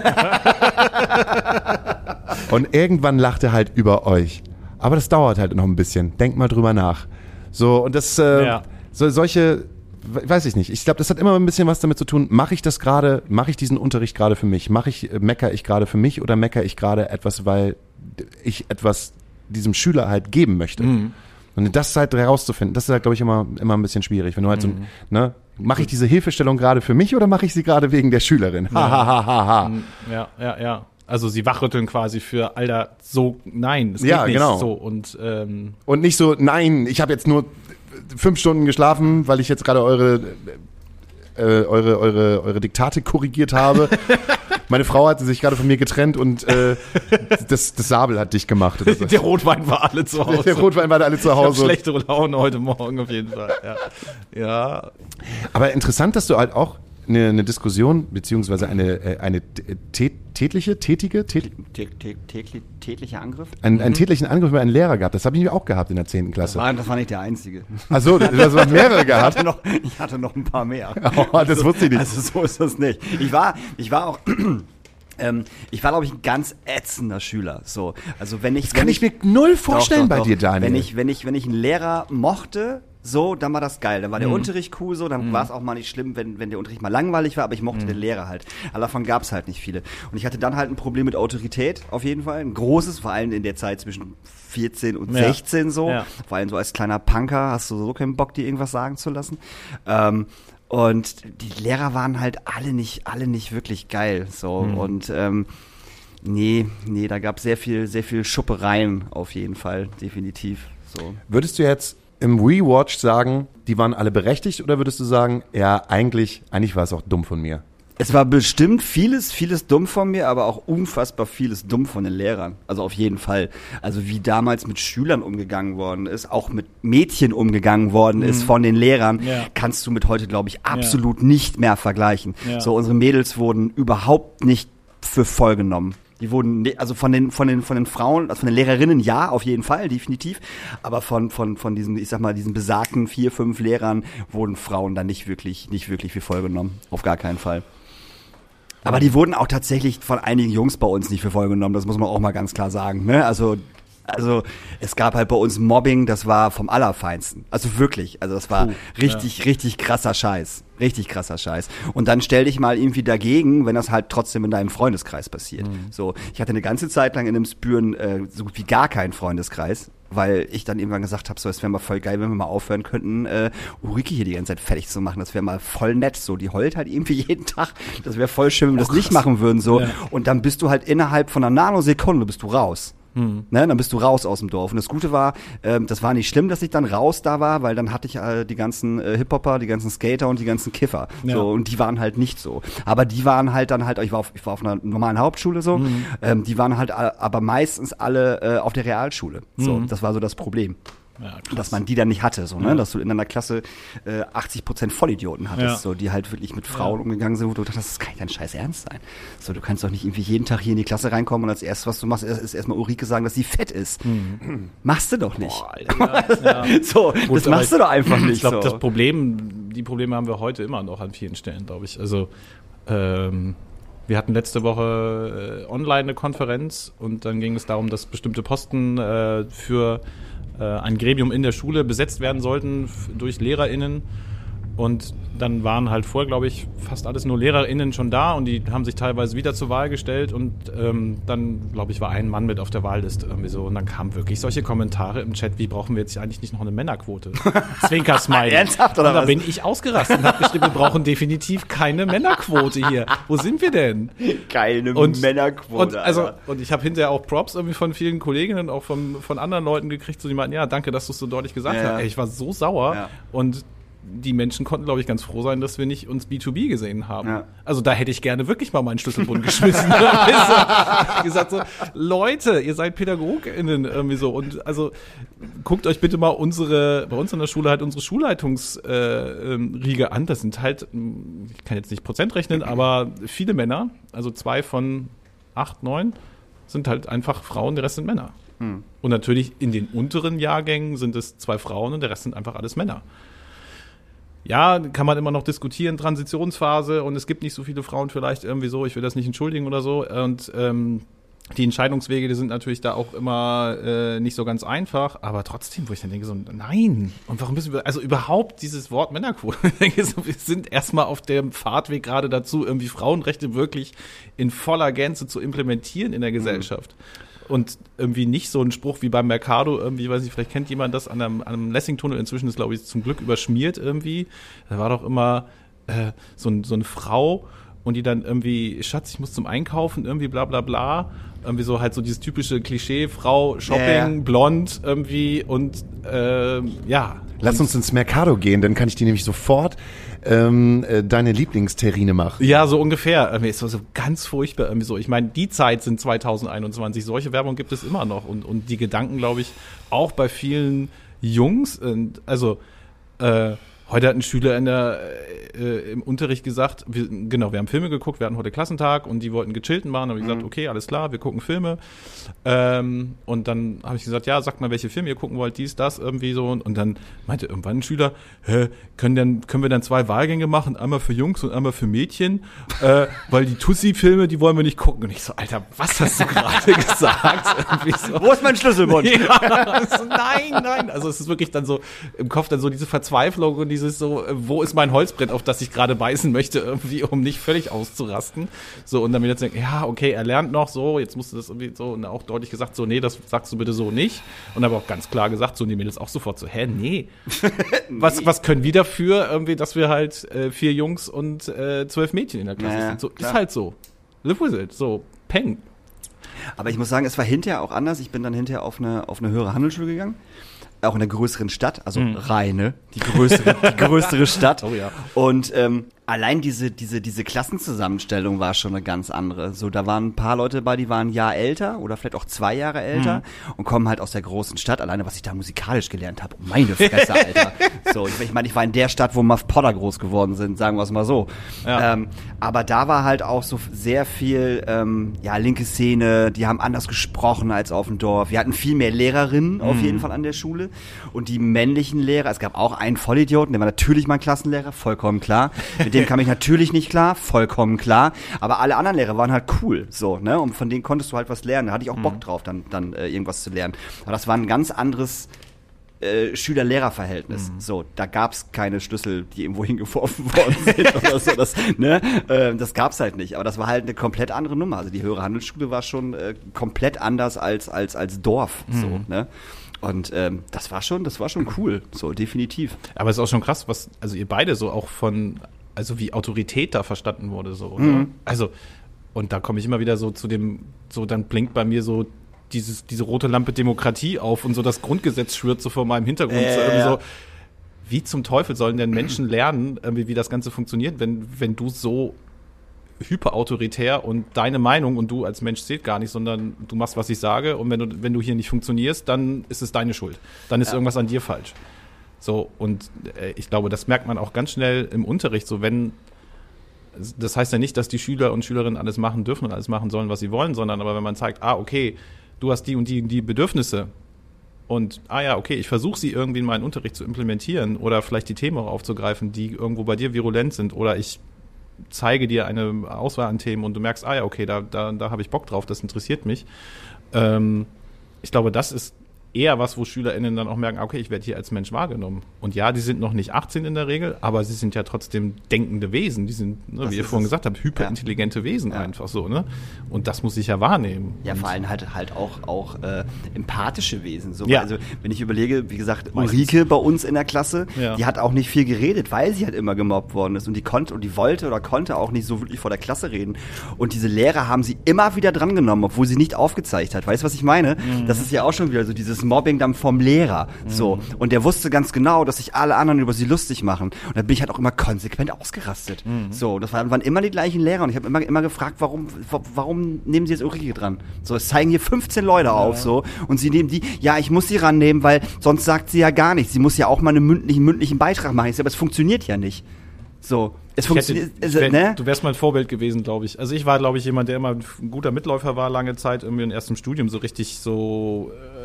und irgendwann lacht er halt über euch. Aber das dauert halt noch ein bisschen. Denkt mal drüber nach. So, und das, äh, Ja. so, solche, we- weiß ich nicht. Ich glaube, das hat immer ein bisschen was damit zu tun. Mache ich das gerade, mache ich diesen Unterricht gerade für mich? Mache ich, äh, mecker ich gerade für mich oder mecker ich gerade etwas, weil ich etwas diesem Schüler halt geben möchte? Und das halt herauszufinden, das ist halt, glaube ich, immer, immer ein bisschen schwierig. Wenn du halt so, ne, mache ich diese Hilfestellung gerade für mich oder mache ich sie gerade wegen der Schülerin? Ha, ha, ha, ha, ha. Ja, ja, ja. Also sie wachrütteln quasi für, Alter, so, nein, es Ja, geht nicht genau. so. Und ähm, Und nicht so, nein, ich habe jetzt nur fünf Stunden geschlafen, weil ich jetzt gerade eure, äh, eure, eure, eure Diktate korrigiert habe. Meine Frau hatte sich gerade von mir getrennt und äh, das, das Sabel hat dich gemacht. Der Rotwein war alle zu Hause. Der Rotwein war alle zu Ich Hause. schlechtere Laune heute Morgen auf jeden Fall. Ja, ja Aber interessant, dass du halt auch eine, eine Diskussion beziehungsweise eine, äh, eine tä- tätliche, tätige, tät, Tä- tä- täglich- Tätlicher Angriff? einen, einen tätlichen Angriff über einen Lehrer gehabt. Das habe ich auch gehabt in der 10. Klasse. War, das war nicht der einzige. Achso, du hast noch mehrere Ich gehabt. hatte noch, ich hatte noch ein paar mehr. Oh, das wusste ich nicht. Also so ist das nicht. Ich war, ich war auch. Ähm, ich war, glaube ich, ein ganz ätzender Schüler. So, also wenn ich, Das kann wenn ich mir null Doch, vorstellen doch, bei doch. dir, Daniel. Wenn ich, wenn ich, wenn ich einen Lehrer mochte, so, dann war das geil. Dann war der Unterricht cool, so, dann war es auch mal nicht schlimm, wenn, wenn der Unterricht mal langweilig war, aber ich mochte den Lehrer halt. Aber davon gab es halt nicht viele. Und ich hatte dann halt ein Problem mit Autorität, auf jeden Fall. Ein großes, vor allem in der Zeit zwischen 14 und Ja. 16 so. Ja. Vor allem so als kleiner Punker hast du so keinen Bock, dir irgendwas sagen zu lassen. Ähm, und die Lehrer waren halt alle nicht, alle nicht wirklich geil. So. Und ähm, nee, nee, da gab es sehr viel, sehr viel Schuppereien auf jeden Fall, definitiv. So. Würdest du jetzt im Rewatch sagen, die waren alle berechtigt oder würdest du sagen, ja, eigentlich, eigentlich war es auch dumm von mir? Es war bestimmt vieles, vieles dumm von mir, aber auch unfassbar vieles dumm von den Lehrern. Also auf jeden Fall. Also wie damals mit Schülern umgegangen worden ist, auch mit Mädchen umgegangen worden ist von den Lehrern, Ja. kannst du mit heute, glaube ich, absolut nicht mehr vergleichen. Ja. So, unsere Mädels wurden überhaupt nicht für voll genommen. Die wurden, ne- also von den, von den, von den Frauen, also von den Lehrerinnen ja, auf jeden Fall, definitiv. Aber von, von, von diesen, ich sag mal, diesen besagten vier, fünf Lehrern wurden Frauen dann nicht wirklich, nicht wirklich für voll genommen. Auf gar keinen Fall. Aber die wurden auch tatsächlich von einigen Jungs bei uns nicht für voll genommen, das muss man auch mal ganz klar sagen. Ne? Also, also es gab halt bei uns Mobbing, das war vom Allerfeinsten. Also wirklich, also das war richtig, richtig krasser Scheiß. Richtig krasser Scheiß. Und dann stell dich mal irgendwie dagegen, wenn das halt trotzdem in deinem Freundeskreis passiert. So, ich hatte eine ganze Zeit lang in dem Spüren äh, so gut wie gar keinen Freundeskreis, weil ich dann irgendwann gesagt habe, so, es wäre mal voll geil, wenn wir mal aufhören könnten, äh, Ulrike hier die ganze Zeit fertig zu machen. Das wäre mal voll nett. So, die heult halt irgendwie jeden Tag. Das wäre voll schön, wenn wir das nicht machen würden. So. Und dann bist du halt innerhalb von einer Nanosekunde bist du raus. Ne, dann bist du raus aus dem Dorf. Und das Gute war, ähm, das war nicht schlimm, dass ich dann raus da war, weil dann hatte ich äh, die ganzen äh, Hip-Hopper, die ganzen Skater und die ganzen Kiffer. Ja. So, und die waren halt nicht so. Aber die waren halt dann halt, ich war auf, ich war auf einer normalen Hauptschule so, ähm, die waren halt a- aber meistens alle äh, auf der Realschule. So, das war so das Problem. Ja. Dass man die dann nicht hatte, so, ne? Dass du in einer Klasse äh, 80 Prozent Vollidioten hattest, Ja. so, die halt wirklich mit Frauen umgegangen sind, wo du dachtest, das kann nicht dein Scheiß ernst sein. So, du kannst doch nicht irgendwie jeden Tag hier in die Klasse reinkommen und als erstes, was du machst, ist, ist erstmal Ulrike sagen, dass sie fett ist. Machst du doch nicht. so, Gut, das machst du doch einfach nicht. Ich glaube, so. das Problem, die Probleme haben wir heute immer noch an vielen Stellen, glaube ich. Also ähm, wir hatten letzte Woche äh, online eine Konferenz und dann ging es darum, dass bestimmte Posten äh, für ein Gremium in der Schule besetzt werden sollten durch LehrerInnen. Und dann waren halt vorher, glaube ich, fast alles nur LehrerInnen schon da und die haben sich teilweise wieder zur Wahl gestellt und ähm, dann, glaube ich, war ein Mann mit auf der Wahlliste irgendwie so und dann kamen wirklich solche Kommentare im Chat, wie brauchen wir jetzt eigentlich nicht noch eine Männerquote? Zwinker-Smiley. Ernsthaft, oder und da was? bin ich ausgerastet und habe geschrieben, wir brauchen definitiv keine Männerquote hier. Wo sind wir denn? Geile Und, Männerquote. und, also, und ich habe hinterher auch Props irgendwie von vielen Kolleginnen und auch von, von anderen Leuten gekriegt, so die meinten, ja, danke, dass du es so deutlich gesagt Ja, hast. Ey, ich war so sauer Ja. und die Menschen konnten, glaube ich, ganz froh sein, dass wir nicht uns B2B gesehen haben. Ja. Also da hätte ich gerne wirklich mal meinen Schlüsselbund geschmissen. du? gesagt so, Leute, ihr seid PädagogInnen irgendwie so und also guckt euch bitte mal unsere, bei uns an der Schule halt unsere Schulleitungsriege äh, ähm, an. Das sind halt, ich kann jetzt nicht Prozent rechnen, aber viele Männer, also zwei von acht, neun, sind halt einfach Frauen, der Rest sind Männer. Und natürlich in den unteren Jahrgängen sind es zwei Frauen und der Rest sind einfach alles Männer. Ja, kann man immer noch diskutieren, Transitionsphase und es gibt nicht so viele Frauen vielleicht irgendwie so, ich will das nicht entschuldigen oder so. Und ähm, die Entscheidungswege, die sind natürlich da auch immer äh, nicht so ganz einfach, aber trotzdem, wo ich dann denke, so, nein, und warum müssen wir, also überhaupt dieses Wort Männerquote, ich denke so, wir sind erstmal auf dem Fahrtweg gerade dazu, irgendwie Frauenrechte wirklich in voller Gänze zu implementieren in der Gesellschaft. Und irgendwie nicht so ein Spruch wie beim Mercado, irgendwie, weiß ich, vielleicht kennt jemand das an einem, an einem Lessing-Tunnel, inzwischen ist, glaube ich, zum Glück überschmiert irgendwie. Da war doch immer äh, so, ein, so eine Frau und die dann irgendwie, Schatz, ich muss zum Einkaufen, irgendwie bla bla bla. Irgendwie so halt so dieses typische Klischee, Frau, Shopping, ja. blond irgendwie und äh, ja. Lass uns ins Mercado gehen, dann kann ich dir nämlich sofort ähm, äh, deine Lieblingsterrine machen. Ja, so ungefähr. Irgendwie ist so, so ganz furchtbar irgendwie so. Ich meine, die Zeit sind 2021. Solche Werbung gibt es immer noch. Und, und die Gedanken, glaube ich, auch bei vielen Jungs. Und, also, äh, heute hat ein Schüler in der, äh, im Unterricht gesagt, wir, genau, wir haben Filme geguckt, wir hatten heute Klassentag und die wollten gechillten machen. Da habe ich gesagt, okay, alles klar, wir gucken Filme. Ähm, und dann habe ich gesagt, ja, sagt mal, welche Filme ihr gucken wollt, dies, das, irgendwie so. Und, und dann meinte irgendwann ein Schüler, hä, können, denn, können wir dann zwei Wahlgänge machen, einmal für Jungs und einmal für Mädchen? Äh, weil die Tussi-Filme, die wollen wir nicht gucken. Und ich so, Alter, was hast du gerade gesagt? So. Wo ist mein Schlüsselbund? Ja, so, nein, nein. Also es ist wirklich dann so im Kopf dann so diese Verzweiflung und dieses so, äh, wo ist mein Holzbrett, auf das ich gerade beißen möchte, irgendwie, um nicht völlig auszurasten. So, und dann wieder zu denken, ja, okay, er lernt noch so, jetzt musst du das irgendwie so, und auch deutlich gesagt, so, nee, das sagst du bitte so nicht. Und aber auch ganz klar gesagt, so, und die Mädels auch sofort so, hä, nee. Was, was können wir dafür, irgendwie, dass wir halt äh, vier Jungs und äh, zwölf Mädchen in der Klasse Ja, sind? So, klar. ist halt so. Live with it. So, peng. Aber ich muss sagen, es war hinterher auch anders. Ich bin dann hinterher auf eine, auf eine höhere Handelsschule gegangen. Auch in einer größeren Stadt, also Rheine, die größere, die größere Stadt. Oh ja. Und ähm, allein diese, diese, diese Klassenzusammenstellung war schon eine ganz andere. So, da waren ein paar Leute bei, die waren ein Jahr älter oder vielleicht auch zwei Jahre älter und kommen halt aus der großen Stadt. Alleine, was ich da musikalisch gelernt habe. Meine Fresse, Alter. so, ich, ich meine, ich war in der Stadt, wo Muff Potter groß geworden sind, sagen wir es mal so. Ja. Ähm, aber da war halt auch so sehr viel, ähm, ja, linke Szene, die haben anders gesprochen als auf dem Dorf. Wir hatten viel mehr Lehrerinnen auf jeden Fall an der Schule. Und die männlichen Lehrer, es gab auch einen Vollidioten, der war natürlich mein Klassenlehrer, vollkommen klar. Mit dem kam ich natürlich nicht klar, vollkommen klar. Aber alle anderen Lehrer waren halt cool, so, ne? Und von denen konntest du halt was lernen. Da hatte ich auch Bock drauf, dann, dann äh, irgendwas zu lernen. Aber das war ein ganz anderes äh, Schüler-Lehrer-Verhältnis. So, da gab's keine Schlüssel, die irgendwo hingeworfen worden sind oder so. Das, ne? äh, das gab's halt nicht. Aber das war halt eine komplett andere Nummer. Also die höhere Handelsschule war schon äh, komplett anders als als als Dorf. So, ne? Und ähm, das war schon, das war schon cool. So definitiv. Aber es ist auch schon krass, was, also ihr beide so auch von, also wie Autorität da verstanden wurde, so, oder? Mhm. Also, und da komme ich immer wieder so zu dem, so dann blinkt bei mir so dieses, diese rote Lampe Demokratie auf und so das Grundgesetz schwirrt so vor meinem Hintergrund. Ja, so ja, ja. so, wie zum Teufel sollen denn Menschen lernen, wie das Ganze funktioniert, wenn, wenn du so hyperautoritär und deine Meinung und du als Mensch zählt gar nicht, sondern du machst, was ich sage und wenn du, wenn du hier nicht funktionierst, dann ist es deine Schuld. Dann ist irgendwas an dir falsch. So, und äh, ich glaube, das merkt man auch ganz schnell im Unterricht, so wenn das heißt ja nicht, dass die Schüler und Schülerinnen alles machen dürfen und alles machen sollen, was sie wollen, sondern aber wenn man zeigt, ah, okay, du hast die und die und die Bedürfnisse und ah ja, okay, ich versuche sie irgendwie in meinen Unterricht zu implementieren oder vielleicht die Themen auch aufzugreifen, die irgendwo bei dir virulent sind oder ich zeige dir eine Auswahl an Themen und du merkst, ah ja, okay, da, da, da habe ich Bock drauf, das interessiert mich. Ähm, ich glaube, das ist eher was, wo SchülerInnen dann auch merken, okay, ich werde hier als Mensch wahrgenommen. Und ja, die sind noch nicht 18 in der Regel, aber sie sind ja trotzdem denkende Wesen. Die sind, ne, wie ihr vorhin es. gesagt habt, hyperintelligente Wesen Ja. einfach so, ne? Und das muss ich ja wahrnehmen. Ja, vor allem halt halt auch auch äh, empathische Wesen. So, Ja. Also wenn ich überlege, wie gesagt. Ulrike bei uns in der Klasse, Ja. die hat auch nicht viel geredet, weil sie halt immer gemobbt worden ist und die konnte und die wollte oder konnte auch nicht so wirklich vor der Klasse reden. Und diese Lehrer haben sie immer wieder drangenommen, obwohl sie nicht aufgezeigt hat. Weißt du, was ich meine? Mhm. Das ist ja auch schon wieder so dieses Mobbing dann vom Lehrer. So und der wusste ganz genau, dass sich alle anderen über sie lustig machen. Und da bin ich halt auch immer konsequent ausgerastet. Mhm. So, das waren, waren immer die gleichen Lehrer und ich habe immer immer gefragt, warum wa- warum nehmen sie jetzt Ulrike dran? So, es zeigen hier 15 Leute auf so und sie nehmen die, ja, ich muss sie rannehmen, weil sonst sagt sie ja gar nichts. Sie muss ja auch mal einen mündlichen mündlichen Beitrag machen. Ich sag, aber es funktioniert ja nicht. So, es funktioniert, also, wär, ne? Du wärst mein Vorbild gewesen, glaube ich. Also ich war, glaube ich, jemand, der immer ein guter Mitläufer war, lange Zeit, irgendwie in erstem Studium so richtig so äh,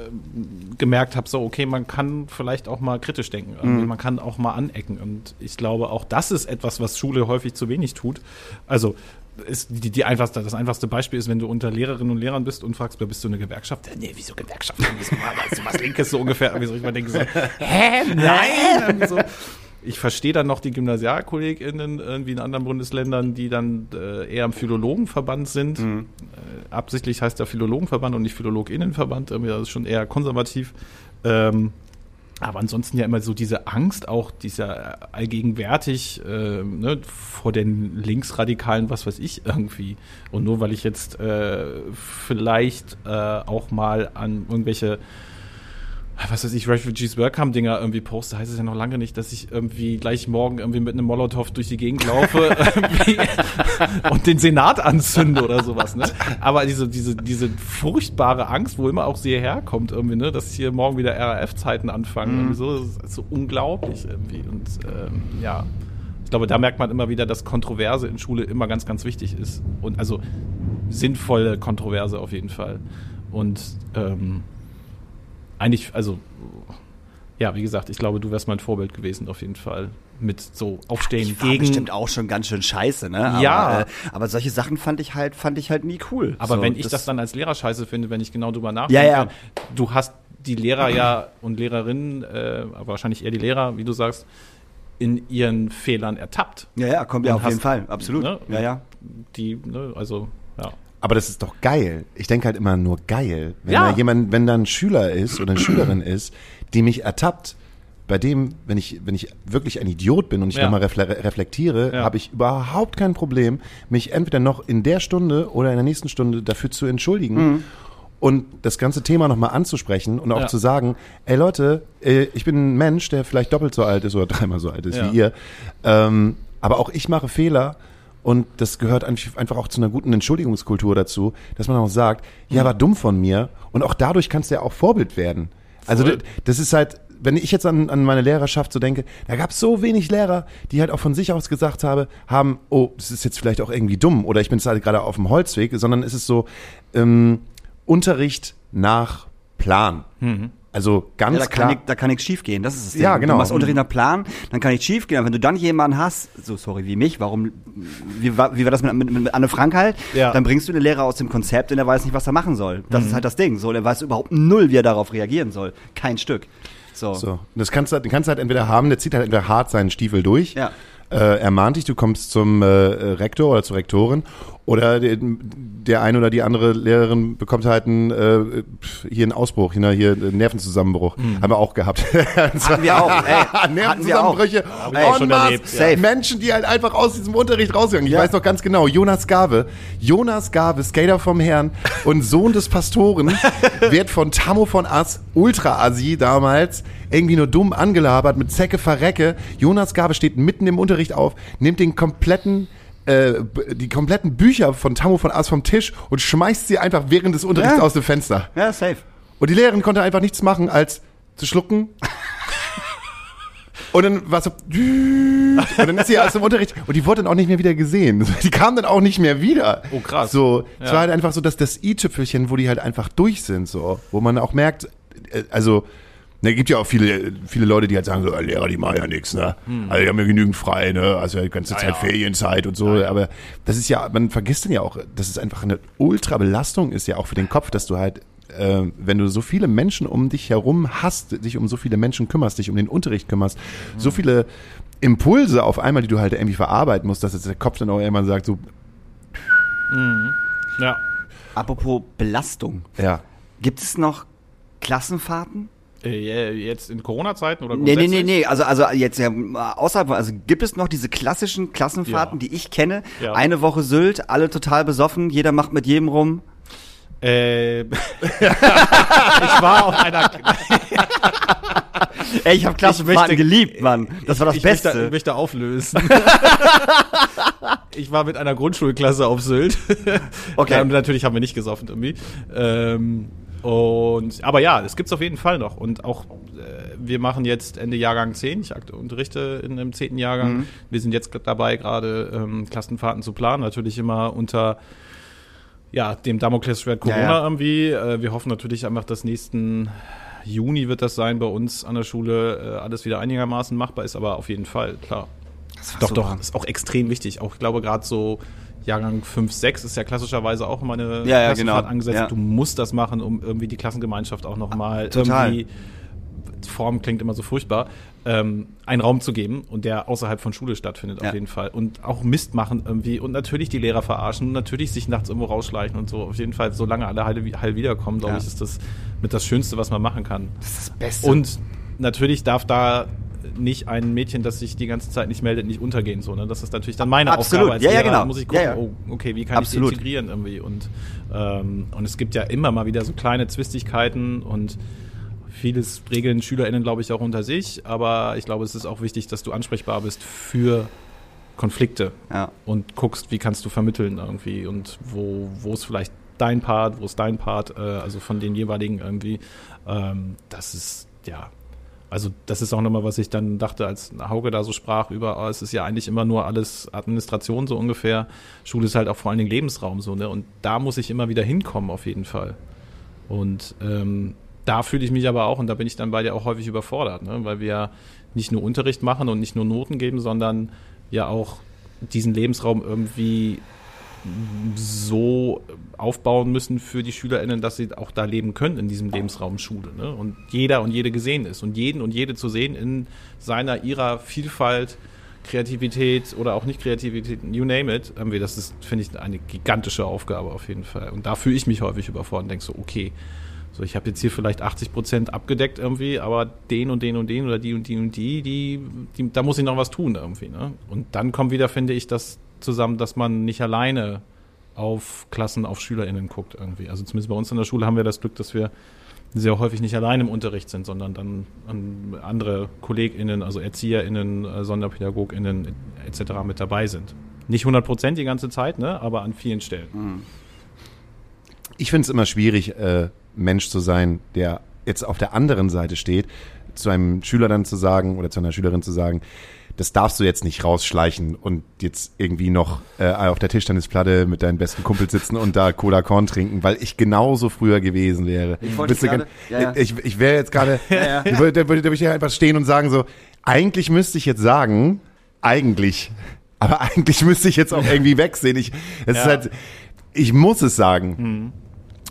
gemerkt habe, so, okay, man kann vielleicht auch mal kritisch denken. Irgendwie, Man kann auch mal anecken. Und ich glaube, auch das ist etwas, was Schule häufig zu wenig tut. Also ist die, die einfachste, das einfachste Beispiel ist, wenn du unter Lehrerinnen und Lehrern bist und fragst, bist du eine Gewerkschaft? Äh, Nee, wieso Gewerkschaft? Bist du mal, weißt du was Linkes so ungefähr? Irgendwie so, ich mal denke so, hä, nein! So. Ich verstehe dann noch die GymnasialkollegInnen irgendwie in anderen Bundesländern, die dann äh, eher im Philologenverband sind. Äh, absichtlich heißt der Philologenverband und nicht PhilologInnenverband. Irgendwie, das ist schon eher konservativ. Ähm, aber ansonsten ja immer so diese Angst, auch dieser allgegenwärtig äh, ne, vor den Linksradikalen, was weiß ich, irgendwie. Und nur weil ich jetzt äh, vielleicht äh, auch mal an irgendwelche was weiß ich, Refugees Welcome-Dinger irgendwie poste, heißt es ja noch lange nicht, dass ich irgendwie gleich morgen irgendwie mit einem Molotow durch die Gegend laufe und den Senat anzünde oder sowas, ne? Aber diese, diese, diese furchtbare Angst, wo immer auch sie herkommt irgendwie, ne? Dass hier morgen wieder RAF-Zeiten anfangen, irgendwie so, ist so unglaublich irgendwie. Und ähm, ja, ich glaube, da merkt man immer wieder, dass Kontroverse in Schule immer ganz, ganz wichtig ist. Und also sinnvolle Kontroverse auf jeden Fall. Und ähm, eigentlich, also, ja, wie gesagt, ich glaube, du wärst mein Vorbild gewesen, auf jeden Fall. Mit so Aufstehen Ich war gegen. bestimmt auch schon ganz schön scheiße, ne? Aber, Ja. Äh, aber solche Sachen fand ich halt, fand ich halt nie cool. Aber So, wenn ich das, dann als Lehrer scheiße finde, wenn ich genau drüber Ja, nachdenke, ja. du hast die Lehrer ja und Lehrerinnen, äh, aber wahrscheinlich eher die Lehrer, wie du sagst, in ihren Fehlern ertappt. Ja, ja, kommt ja auf jeden hast- Fall, absolut. Ne? Ja, ja. Die, ne, also, ja. Aber das ist doch geil. Ich denke halt immer nur geil. Wenn Ja. da jemand, wenn da ein Schüler ist oder eine Schülerin ist, die mich ertappt, bei dem, wenn ich, wenn ich wirklich ein Idiot bin und ich Ja. nochmal refle reflektiere, Ja. habe ich überhaupt kein Problem, mich entweder noch in der Stunde oder in der nächsten Stunde dafür zu entschuldigen. Und das ganze Thema nochmal anzusprechen und auch Ja. zu sagen, ey Leute, äh, ich bin ein Mensch, der vielleicht doppelt so alt ist oder dreimal so alt ist wie ihr. Ähm, aber auch ich mache Fehler und das gehört einfach auch zu einer guten Entschuldigungskultur dazu, dass man auch sagt, ja, war dumm von mir und auch dadurch kannst du ja auch Vorbild werden. Also Voll. das ist halt, wenn ich jetzt an, an meine Lehrerschaft so denke, da gab es so wenig Lehrer, die halt auch von sich aus gesagt habe, haben, oh, das ist jetzt vielleicht auch irgendwie dumm oder ich bin jetzt halt gerade auf dem Holzweg, sondern es ist so ähm, Unterricht nach Plan. Also ganz Ja, da klar. kann, ich, da kann nichts schief gehen. Das ist es. Ja, genau. Du machst Unterricht nach Plan, dann kann nichts schief gehen. Aber wenn du dann jemanden hast, so sorry wie mich, warum, wie war, wie war das mit, mit, mit Anne Frank halt? Ja. Dann bringst du den Lehrer aus dem Konzept und er weiß nicht, was er machen soll. Das ist halt das Ding. So, der weiß überhaupt null, wie er darauf reagieren soll. Kein Stück. So. So. Und das kannst du, halt- den kannst du halt entweder haben, der zieht halt entweder hart seinen Stiefel durch, Ja. äh, er mahnt dich, du kommst zum äh, Rektor oder zur Rektorin, oder der, der eine oder die andere Lehrerin bekommt halt einen, äh, hier einen Ausbruch, hier, hier einen Nervenzusammenbruch. Haben wir auch gehabt. Hatten wir auch. Ey, hatten wir auch. Nervenzusammenbrüche. schon erlebt, ja. Menschen, die halt einfach aus diesem Unterricht rausgegangen. Ich Ja. weiß noch ganz genau, Jonas Gave, Jonas Gave, Skater vom Herrn und Sohn des Pastoren, wird von Tammo von Ass, Ultra-Asi damals, irgendwie nur dumm angelabert mit Zecke verrecke. Jonas Gave steht mitten im Unterricht auf, nimmt den kompletten äh, die kompletten Bücher von Tammo von Ass vom Tisch und schmeißt sie einfach während des Unterrichts Ja. aus dem Fenster. Ja, safe. Und die Lehrerin konnte einfach nichts machen, als zu schlucken. Und dann war so, und dann ist sie aus dem Unterricht und die wurde dann auch nicht mehr wieder gesehen. Die kam dann auch nicht mehr wieder. Oh, krass. So, es Ja. war halt einfach so, dass das i-Tüpfelchen, wo die halt einfach durch sind, so, wo man auch merkt, äh, also, ne, gibt ja auch viele, viele Leute, die halt sagen so, "Ah, Lehrer, die machen ja nichts, ne? Hm. Also die haben ja genügend frei, ne? Also ja die ganze Zeit Ferienzeit und so. Aber das ist ja, man vergisst dann ja auch, dass es einfach eine Ultrabelastung ist ja auch für den Kopf, dass du halt äh, wenn du so viele Menschen um dich herum hast, dich um so viele Menschen kümmerst, dich um den Unterricht kümmerst, so Hm. viele Impulse auf einmal, die du halt irgendwie verarbeiten musst, dass jetzt der Kopf dann auch irgendwann sagt, so, Ja. Apropos Belastung. ja, Gibt es noch Klassenfahrten? Äh, jetzt in Corona-Zeiten oder Nee, nee, nee, nee. Also, also jetzt ja außerhalb, also gibt es noch diese klassischen Klassenfahrten, Ja. die ich kenne? Ja. Eine Woche Sylt, alle total besoffen, jeder macht mit jedem rum. Äh, ich war auf einer. Ey, ich habe Klassenfahrten geliebt, Mann. Das war das ich Beste. Möchte, ich möchte auflösen. ich war mit einer Grundschulklasse auf Sylt. Okay. Ähm, natürlich haben wir nicht gesoffen irgendwie. Ähm, und, aber ja, es gibt's auf jeden Fall noch. Und auch, äh, wir machen jetzt Ende Jahrgang 10. Ich unterrichte in einem 10. Jahrgang. Mhm. Wir sind jetzt dabei, gerade ähm, Klassenfahrten zu planen. Natürlich immer unter ja, dem Damoklesschwert Corona Ja, ja. irgendwie. Äh, wir hoffen natürlich einfach, dass nächsten Juni wird das sein bei uns an der Schule, äh, alles wieder einigermaßen machbar ist, aber auf jeden Fall, klar. Doch, super. doch, ist auch extrem wichtig. Auch ich glaube gerade so Jahrgang 5, 6 ist ja klassischerweise auch immer eine Ja, ja, Klassenfahrt genau. angesetzt. Ja. Du musst das machen, um irgendwie die Klassengemeinschaft auch nochmal Total. irgendwie Form klingt immer so furchtbar, ähm, einen Raum zu geben und der außerhalb von Schule stattfindet Ja. auf jeden Fall. Und auch Mist machen irgendwie und natürlich die Lehrer verarschen und natürlich sich nachts irgendwo rausschleichen und so. Auf jeden Fall, solange alle heil, heil wiederkommen, glaube Ja. ich, ist das mit das Schönste, was man machen kann. Das ist das Beste. Und natürlich darf da nicht ein Mädchen, das sich die ganze Zeit nicht meldet, nicht untergehen. So, ne? Das ist natürlich dann meine Absolut. Aufgabe als Ja, ja, genau. Da muss ich gucken, Ja, ja. oh, okay, wie kann Absolut. ich integrieren irgendwie. Und, ähm, und es gibt ja immer mal wieder so kleine Zwistigkeiten und vieles regeln SchülerInnen, glaube ich, auch unter sich. Aber ich glaube, es ist auch wichtig, dass du ansprechbar bist für Konflikte ja. und guckst, wie kannst du vermitteln irgendwie und wo, wo ist vielleicht dein Part, wo ist dein Part, äh, also von den jeweiligen irgendwie. Ähm, das ist, ja, also das ist auch nochmal, was ich dann dachte, als Hauke da so sprach über, oh, es ist ja eigentlich immer nur alles Administration so ungefähr. Schule ist halt auch vor allen Dingen Lebensraum so, ne? Und da muss ich immer wieder hinkommen auf jeden Fall. Und ähm, da fühle ich mich aber auch, und da bin ich dann bei dir auch häufig überfordert, ne? weil wir ja nicht nur Unterricht machen und nicht nur Noten geben, sondern ja auch diesen Lebensraum irgendwie so aufbauen müssen für die SchülerInnen, dass sie auch da leben können in diesem Lebensraum Schule. Ne? Und jeder und jede gesehen ist und jeden und jede zu sehen in seiner, ihrer Vielfalt, Kreativität oder auch nicht Kreativität, you name it, irgendwie, das ist, finde ich, eine gigantische Aufgabe auf jeden Fall. Und da fühle ich mich häufig überfordert und denke so, okay, so ich habe jetzt hier vielleicht 80 Prozent abgedeckt irgendwie, aber den und den und den oder die und die und die, die, die da muss ich noch was tun irgendwie. Ne? Und dann kommt wieder, finde ich, das zusammen, dass man nicht alleine auf Klassen, auf SchülerInnen guckt irgendwie. Also zumindest bei uns in der Schule haben wir das Glück, dass wir sehr häufig nicht allein im Unterricht sind, sondern dann an andere KollegInnen, also ErzieherInnen, äh, SonderpädagogInnen etc. mit dabei sind. Nicht 100 Prozent die ganze Zeit, ne? aber an vielen Stellen. Ich finde es immer schwierig, äh, Mensch zu sein, der jetzt auf der anderen Seite steht, zu einem Schüler dann zu sagen oder zu einer Schülerin zu sagen, das darfst du jetzt nicht rausschleichen und jetzt irgendwie noch äh, auf der Tischtennisplatte mit deinen besten Kumpels sitzen und da Cola Korn trinken, weil ich genauso früher gewesen wäre. Ich wollte gern- ja, ja. Ich, ich wäre jetzt gerade, ja. ich würde, da würde da würde ich einfach stehen und sagen so, eigentlich müsste ich jetzt sagen, eigentlich, aber eigentlich müsste ich jetzt auch irgendwie wegsehen. Ich, es ist halt, ich muss es sagen.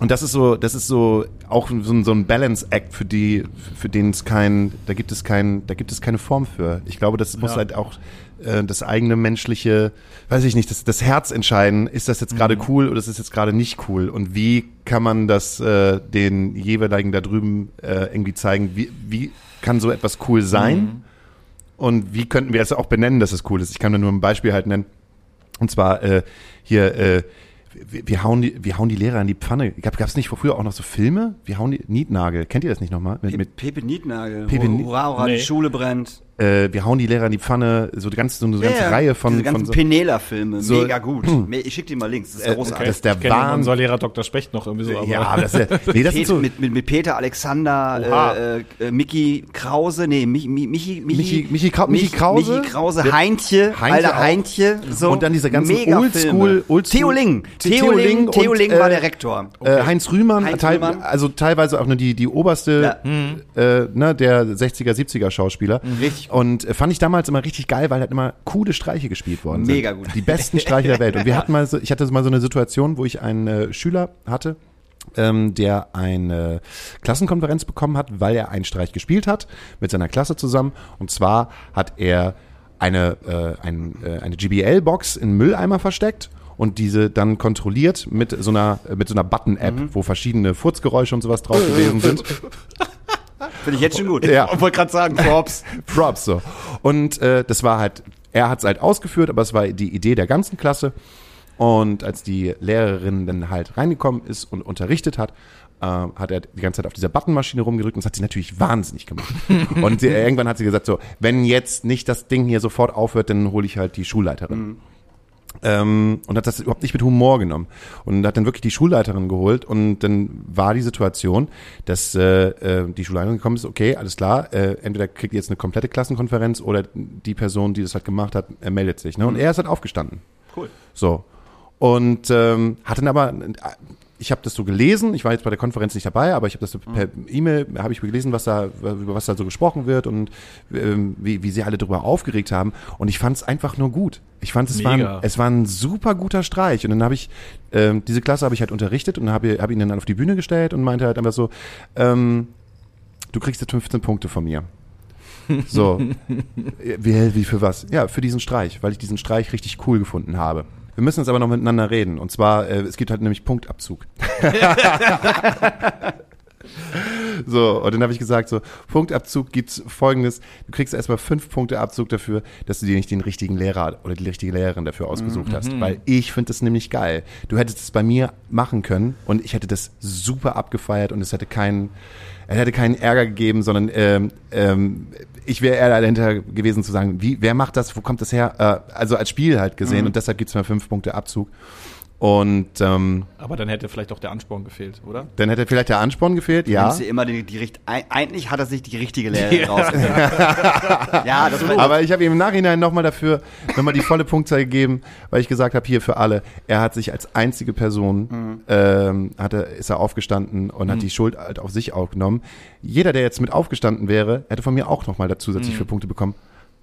Und das ist so, das ist so auch so ein, so ein Balance-Act, für die, für den es kein, da gibt es kein, da gibt es keine Form für. Ich glaube, das muss Ja. halt auch äh, das eigene menschliche, weiß ich nicht, das, das Herz entscheiden, ist das jetzt gerade cool oder ist das jetzt gerade nicht cool? Und wie kann man das äh, den jeweiligen da drüben äh, irgendwie zeigen? Wie, wie kann so etwas cool sein? Und wie könnten wir es auch benennen, dass es cool ist? Ich kann da nur ein Beispiel halt nennen. Und zwar äh, hier, äh, wir, wir, hauen die, wir hauen die Lehrer in die Pfanne. Gab es nicht früher auch noch so Filme? Wir hauen die Nietnagel. Kennt ihr das nicht nochmal? Mit, mit, Pepe Nietnagel. Pepe hurra, hurra, Nee. die Schule brennt. Äh, wir hauen die Lehrer in die Pfanne. So, die ganze, so eine ganze Ja, ja. Reihe von, Diese ganzen von so, Penela-Filme. so- Mega gut. Me- Ich schick dir mal Links. Das ist Äh, großartig. das ist der Ich kenne Wahnsinn. unser Lehrer Dr. Specht noch irgendwie so. Aber ja, das ist, ja- nee, das Pet- so, mit, mit, mit Peter Alexander, äh, äh, äh, Mickey Krause, nee, Michi, Michi, Michi, Michi- Michi Krau- Michi Mich- Krause? Michi Krause, Heintje, Heintje alter auch. Heintje, so. Und dann diese ganzen. Oldschool- Oldschool- Theo Ling, Theo Ling Theo Ling äh, war der Rektor. Äh, Heinz Rühmann, Heinz teil, Rühmann. also teilweise auch nur die, die oberste, äh, ne, der 60er, 70er Schauspieler. Richtig Und äh, fand ich damals immer richtig geil, weil halt immer coole Streiche gespielt worden sind. Mega gut. Die besten Streiche der Welt. Und wir hatten mal so, ich hatte mal so eine Situation, wo ich einen äh, Schüler hatte, ähm, der eine Klassenkonferenz bekommen hat, weil er einen Streich gespielt hat mit seiner Klasse zusammen. Und zwar hat er eine, äh, ein, äh, eine GBL-Box in Mülleimer versteckt und diese dann kontrolliert mit so einer, mit so einer Button-App, wo verschiedene Furzgeräusche und sowas drauf gewesen sind. Finde ich jetzt schon gut. Ja. Ich wollte gerade sagen, Props. Props so. Und äh, das war halt, er hat es halt ausgeführt, aber es war die Idee der ganzen Klasse. Und als die Lehrerin dann halt reingekommen ist und unterrichtet hat, äh, hat er die ganze Zeit auf dieser Buttonmaschine rumgedrückt und das hat sie natürlich wahnsinnig gemacht. und sie, irgendwann hat sie gesagt so, wenn jetzt nicht das Ding hier sofort aufhört, dann hole ich halt die Schulleiterin. Ähm, und hat das überhaupt nicht mit Humor genommen. Und hat dann wirklich die Schulleiterin geholt und dann war die Situation, dass äh, äh, die Schulleiterin gekommen ist, okay, alles klar, äh, entweder kriegt ihr jetzt eine komplette Klassenkonferenz oder die Person, die das halt gemacht hat, meldet sich. Ne? Und er ist halt aufgestanden. Cool. So. Und ähm, hat dann aber, ich habe das so gelesen, ich war jetzt bei der Konferenz nicht dabei, aber ich habe das so per E-Mail, habe ich gelesen, was da, über was da so gesprochen wird und ähm, wie, wie sie alle darüber aufgeregt haben. Und ich fand es einfach nur gut. Ich fand es war, ein, es war ein super guter Streich. Und dann habe ich, ähm, diese Klasse habe ich halt unterrichtet und habe hab ihn dann auf die Bühne gestellt und meinte halt einfach so, ähm, du kriegst jetzt 15 Punkte von mir. So, wie, wie für was? Ja, für diesen Streich, weil ich diesen Streich richtig cool gefunden habe. Wir müssen jetzt aber noch miteinander reden. Und zwar, äh, es gibt halt nämlich Punktabzug. so, und dann habe ich gesagt, so, Punktabzug gibt's folgendes, du kriegst erstmal fünf Punkte Abzug dafür, dass du dir nicht den richtigen Lehrer oder die richtige Lehrerin dafür ausgesucht hast. Weil ich finde das nämlich geil. Du hättest es bei mir machen können und ich hätte das super abgefeiert und es hätte keinen, er hätte keinen Ärger gegeben, sondern ähm, ähm, ich wäre eher dahinter gewesen zu sagen, wie, wer macht das, wo kommt das her? Äh, also als Spiel halt gesehen und deshalb gibt's mir fünf Punkte Abzug. Und ähm, Aber dann hätte vielleicht auch der Ansporn gefehlt, oder? dann hätte vielleicht der Ansporn gefehlt, ja. Nimmst du immer die, die richt ei- eigentlich hat er sich die richtige Lehrerin rausgesucht. ja, das war Aber ich habe ihm im Nachhinein nochmal dafür nochmal die volle Punktzahl gegeben, weil ich gesagt habe, hier für alle, er hat sich als einzige Person, ähm, hat er, ist er aufgestanden und hat die Schuld halt auf sich aufgenommen. Jeder, der jetzt mit aufgestanden wäre, hätte von mir auch nochmal zusätzlich für Punkte bekommen.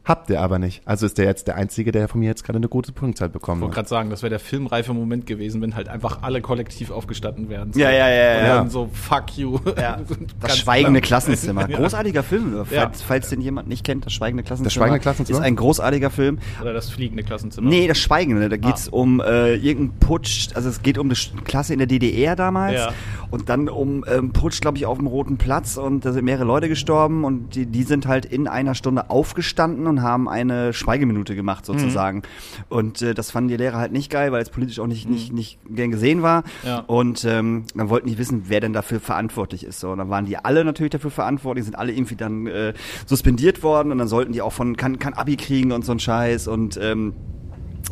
Habt ihr aber nicht. Also ist der jetzt der Einzige, der von mir jetzt gerade eine gute Punktzahl bekommen Ich wollte hat. gerade sagen, das wäre der filmreife Moment gewesen, wenn halt einfach alle kollektiv aufgestanden wären. Ja, ja, ja, Und ja. dann so, fuck you. Ja, das schweigende. Klassenzimmer. Großartiger Film, falls, Ja. falls den jemand nicht kennt, das schweigende Klassenzimmer. Das Schweigende Klassenzimmer? Ist ein großartiger Film. Oder das fliegende Klassenzimmer. Nee, das Schweigende. Da geht's Ah. um äh, irgendeinen Putsch. Also es geht um eine Klasse in der DDR damals. Ja. Und dann um ähm, Putsch, glaube ich, auf dem Roten Platz. Und da sind mehrere Leute gestorben. Und die, die sind halt in einer Stunde aufgestanden und haben eine Schweigeminute gemacht, sozusagen. Und äh, das fanden die Lehrer halt nicht geil, weil es politisch auch nicht, nicht, nicht gern gesehen war. Ja. Und ähm, dann wollten die wissen, wer denn dafür verantwortlich ist. So, und dann waren die alle natürlich dafür verantwortlich, sind alle irgendwie dann äh, suspendiert worden und dann sollten die auch von kann, kann Abi kriegen und so ein Scheiß und ähm,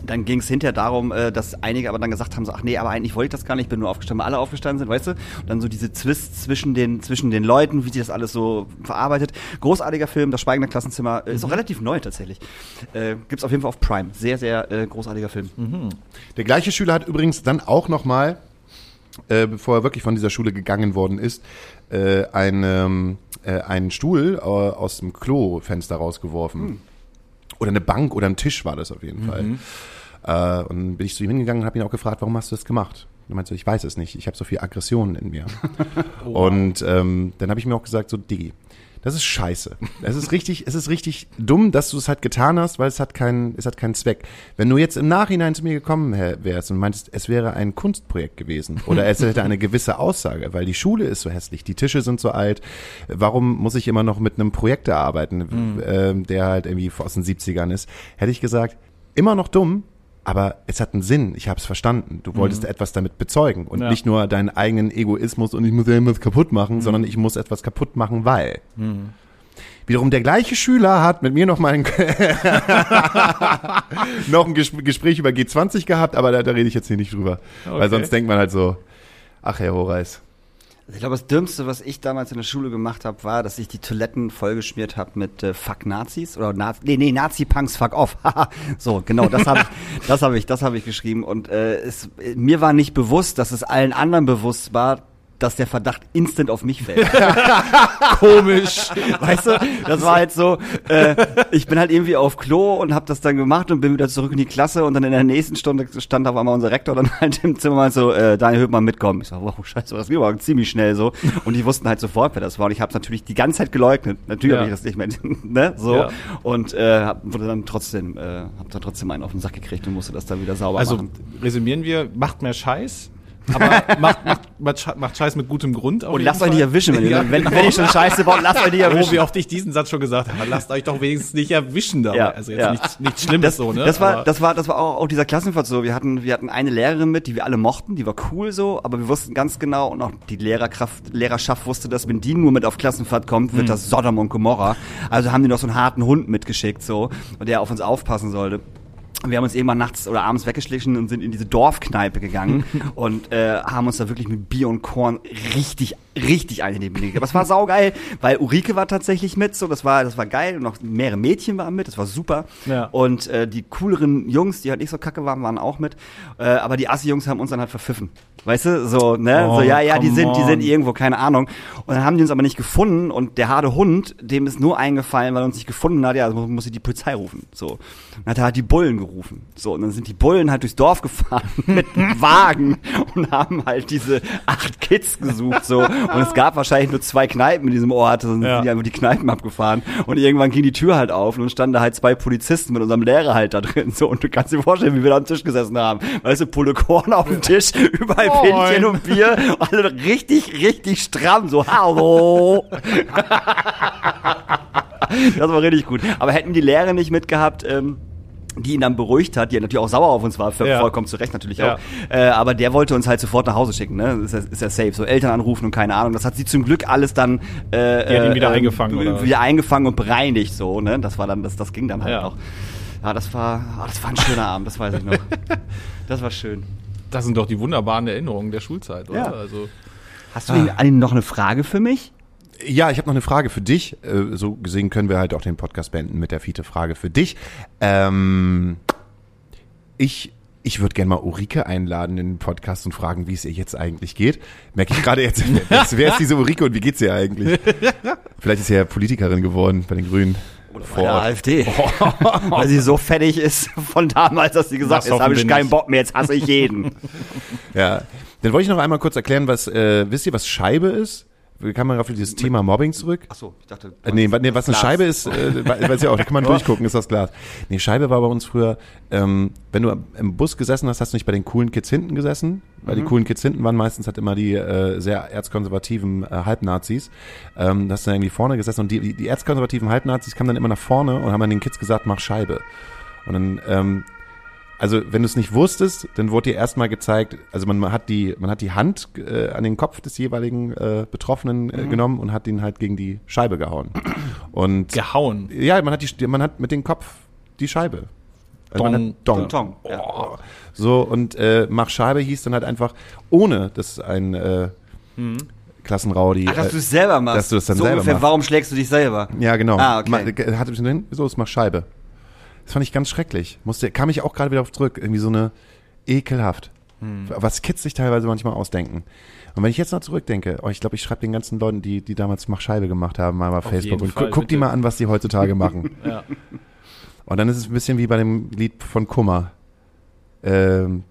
dann ging es hinterher darum, äh, dass einige aber dann gesagt haben, so, ach nee, aber eigentlich wollte ich das gar nicht, ich bin nur aufgestanden, weil alle aufgestanden sind, weißt du? Und dann so diese Twist zwischen den, zwischen den Leuten, wie sich das alles so verarbeitet. Großartiger Film, das Schweigende Klassenzimmer, äh, ist auch relativ neu tatsächlich. Äh, gibt's auf jeden Fall auf Prime. Sehr, sehr äh, großartiger Film. Der gleiche Schüler hat übrigens dann auch nochmal, äh, bevor er wirklich von dieser Schule gegangen worden ist, äh, eine, äh, einen Stuhl aus dem Klofenster rausgeworfen. Oder eine Bank oder ein Tisch war das auf jeden Fall. Äh, und bin ich zu ihm hingegangen und habe ihn auch gefragt, warum hast du das gemacht? Und er meinte so, ich weiß es nicht, ich habe so viel Aggression in mir. Und ähm, dann habe ich mir auch gesagt, so Diggi, das ist scheiße. Es ist richtig, es ist richtig dumm, dass du es halt getan hast, weil es hat keinen, es hat keinen Zweck. Wenn du jetzt im Nachhinein zu mir gekommen wär- wärst und meintest, es wäre ein Kunstprojekt gewesen oder es hätte eine gewisse Aussage, weil die Schule ist so hässlich, die Tische sind so alt, warum muss ich immer noch mit einem Projektor arbeiten, ähm, der halt irgendwie aus den 70ern ist, hätte ich gesagt, immer noch dumm, aber es hat einen Sinn, ich habe es verstanden. Du wolltest etwas damit bezeugen und Ja. nicht nur deinen eigenen Egoismus und ich muss irgendwas kaputt machen, sondern ich muss etwas kaputt machen, weil. Wiederum der gleiche Schüler hat mit mir noch mal ein, noch ein Ges- Gespräch über G20 gehabt, aber da, da rede ich jetzt hier nicht drüber. Weil Okay. sonst denkt man halt so, ach Herr Horeis. Ich glaube, das Dümmste, was ich damals in der Schule gemacht habe, war, dass ich die Toiletten vollgeschmiert habe mit äh, Fuck Nazis oder Nazi, nee, nee, Nazi-Punks, fuck off. So, genau, das habe ich, das habe ich, das habe ich geschrieben. Und äh, es, mir war nicht bewusst, dass es allen anderen bewusst war, dass der Verdacht instant auf mich fällt. Komisch. Weißt du, das war halt so, äh, ich bin halt irgendwie auf Klo und habe das dann gemacht und bin wieder zurück in die Klasse und dann in der nächsten Stunde stand auf einmal unser Rektor dann halt im Zimmer mal so, äh, Daniel Höppmann mitkommen. Ich sag, wow, scheiße, das ging aber ziemlich schnell so. Und die wussten halt sofort, wer das war und ich habe natürlich die ganze Zeit geleugnet. Natürlich Ja. habe ich das nicht mehr, ne, so. Ja. Und äh, hab, wurde dann trotzdem, äh, hab dann trotzdem einen auf den Sack gekriegt und musste das dann wieder sauber Also machen. resümieren wir, macht mehr Scheiß, aber macht, macht, macht, Sche- macht Scheiß mit gutem Grund. Und lasst euch nicht erwischen, wenn, ihr, Ja, wenn, genau. wenn ihr schon Scheiße baut, lasst euch nicht Oh, erwischen. wie oft ich diesen Satz schon gesagt habe. Lasst euch doch wenigstens nicht erwischen dabei. Ja, also jetzt ja. nichts, nichts Schlimmes das, so, ne? Das war, Aber- das war, das war auch, auch dieser Klassenfahrt so. Wir hatten, wir hatten eine Lehrerin mit, die wir alle mochten, die war cool so, aber wir wussten ganz genau und auch die Lehrerkraft, Lehrerschaft wusste, dass wenn die nur mit auf Klassenfahrt kommt, wird das Sodom und Gomorra. Also haben die noch so einen harten Hund mitgeschickt so, und der auf uns aufpassen sollte. Wir haben uns irgendwann nachts oder abends weggeschlichen und sind in diese Dorfkneipe gegangen und äh, haben uns da wirklich mit Bier und Korn richtig, richtig ein in gegeben. Aber es war saugeil, weil Ulrike war tatsächlich mit, so das war, das war geil und noch mehrere Mädchen waren mit, das war super. Ja. Und äh, die cooleren Jungs, die halt nicht so kacke waren, waren auch mit. Äh, aber die Assi-Jungs haben uns dann halt verpfiffen. Weißt du, so, ne? Oh, so, ja, ja, die sind, die sind irgendwo, keine Ahnung. Und dann haben die uns aber nicht gefunden und der harte Hund, dem ist nur eingefallen, weil er uns nicht gefunden hat, ja, also muss ich die Polizei rufen. So. Dann hat er halt die Bullen gerufen. So, und dann sind die Bullen halt durchs Dorf gefahren mit einem Wagen und haben halt diese acht Kids gesucht. So. Und es gab wahrscheinlich nur zwei Kneipen in diesem Ort, dann Ja. sind die einfach die Kneipen abgefahren. Und irgendwann ging die Tür halt auf und dann standen da halt zwei Polizisten mit unserem Lehrer halt da drin. So, und du kannst dir vorstellen, wie wir da am Tisch gesessen haben. Weißt du, Pulle Korn auf dem Tisch, überall Moin. Pinchen und Bier, alle richtig, richtig stramm, so, hallo. Das war richtig gut. Aber hätten die Lehrer nicht mitgehabt, ähm, die ihn dann beruhigt hat, die natürlich auch sauer auf uns war, Ja. vollkommen zu Recht natürlich Ja. auch. Äh, aber der wollte uns halt sofort nach Hause schicken, ne? Ist ja, ist ja safe. So Eltern anrufen und keine Ahnung. Das hat sie zum Glück alles dann äh, Die hat ihn wieder äh, eingefangen, oder wieder eingefangen und bereinigt so, ne? Das war dann, das, das ging dann halt Ja. noch. Ja, das war, ah, das war ein schöner Abend, das weiß ich noch. Das war schön. Das sind doch die wunderbaren Erinnerungen der Schulzeit, oder? Ja. Also, Hast du denn noch eine Frage für mich? Ja, ich habe noch eine Frage für dich. Äh, So gesehen können wir halt auch den Podcast beenden mit der Fiete-Frage für dich. Ähm, ich ich würde gerne mal Ulrike einladen in den Podcast und fragen, wie es ihr jetzt eigentlich geht. Merke ich gerade jetzt, wer wer ist diese Ulrike und wie geht's ihr eigentlich? Vielleicht ist sie ja Politikerin geworden bei den Grünen. Vor der AfD. Weil sie so fertig ist von damals, dass sie gesagt hat, jetzt habe ich keinen. Bock mehr, jetzt hasse ich jeden. Ja. Dann wollte ich noch einmal kurz erklären, was, äh, wisst ihr, was Scheibe ist? Wir kamen auf dieses Thema Mobbing zurück. Achso, ich dachte. Äh, Nee, nee, was eine Glas. Scheibe ist, äh, we- weiß ja auch, da kann man durchgucken, ist das Glas. Nee, Scheibe war bei uns früher, ähm, wenn du im Bus gesessen hast, hast du nicht bei den coolen Kids hinten gesessen, weil die coolen Kids hinten waren meistens halt immer die äh, sehr erzkonservativen äh, Halbnazis. Ähm, da hast du dann irgendwie vorne gesessen und die, die, die erzkonservativen Halbnazis kamen dann immer nach vorne und haben dann den Kids gesagt, mach Scheibe. Und dann, ähm, also wenn du es nicht wusstest, dann wurde dir erstmal gezeigt, also man hat die, man hat die Hand äh, an den Kopf des jeweiligen äh, Betroffenen äh, genommen und hat ihn halt gegen die Scheibe gehauen. Und gehauen. ja, man hat die, man hat mit dem Kopf die Scheibe. Also man Dong. hat Dong. Tong, Tong. Ja. So, und äh, Mach Scheibe hieß dann halt einfach, ohne dass ein äh, Klassenraudi. Ach, dass äh, du es selber machst. dass du es dann so selber ungefähr, machst. warum schlägst du dich selber? Ja, genau. Ah, okay. Ma- drin, so ist Mach Scheibe. Das fand ich ganz schrecklich. Musste, kam ich auch gerade wieder auf zurück. Irgendwie so eine ekelhaft. Hm. Was Kids sich teilweise manchmal ausdenken. Und wenn ich jetzt noch zurückdenke, oh, ich glaube, ich schreibe den ganzen Leuten, die, die damals Mach Scheibe gemacht haben, mal auf Facebook und Fall, gu guck die bitte. mal an, was die heutzutage machen. Ja. Und dann ist es ein bisschen wie bei dem Lied von Kummer. Ähm,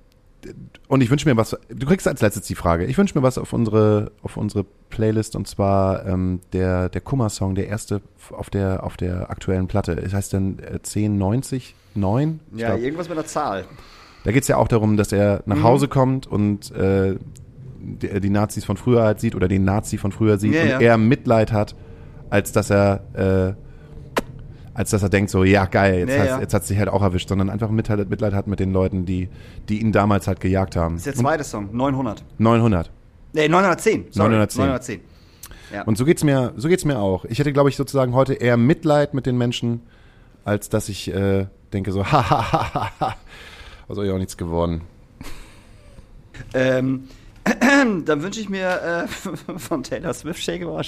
und ich wünsche mir was, du kriegst als letztes die Frage, ich wünsche mir was auf unsere, auf unsere Playlist und zwar ähm, der, der Kummer-Song, der erste auf der, auf der aktuellen Platte. Es heißt dann äh, 1090, 9? Ich Ja, glaub, irgendwas mit der Zahl. da geht's ja auch darum, dass er Mhm. nach Hause kommt und äh, die, die Nazis von früher halt sieht oder den Nazi von früher sieht Ja, und ja. er Mitleid hat, als dass er äh, als dass er denkt so, ja geil, jetzt, Ja, hat's, ja. jetzt hat sich halt auch erwischt, sondern einfach Mitleid, Mitleid hat mit den Leuten, die, die ihn damals halt gejagt haben. Das ist der zweite Song, 900. Und 900. Nee, 910. Sorry. 910. 910. Ja. Und so geht's mir, so geht's mir auch. Ich hätte, glaube ich, sozusagen heute eher Mitleid mit den Menschen, als dass ich äh, denke so, ha, ha, ha, ha, ha. Also ja auch nichts geworden. Ähm, dann wünsche ich mir äh, von Taylor Swift Shake Off,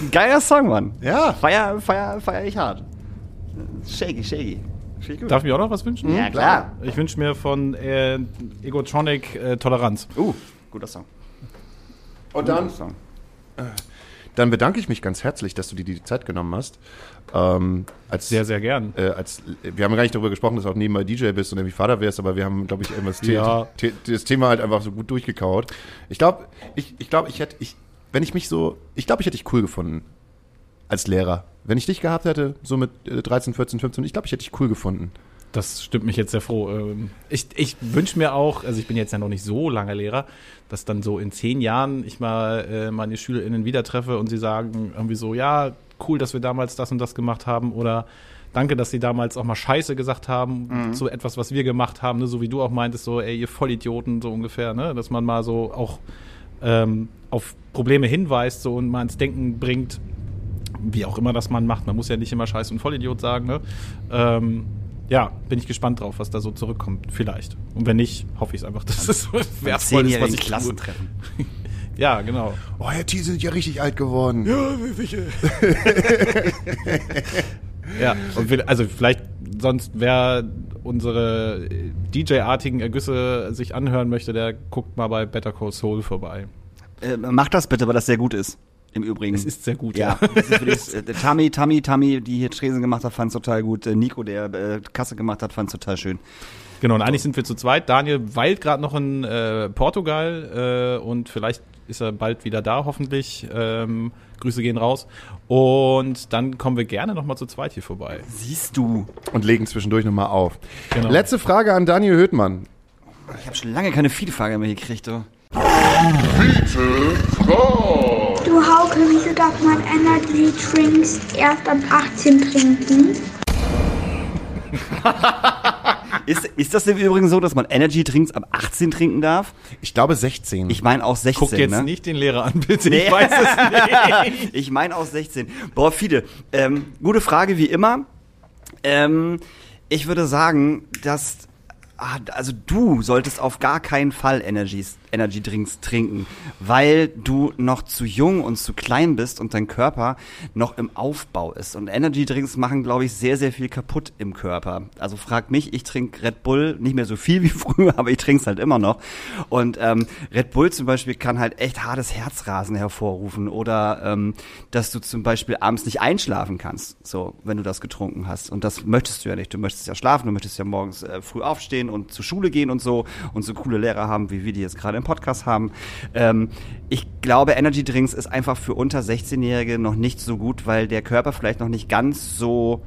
Das geiler Song, Mann. Ja. Feier, feier, feier ich hart. Shaky, shaky. Darf ich mir auch noch was wünschen? Ja, klar. Ich wünsche mir von äh, Egotronic äh, Toleranz. Uh, guter Song. Und dann, Guter Song. dann bedanke ich mich ganz herzlich, dass du dir die Zeit genommen hast. Ähm, als, Sehr, sehr gern. Äh, als, wir haben gar nicht darüber gesprochen, dass du auch nebenbei DJ bist und irgendwie Vater wärst, aber wir haben, glaube ich, irgendwas The- Ja. The- das Thema halt einfach so gut durchgekaut. Ich glaube, ich, ich glaube, ich hätte, ich, wenn ich mich so, ich glaube, ich hätte dich cool gefunden als Lehrer. Wenn ich dich gehabt hätte, so mit äh, 13, 14, 15, ich glaube, ich hätte dich cool gefunden. Das stimmt mich jetzt sehr froh. Ähm, Ich, ich wünsche mir auch, also ich bin jetzt ja noch nicht so lange Lehrer, dass dann so in zehn Jahren ich mal äh, meine SchülerInnen wieder treffe und sie sagen irgendwie so, ja, cool, dass wir damals das und das gemacht haben oder danke, dass sie damals auch mal Scheiße gesagt haben, so etwas, was wir gemacht haben, ne? so wie du auch meintest, so, ey, ihr Vollidioten, so ungefähr, ne? dass man mal so auch ähm, auf Probleme hinweist so und mal ins Denken bringt, wie auch immer das man macht. Man muss ja nicht immer Scheiß und Vollidiot sagen. Ne? Ähm, ja, bin ich gespannt drauf, was da so zurückkommt. Vielleicht. Und wenn nicht, hoffe ich es einfach, dass es so wertvoll ist, was ich tue. Klassentreffen. Ja, genau. Oh, Herr Thiel sind ja richtig alt geworden. Ja, und will, also vielleicht sonst, wer unsere DJ-artigen Ergüsse sich anhören möchte, der guckt mal bei Better Call Soul vorbei. Äh, mach das bitte, weil das sehr gut ist. Im Übrigen. Es ist sehr gut, ja. ja. Ist äh, der Tammy, Tammy, Tammy, die hier Tresen gemacht hat, fand es total gut. Äh, Nico, der äh, Kasse gemacht hat, fand es total schön. Genau, und eigentlich sind wir zu zweit. Daniel weilt gerade noch in äh, Portugal äh, und vielleicht ist er bald wieder da, hoffentlich. Ähm, Grüße gehen raus. Und dann kommen wir gerne nochmal zu zweit hier vorbei. Siehst du. Und legen zwischendurch nochmal auf. Genau. Letzte Frage an Daniel Höhtmann. Ich habe schon lange keine Feedfrage mehr gekriegt. Du. Du Hauke, wieso darf man Energy Drinks erst ab 18 trinken? Ist, ist das im Übrigen so, dass man Energy Drinks ab 18 trinken darf? Ich glaube 16. Ich meine auch 16. Guck jetzt ne? nicht den Lehrer an, bitte. Nee. Ich weiß es nicht. ich meine auch 16. Boah, Fide, ähm, gute Frage wie immer. Ähm, ich würde sagen, dass ah, also du solltest auf gar keinen Fall Energies, Energy Drinks trinken, weil du noch zu jung und zu klein bist und dein Körper noch im Aufbau ist. Und Energy Drinks machen, glaube ich, sehr, sehr viel kaputt im Körper. Also frag mich, ich trinke Red Bull nicht mehr so viel wie früher, aber ich trinke es halt immer noch. Und ähm, Red Bull zum Beispiel kann halt echt hartes Herzrasen hervorrufen oder ähm, dass du zum Beispiel abends nicht einschlafen kannst, so wenn du das getrunken hast. Und das möchtest du ja nicht. Du möchtest ja schlafen, du möchtest ja morgens äh, früh aufstehen und zur Schule gehen und so und so coole Lehrer haben, wie wir die jetzt gerade im Podcast haben. Ähm, ich glaube, Energy Drinks ist einfach für unter 16-Jährige noch nicht so gut, weil der Körper vielleicht noch nicht ganz so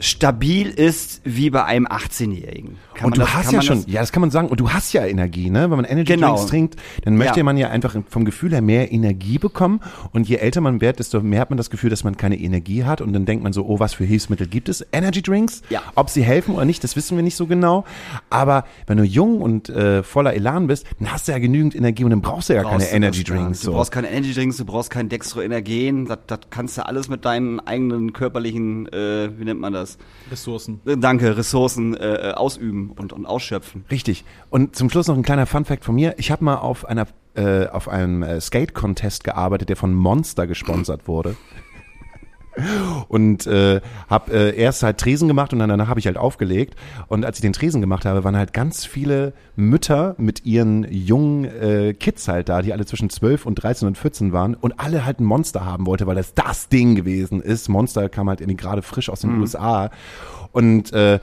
stabil ist wie bei einem 18-Jährigen. Kann und man du das- hast kann ja man schon, das- ja, das kann man sagen. Und du hast ja Energie, ne? Wenn man Energy Genau. Drinks trinkt, dann möchte Ja. man ja einfach vom Gefühl her mehr Energie bekommen. Und je älter man wird, desto mehr hat man das Gefühl, dass man keine Energie hat. Und dann denkt man so, oh, was für Hilfsmittel gibt es? Energy Drinks? Ja. Ob sie helfen oder nicht, das wissen wir nicht so genau. Aber wenn du jung und äh, voller Elan bist, dann hast du ja genügend Energie und dann brauchst du ja brauchst keine du Energy. Drinks. Du So. brauchst keine Energy Drinks, du brauchst kein Dextroenergen. Das, das kannst du alles mit deinen eigenen körperlichen, äh, wie nennt man das? Ressourcen. Äh, Danke, Ressourcen äh, ausüben und, und ausschöpfen. Richtig. Und zum Schluss noch ein kleiner Funfact von mir. Ich habe mal auf einer äh, auf einem äh, Skate-Contest gearbeitet, der von Monster gesponsert wurde. Und äh, habe äh, erst halt Tresen gemacht und dann danach habe ich halt aufgelegt. Und als ich den Tresen gemacht habe, waren halt ganz viele Mütter mit ihren jungen äh, Kids halt da, die alle zwischen 12 und 13 und 14 waren und alle halt ein Monster haben wollte, weil das das Ding gewesen ist. Monster kam halt irgendwie gerade frisch aus den USA. Und äh,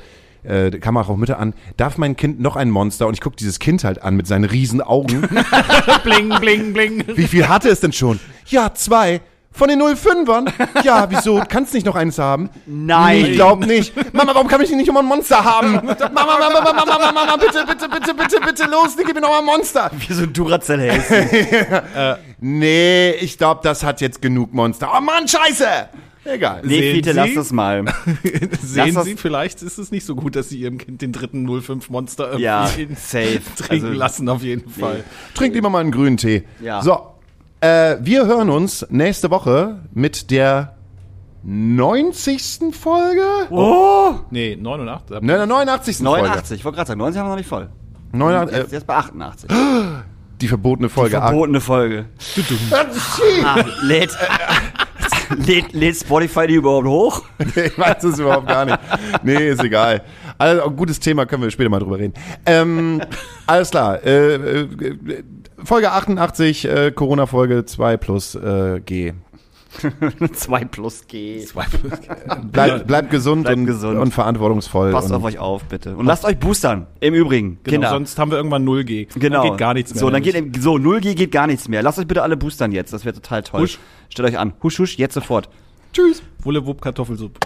äh, da kam auch Mütter an, darf mein Kind noch ein Monster? Und ich guck dieses Kind halt an mit seinen riesen Augen. bling, bling, bling. Wie viel hatte es denn schon? Ja, zwei. Von den 05ern? Ja, wieso? Kannst nicht noch eins haben? Nein. Ich glaub nicht. Mama, warum kann ich nicht immer ein Monster haben? Mama, Mama, Mama, Mama, Mama, Mama, bitte, bitte, bitte, bitte, bitte, los, gib mir noch mal ein Monster. Wie so ein Duracell hält. Nee, ich glaub, das hat jetzt genug Monster. Oh Mann, scheiße! Egal. Nee, Sehen Fiete, Sie? lass das mal. Sehen das- Sie, vielleicht ist es nicht so gut, dass Sie Ihrem Kind den dritten 05 Monster irgendwie Ja, safe. trinken Also- lassen, auf jeden Fall. Trink lieber mal einen grünen Tee. Ja. So, äh, wir hören uns nächste Woche mit der 90. Folge? Oh! Nee, 89. Ne, der 89. Folge. 89, ich wollte gerade sagen, 90 haben wir noch nicht voll. 89, Jetzt, äh, jetzt bei 88. die verbotene Folge. Verbotene Folge. Ah, lädt, lädt, lädt Spotify die überhaupt hoch? ich weiß es überhaupt gar nicht. Nee, ist egal. Also, gutes Thema, können wir später mal drüber reden. Ähm, alles klar. Äh, äh, Folge 88, äh, Corona-Folge 2 plus äh, G. 2 plus G. Bleibt bleib gesund, Bleibt und, gesund. und verantwortungsvoll. Passt und auf euch auf, bitte. Und lasst euch boostern. Im Übrigen. Genau, Kinder. sonst haben wir irgendwann 0G. Genau. Dann geht gar nichts mehr. So, dann geht, so, 0G geht gar nichts mehr. Lasst euch bitte alle boostern jetzt. Das wäre total toll. Husch. Stellt euch an. Husch, husch, jetzt sofort. Tschüss. Wulle, Wupp, Kartoffelsuppe.